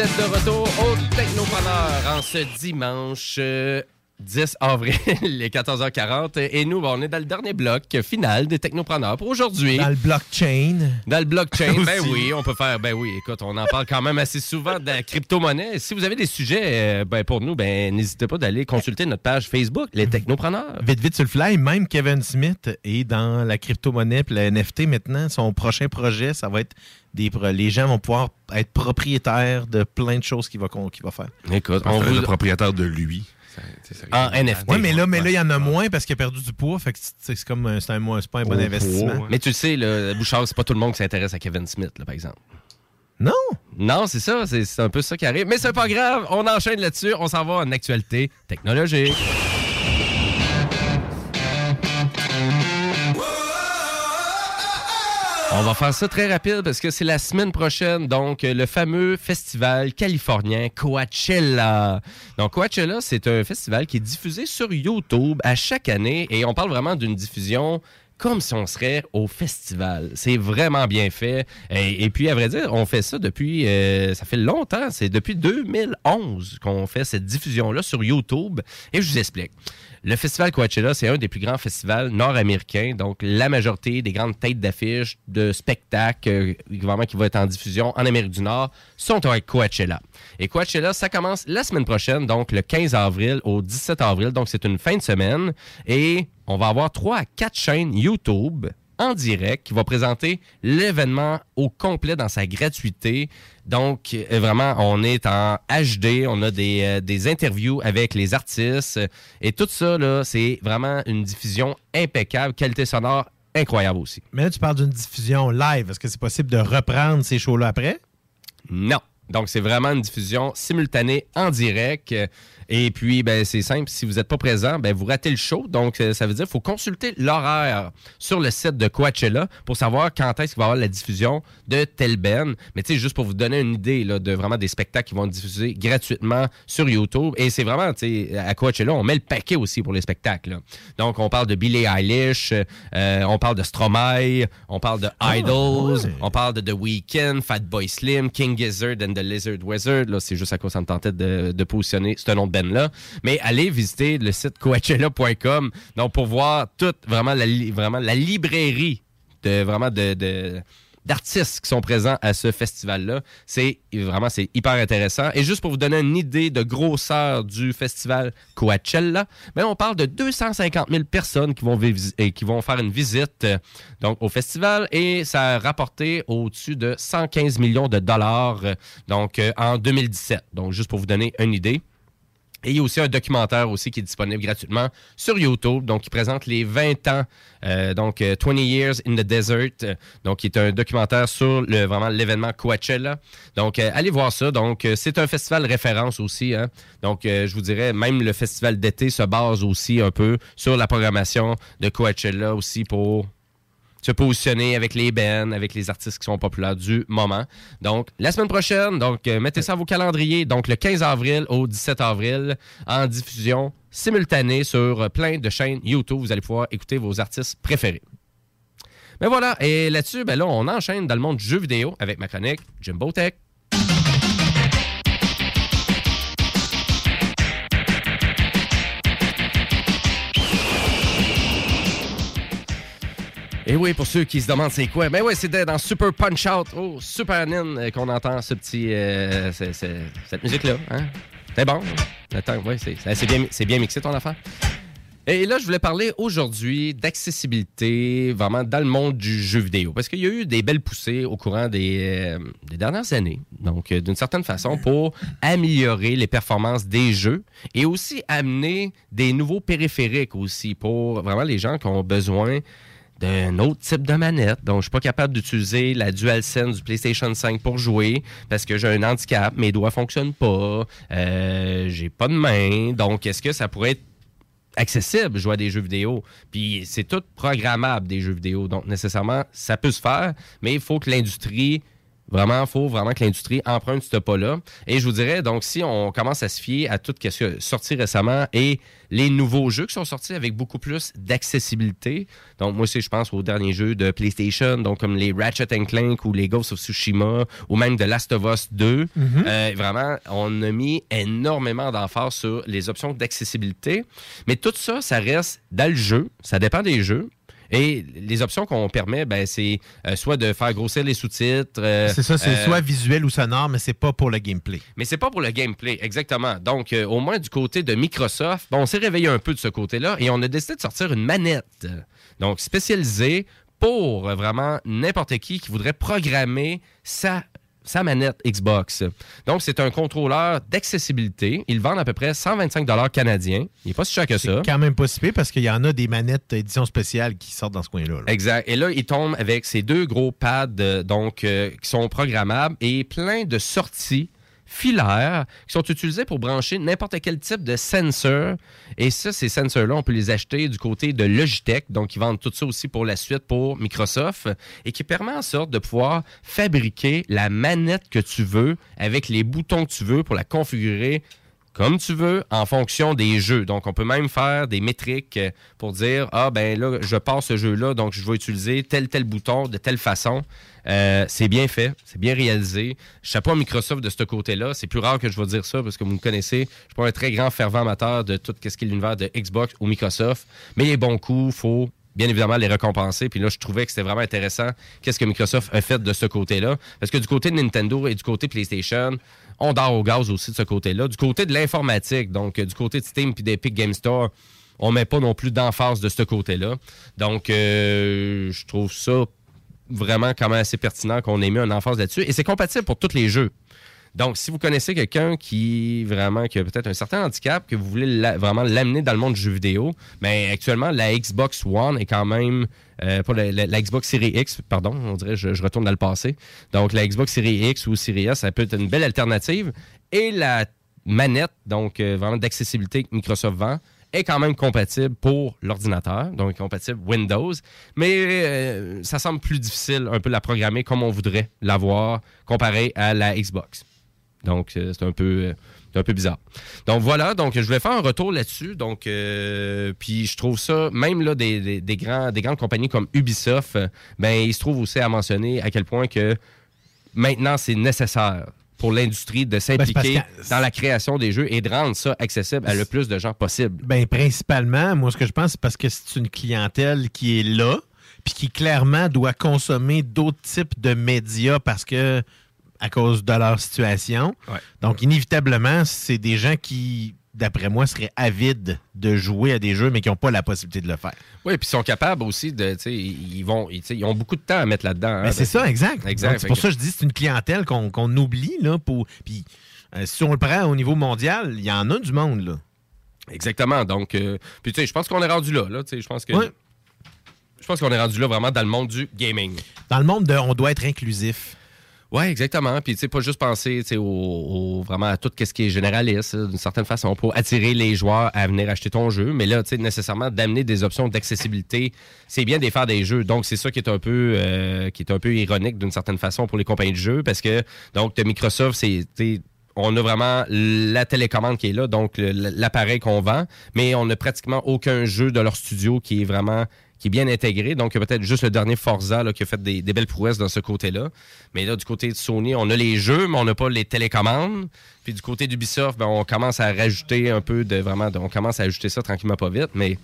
Êtes de retour au Technopreneur en ce dimanche euh, 10 avril, <laughs> les 14h40. Et nous, on est dans le dernier bloc final des Technopreneurs pour aujourd'hui. Dans le blockchain. Dans le blockchain, ben oui, on peut faire. Ben oui, écoute, on en parle quand même assez souvent de la crypto-monnaie. Si vous avez des sujets euh, ben, pour nous, ben n'hésitez pas d'aller consulter notre page Facebook, les Technopreneurs. Vite, vite sur le fly, même Kevin Smith est dans la crypto-monnaie et la NFT maintenant. Son prochain projet, ça va être des. Les gens vont pouvoir être propriétaires de plein de choses qu'il va, qu'il va faire. Écoute, on vous... le propriétaire de lui. En NFT. Oui, mais là, mais là, il y en a moins parce qu'il a perdu du poids. Fait que c'est comme un- c'est un, c'est pas un bon Oh, investissement. Mais tu le sais, le Bouchard, c'est pas tout le monde qui s'intéresse à Kevin Smith, là, par exemple. Non? Non, c'est ça. C'est c'est un peu ça qui arrive. Mais c'est pas grave. On enchaîne là-dessus. On s'en va en actualité technologique. On va faire ça très rapide parce que c'est la semaine prochaine, donc euh, le fameux festival californien Coachella. Donc Coachella, c'est un festival qui est diffusé sur YouTube à chaque année et on parle vraiment d'une diffusion comme si on serait au festival. C'est vraiment bien fait. Et, puis, à vrai dire, on fait ça depuis... euh, ça fait longtemps. C'est depuis 2011 qu'on fait cette diffusion-là sur YouTube. Et je vous explique. Le festival Coachella, c'est un des plus grands festivals nord-américains. Donc, la majorité des grandes têtes d'affiches, de spectacles, euh, qui vont être en diffusion en Amérique du Nord, sont à Coachella. Et Coachella, ça commence la semaine prochaine, donc le 15 avril au 17 avril. Donc, c'est une fin de semaine. Et on va avoir trois à quatre chaînes YouTube en direct qui va présenter l'événement au complet dans sa gratuité. Donc, euh, vraiment, on est en HD, on a des, euh, des interviews avec les artistes et tout ça, là, c'est vraiment une diffusion impeccable, qualité sonore incroyable aussi. Mais là, tu parles d'une diffusion live. Est-ce que c'est possible de reprendre ces shows-là après? Non. Donc, c'est vraiment une diffusion simultanée en direct. Et puis, ben, c'est simple. Si vous n'êtes pas présent, ben, vous ratez le show. Donc, euh, ça veut dire qu'il faut consulter l'horaire sur le site de Coachella pour savoir quand est-ce qu'il va y avoir la diffusion de tel ben. Mais tu sais, juste pour vous donner une idée là, de vraiment des spectacles qui vont être diffusés gratuitement sur YouTube. Et c'est vraiment, tu sais, à Coachella, on met le paquet aussi pour les spectacles. là. Donc, on parle de Billie Eilish, euh, on parle de Stromae, on parle de Idols, ouais. on parle de The Weeknd, Fatboy Slim, King Gizzard and the Lizard Wizard. Là, c'est juste à cause ça me tentait de, de positionner ce nom de band-là. Mais allez visiter le site coachella.com donc pour voir toute vraiment la, vraiment la librairie de vraiment de, de- d'artistes qui sont présents à ce festival-là. C'est vraiment c'est hyper intéressant. Et juste pour vous donner une idée de grosseur du festival Coachella, ben on parle de 250 000 personnes qui vont, qui vont faire une visite euh, au festival et ça a rapporté au-dessus de 115 millions de dollars euh, donc, euh, en 2017. Donc, juste pour vous donner une idée. Et il y a aussi un documentaire aussi qui est disponible gratuitement sur YouTube, donc qui présente les 20 ans, euh, donc euh, 20 Years in the Desert, euh, donc qui est un documentaire sur le, vraiment l'événement Coachella. Donc euh, allez voir ça. Donc euh, c'est un festival référence aussi. hein. Donc euh, je vous dirais même le festival d'été se base aussi un peu sur la programmation de Coachella aussi pour se positionner avec les bands, avec les artistes qui sont populaires du moment. Donc, la semaine prochaine, donc euh, mettez ça à vos calendriers. Donc, le 15 avril au 17 avril, en diffusion simultanée sur plein de chaînes YouTube. Vous allez pouvoir écouter vos artistes préférés. Mais voilà, et là-dessus, ben là, on enchaîne dans le monde du jeu vidéo avec ma chronique Jimbo Tech. Et oui, pour ceux qui se demandent c'est quoi, ben oui, c'était dans Super Punch Out, oh, Super Nin, euh, qu'on entend ce petit, euh, cette musique-là. Hein? C'est bon? Attends, ouais, c'est bien, bien mixé ton affaire. Et là, je voulais parler aujourd'hui d'accessibilité, vraiment dans le monde du jeu vidéo. Parce qu'il y a eu des belles poussées au courant des, euh, dernières années. Donc, d'une certaine façon, pour améliorer les performances des jeux et aussi amener des nouveaux périphériques aussi pour vraiment les gens qui ont besoin d'un autre type de manette. Donc, je suis pas capable d'utiliser la DualSense du PlayStation 5 pour jouer parce que j'ai un handicap, mes doigts fonctionnent pas, euh, j'ai pas de main. Donc, est-ce que ça pourrait être accessible jouer à des jeux vidéo? Puis, c'est tout programmable des jeux vidéo. Donc, nécessairement, ça peut se faire, mais il faut que l'industrie Vraiment, il faut vraiment que l'industrie emprunte ce pas-là. Et je vous dirais, donc, si on commence à se fier à tout ce qui est sorti récemment et les nouveaux jeux qui sont sortis avec beaucoup plus d'accessibilité. Donc, moi aussi, je pense aux derniers jeux de PlayStation, donc comme les Ratchet Clank ou les Ghosts of Tsushima ou même de Last of Us 2. Mhm. Euh, vraiment, on a mis énormément d'emphase sur les options d'accessibilité. Mais tout ça, ça reste dans le jeu. Ça dépend des jeux. Et les options qu'on permet, ben, c'est euh, soit de faire grossir les sous-titres. euh, C'est ça, c'est euh, soit visuel ou sonore, mais c'est pas pour le gameplay. mais c'est pas pour le gameplay, exactement. Donc, au moins du côté de Microsoft, on s'est réveillé un peu de ce côté-là et on a décidé de sortir une manette, donc spécialisée pour vraiment n'importe qui qui voudrait programmer sa sa manette Xbox. Donc, c'est un contrôleur d'accessibilité. Ils le vendent à peu près 125 canadiens. Il n'est pas si cher que ça. C'est quand même pas si pire parce qu'il y en a des manettes édition spéciale qui sortent dans ce coin-là. là. Exact. Et là, il tombe avec ces deux gros pads euh, donc, euh, qui sont programmables et plein de sorties filaires qui sont utilisées pour brancher n'importe quel type de sensor. Et ça, ces sensors-là, on peut les acheter du côté de Logitech. Donc, ils vendent tout ça aussi pour la suite pour Microsoft et qui permet en sorte de pouvoir fabriquer la manette que tu veux avec les boutons que tu veux pour la configurer comme tu veux en fonction des jeux. Donc, on peut même faire des métriques euh, pour dire Ah, ben là, je passe ce jeu-là, donc je vais utiliser tel, tel bouton de telle façon. Euh, c'est bien fait, c'est bien réalisé. Chapeau à Microsoft de ce côté-là. C'est plus rare que je vais dire ça parce que vous me connaissez. Je suis pas un très grand fervent amateur de tout ce qui est l'univers de Xbox ou Microsoft. Mais les bons coups, faut bien évidemment les récompenser. Puis là, je trouvais que c'était vraiment intéressant qu'est-ce que Microsoft a fait de ce côté-là. Parce que du côté de Nintendo et du côté PlayStation, on dort au gaz aussi de ce côté-là. Du côté de l'informatique, donc euh, du côté de Steam puis d'Epic Game Store, on met pas non plus d'emphase de ce côté-là. Donc, euh, je trouve ça vraiment quand même assez pertinent qu'on ait mis un emphase là-dessus. Et c'est compatible pour tous les jeux. Donc, si vous connaissez quelqu'un qui vraiment qui a peut-être un certain handicap, que vous voulez vraiment l'amener dans le monde du jeu vidéo, mais actuellement, la Xbox One est quand même. euh, la, Xbox Series X, pardon, on dirait je, je retourne dans le passé. Donc, la Xbox Series X ou Series S, ça peut être une belle alternative. Et la manette, donc euh, vraiment d'accessibilité que Microsoft vend, est quand même compatible pour l'ordinateur, donc compatible Windows, mais euh, ça semble plus difficile un peu la programmer comme on voudrait l'avoir comparé à la Xbox. Donc, euh, c'est un peu. euh, un peu bizarre. Donc voilà, donc je voulais faire un retour là-dessus. Donc, euh, puis je trouve ça, même là, des, des- des grands, des grandes compagnies comme Ubisoft, ben, il se trouve aussi à mentionner à quel point que maintenant c'est nécessaire pour l'industrie de s'impliquer Ben, parce dans la création des jeux et de rendre ça accessible à le plus de gens possible. Ben, principalement, moi, ce que je pense, c'est parce que c'est une clientèle qui est là, puis qui clairement doit consommer d'autres types de médias parce que, à cause de leur situation. Donc, inévitablement, c'est des gens qui, d'après moi, seraient avides de jouer à des jeux, mais qui n'ont pas la possibilité de le faire. Oui, puis ils sont capables aussi de, tu sais, ils vont, ils, ont beaucoup de temps à mettre là-dedans. hein. Ben, c'est ça, exact. Exact. C'est pour ça que je dis que c'est une clientèle qu'on oublie. Là, pour... Puis, euh, si on le prend au niveau mondial, il y en a du monde. Là. Exactement. Donc, euh, puis tu sais, je pense qu'on est rendu là. là tu sais, je pense que. Ouais. Je pense qu'on est rendu là vraiment dans le monde du gaming. Dans le monde de on doit être inclusif. Oui, exactement. Puis, tu sais, pas juste penser au, au- vraiment à tout ce qui est généraliste, d'une certaine façon, pour attirer les joueurs à venir acheter ton jeu. Mais là, tu sais, nécessairement, d'amener des options d'accessibilité, c'est bien de faire des jeux. Donc, c'est ça qui est un peu, euh, qui est un peu ironique d'une certaine façon pour les compagnies de jeux, parce que, donc, de Microsoft, c'est, on a vraiment la télécommande qui est là, donc l'appareil qu'on vend, mais on n'a pratiquement aucun jeu de leur studio qui est vraiment qui est bien intégré. Donc, il y a peut-être juste le dernier Forza qui a fait des, belles prouesses dans ce côté-là. Mais là, du côté de Sony, on a les jeux, mais on n'a pas les télécommandes. Puis du côté d'Ubisoft, ben, on commence à rajouter un peu de vraiment, on commence à ajouter ça tranquillement pas vite, mais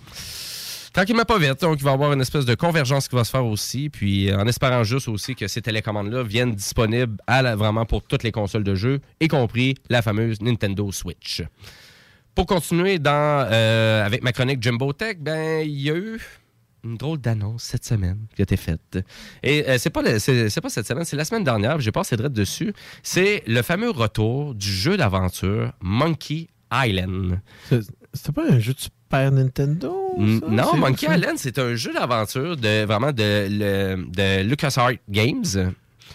tranquillement pas vite. Donc, il va y avoir une espèce de convergence qui va se faire aussi. Puis, euh, en espérant juste aussi que ces télécommandes-là viennent disponibles vraiment pour toutes les consoles de jeux, y compris la fameuse Nintendo Switch. Pour continuer euh, avec ma chronique Jumbo Tech, ben, il y a eu une drôle d'annonce cette semaine qui a été faite. Et euh, c'est pas le- c'est c'est pas cette semaine, c'est la semaine dernière, j'ai passé direct dessus. C'est le fameux retour du jeu d'aventure Monkey Island. C'était pas un jeu de Super Nintendo? Ça? Non, C'est- Monkey c'est- Island, c'est un jeu d'aventure de vraiment de, le- de LucasArts Games.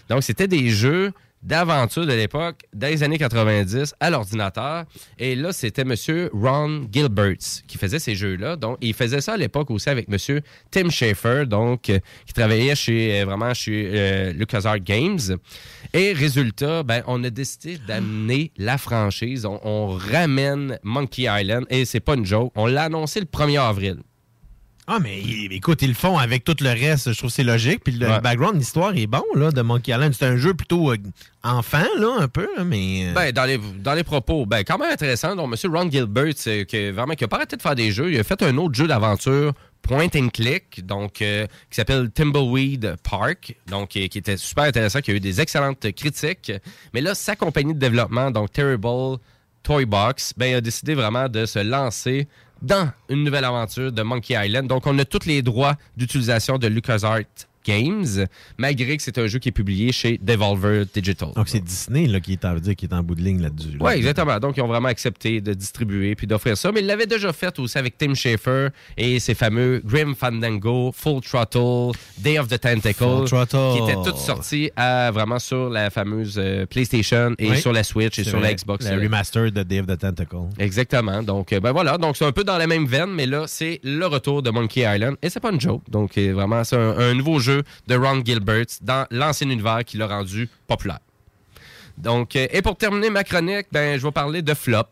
Donc, c'était des jeux d'aventure de l'époque, des années 90, à l'ordinateur. Et là, c'était M. Ron Gilbert qui faisait ces jeux-là. Donc, il faisait ça à l'époque aussi avec M. Tim Schafer, donc, euh, qui travaillait chez, euh, vraiment chez euh, LucasArts Games. Et résultat, ben, on a décidé d'amener la franchise. On, on ramène Monkey Island. Et c'est pas une joke. On l'a annoncé le 1er avril. Ah, mais écoute, ils le font avec tout le reste. Je trouve que c'est logique. Puis le Ouais. background, l'histoire est bon là, de Monkey Island. C'est un jeu plutôt euh, enfant, là, un peu, mais. euh, Ben, dans les, dans les propos, ben, quand même intéressant. Donc, M. Ron Gilbert, c'est que, vraiment, qui a pas arrêté de faire des jeux. Il a fait un autre jeu d'aventure, point and click, donc, euh, qui s'appelle Timbleweed Park, donc, qui, qui était super intéressant, qui a eu des excellentes critiques. Mais là, sa compagnie de développement, donc Terrible Toy Box, ben, a décidé vraiment de se lancer dans une nouvelle aventure de Monkey Island. Donc, on a tous les droits d'utilisation de LucasArts Games, malgré que c'est un jeu qui est publié chez Devolver Digital. Donc c'est Disney là, qui, est en, dire, qui est en bout de ligne là-dessus. là. Oui, exactement. Donc, ils ont vraiment accepté de distribuer puis d'offrir ça. Mais ils l'avaient déjà fait aussi avec Tim Schafer et ses fameux Grim Fandango, Full Throttle, Day of the Tentacle, Full Throttle. qui étaient toutes sorties à, vraiment sur la fameuse euh, PlayStation et Oui. sur la Switch et sur vrai. la Xbox. Le remaster de Day of the Tentacle. Exactement. Donc, euh, ben voilà. Donc, c'est un peu dans la même veine, mais là, c'est le retour de Monkey Island. Et c'est pas une joke. Donc, euh, vraiment, c'est un, un nouveau jeu de Ron Gilbert dans l'ancien univers qui l'a rendu populaire. Donc, euh, et pour terminer ma chronique, ben, je vais parler de flop.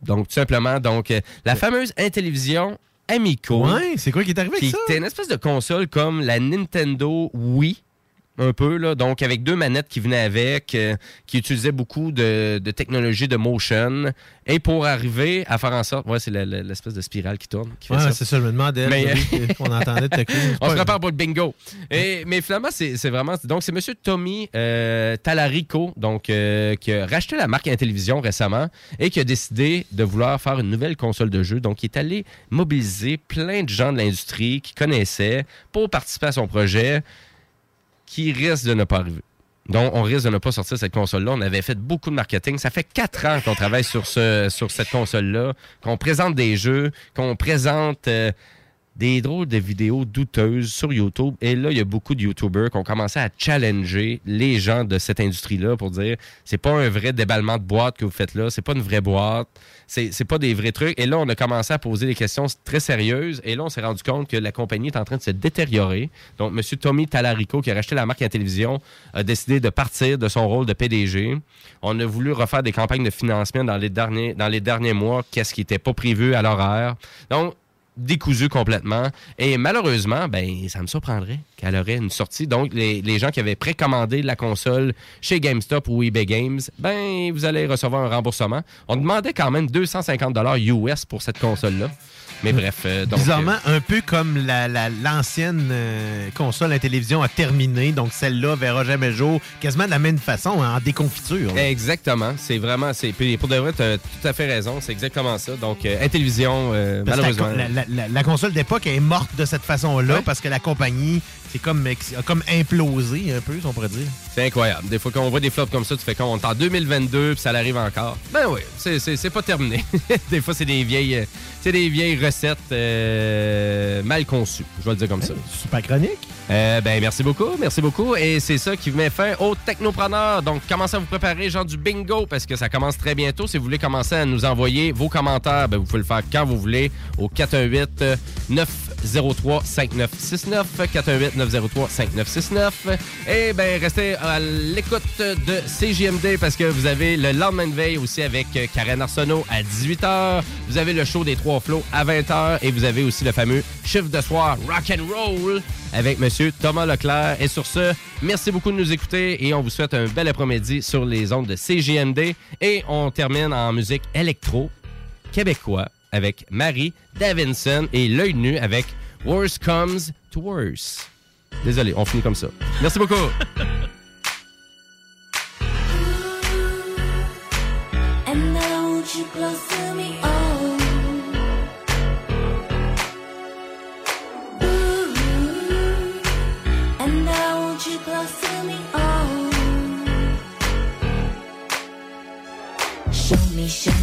Donc, tout simplement, donc, euh, la fameuse Intellivision Amico. Ouais, c'est quoi qui est arrivé avec qui ça? une espèce de console comme la Nintendo Wii. Un peu, là. Donc, avec deux manettes qui venaient avec, euh, qui utilisaient beaucoup de, de technologie de motion. Et pour arriver à faire en sorte. Ouais, c'est l'espèce de spirale qui tourne. Qui fait Ouais, c'est ça, je me demandais. Mais- <laughs> qu'on entendait de. On se prépare pour le bingo. Et, mais finalement, c'est c'est vraiment. Donc, c'est M. Tommy euh, Talarico, donc, euh, qui a racheté la marque Intellivision récemment et qui a décidé de vouloir faire une nouvelle console de jeu. Donc, il est allé mobiliser plein de gens de l'industrie qui connaissaient pour participer à son projet qui risque de ne pas arriver. Donc, on risque de ne pas sortir cette console-là. On avait fait beaucoup de marketing. Ça fait quatre ans qu'on travaille sur, ce, sur cette console-là, qu'on présente des jeux, qu'on présente euh, des drôles de vidéos douteuses sur YouTube. Et là, il y a beaucoup de YouTubers qui ont commencé à challenger les gens de cette industrie-là pour dire c'est pas un vrai déballement de boîte que vous faites là, c'est pas une vraie boîte, c'est pas des vrais trucs. Et là, on a commencé à poser des questions très sérieuses. Et là, on s'est rendu compte que la compagnie est en train de se détériorer. Donc, M. Tommy Talarico, qui a racheté la marque à télévision, a décidé de partir de son rôle de PDG. On a voulu refaire des campagnes de financement dans les derniers, dans les derniers mois, qu'est-ce qui n'était pas prévu à l'horaire. Donc, décousu complètement. Et malheureusement, ben, ça me surprendrait qu'elle aurait une sortie. Donc, les, gens qui avaient précommandé la console chez GameStop ou eBay Games, ben, vous allez recevoir un remboursement. On demandait quand même 250 US pour cette console-là. Mais bref, euh, donc... Bizarrement, un peu comme la- la- l'ancienne euh, console à télévision a terminé, donc celle-là verra jamais le jour, quasiment de la même façon, hein, en déconfiture. là. Exactement. C'est vraiment... c'est puis Pour de vrai, tu as tout à fait raison. C'est exactement ça. Donc, euh, Intellivision, euh, malheureusement... la console d'époque est morte de cette façon-là parce que la compagnie c'est comme, comme implosé un peu, si on pourrait dire. C'est incroyable. Des fois, quand on voit des flops comme ça, tu fais qu'on est en 2022 puis ça arrive encore. Ben oui, c'est- pas terminé. <laughs> des fois, c'est des vieilles euh, c'est des vieilles recettes euh, mal conçues. Je vais le dire comme ça. Super chronique. Euh, ben, merci beaucoup, merci beaucoup. Et c'est ça qui met fin au Technopreneur. Donc, commencez à vous préparer, genre du bingo, parce que ça commence très bientôt. Si vous voulez commencer à nous envoyer vos commentaires, ben, vous pouvez le faire quand vous voulez au 418-903-5969. 418-903-5969. Et ben, restez à l'écoute de CJMD parce que vous avez le lendemain de veille aussi avec Karen Arsenault à 18h. Vous avez le show des Trois Flots à 20h et vous avez aussi le fameux chiffre de soir Rock and Roll avec Monsieur Thomas Leclerc. Et sur ce, merci beaucoup de nous écouter et on vous souhaite un bel après-midi sur les ondes de CJMD. Et on termine en musique électro québécois avec Marie Davinson et L'œil nu avec Worse Comes to Worse. Désolé, on finit comme ça. Merci beaucoup. <laughs>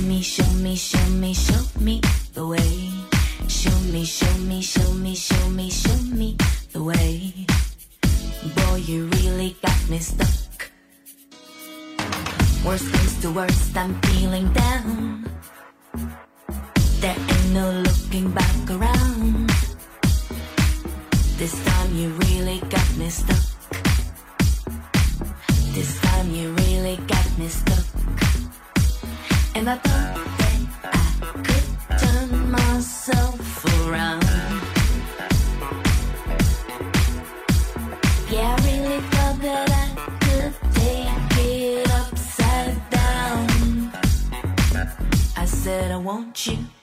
me, show me, show me, show me the way. Show me, show me, show me, show me, show me the way. Boy, you really got me stuck. Worst comes to worst, I'm feeling down. There ain't no looking back around. This time you really got me stuck. This time you really got me stuck. And I thought that I could turn myself around. Yeah, I really thought that I could take it upside down. I said I want you.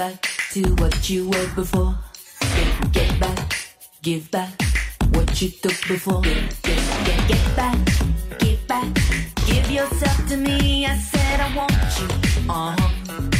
Back to what you were before. Get, get back, give back what you took before. Get, get, get, get back, give back, give yourself to me. I said I want you. Uh huh.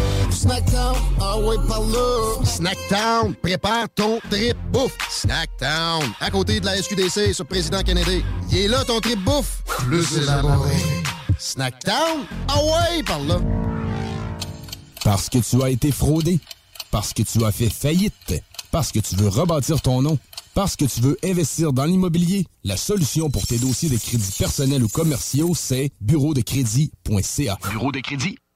Snackdown, ah ouais, par là. Snackdown, prépare ton trip bouffe. Snackdown, à côté de la SQDC sur Président Kennedy. Il est là ton trip bouffe. Plus élaboré. Snackdown, ah ouais, par là. Parce que tu as été fraudé. Parce que tu as fait faillite. Parce que tu veux rebâtir ton nom. Parce que tu veux investir dans l'immobilier. La solution pour tes dossiers de crédits personnels ou commerciaux, c'est bureau de crédit.ca. Bureau de crédit.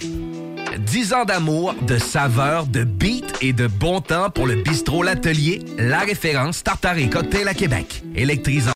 10 ans d'amour, de saveur, de beat et de bon temps pour le bistrot L'Atelier, la référence tartare et à Québec. Électrisant.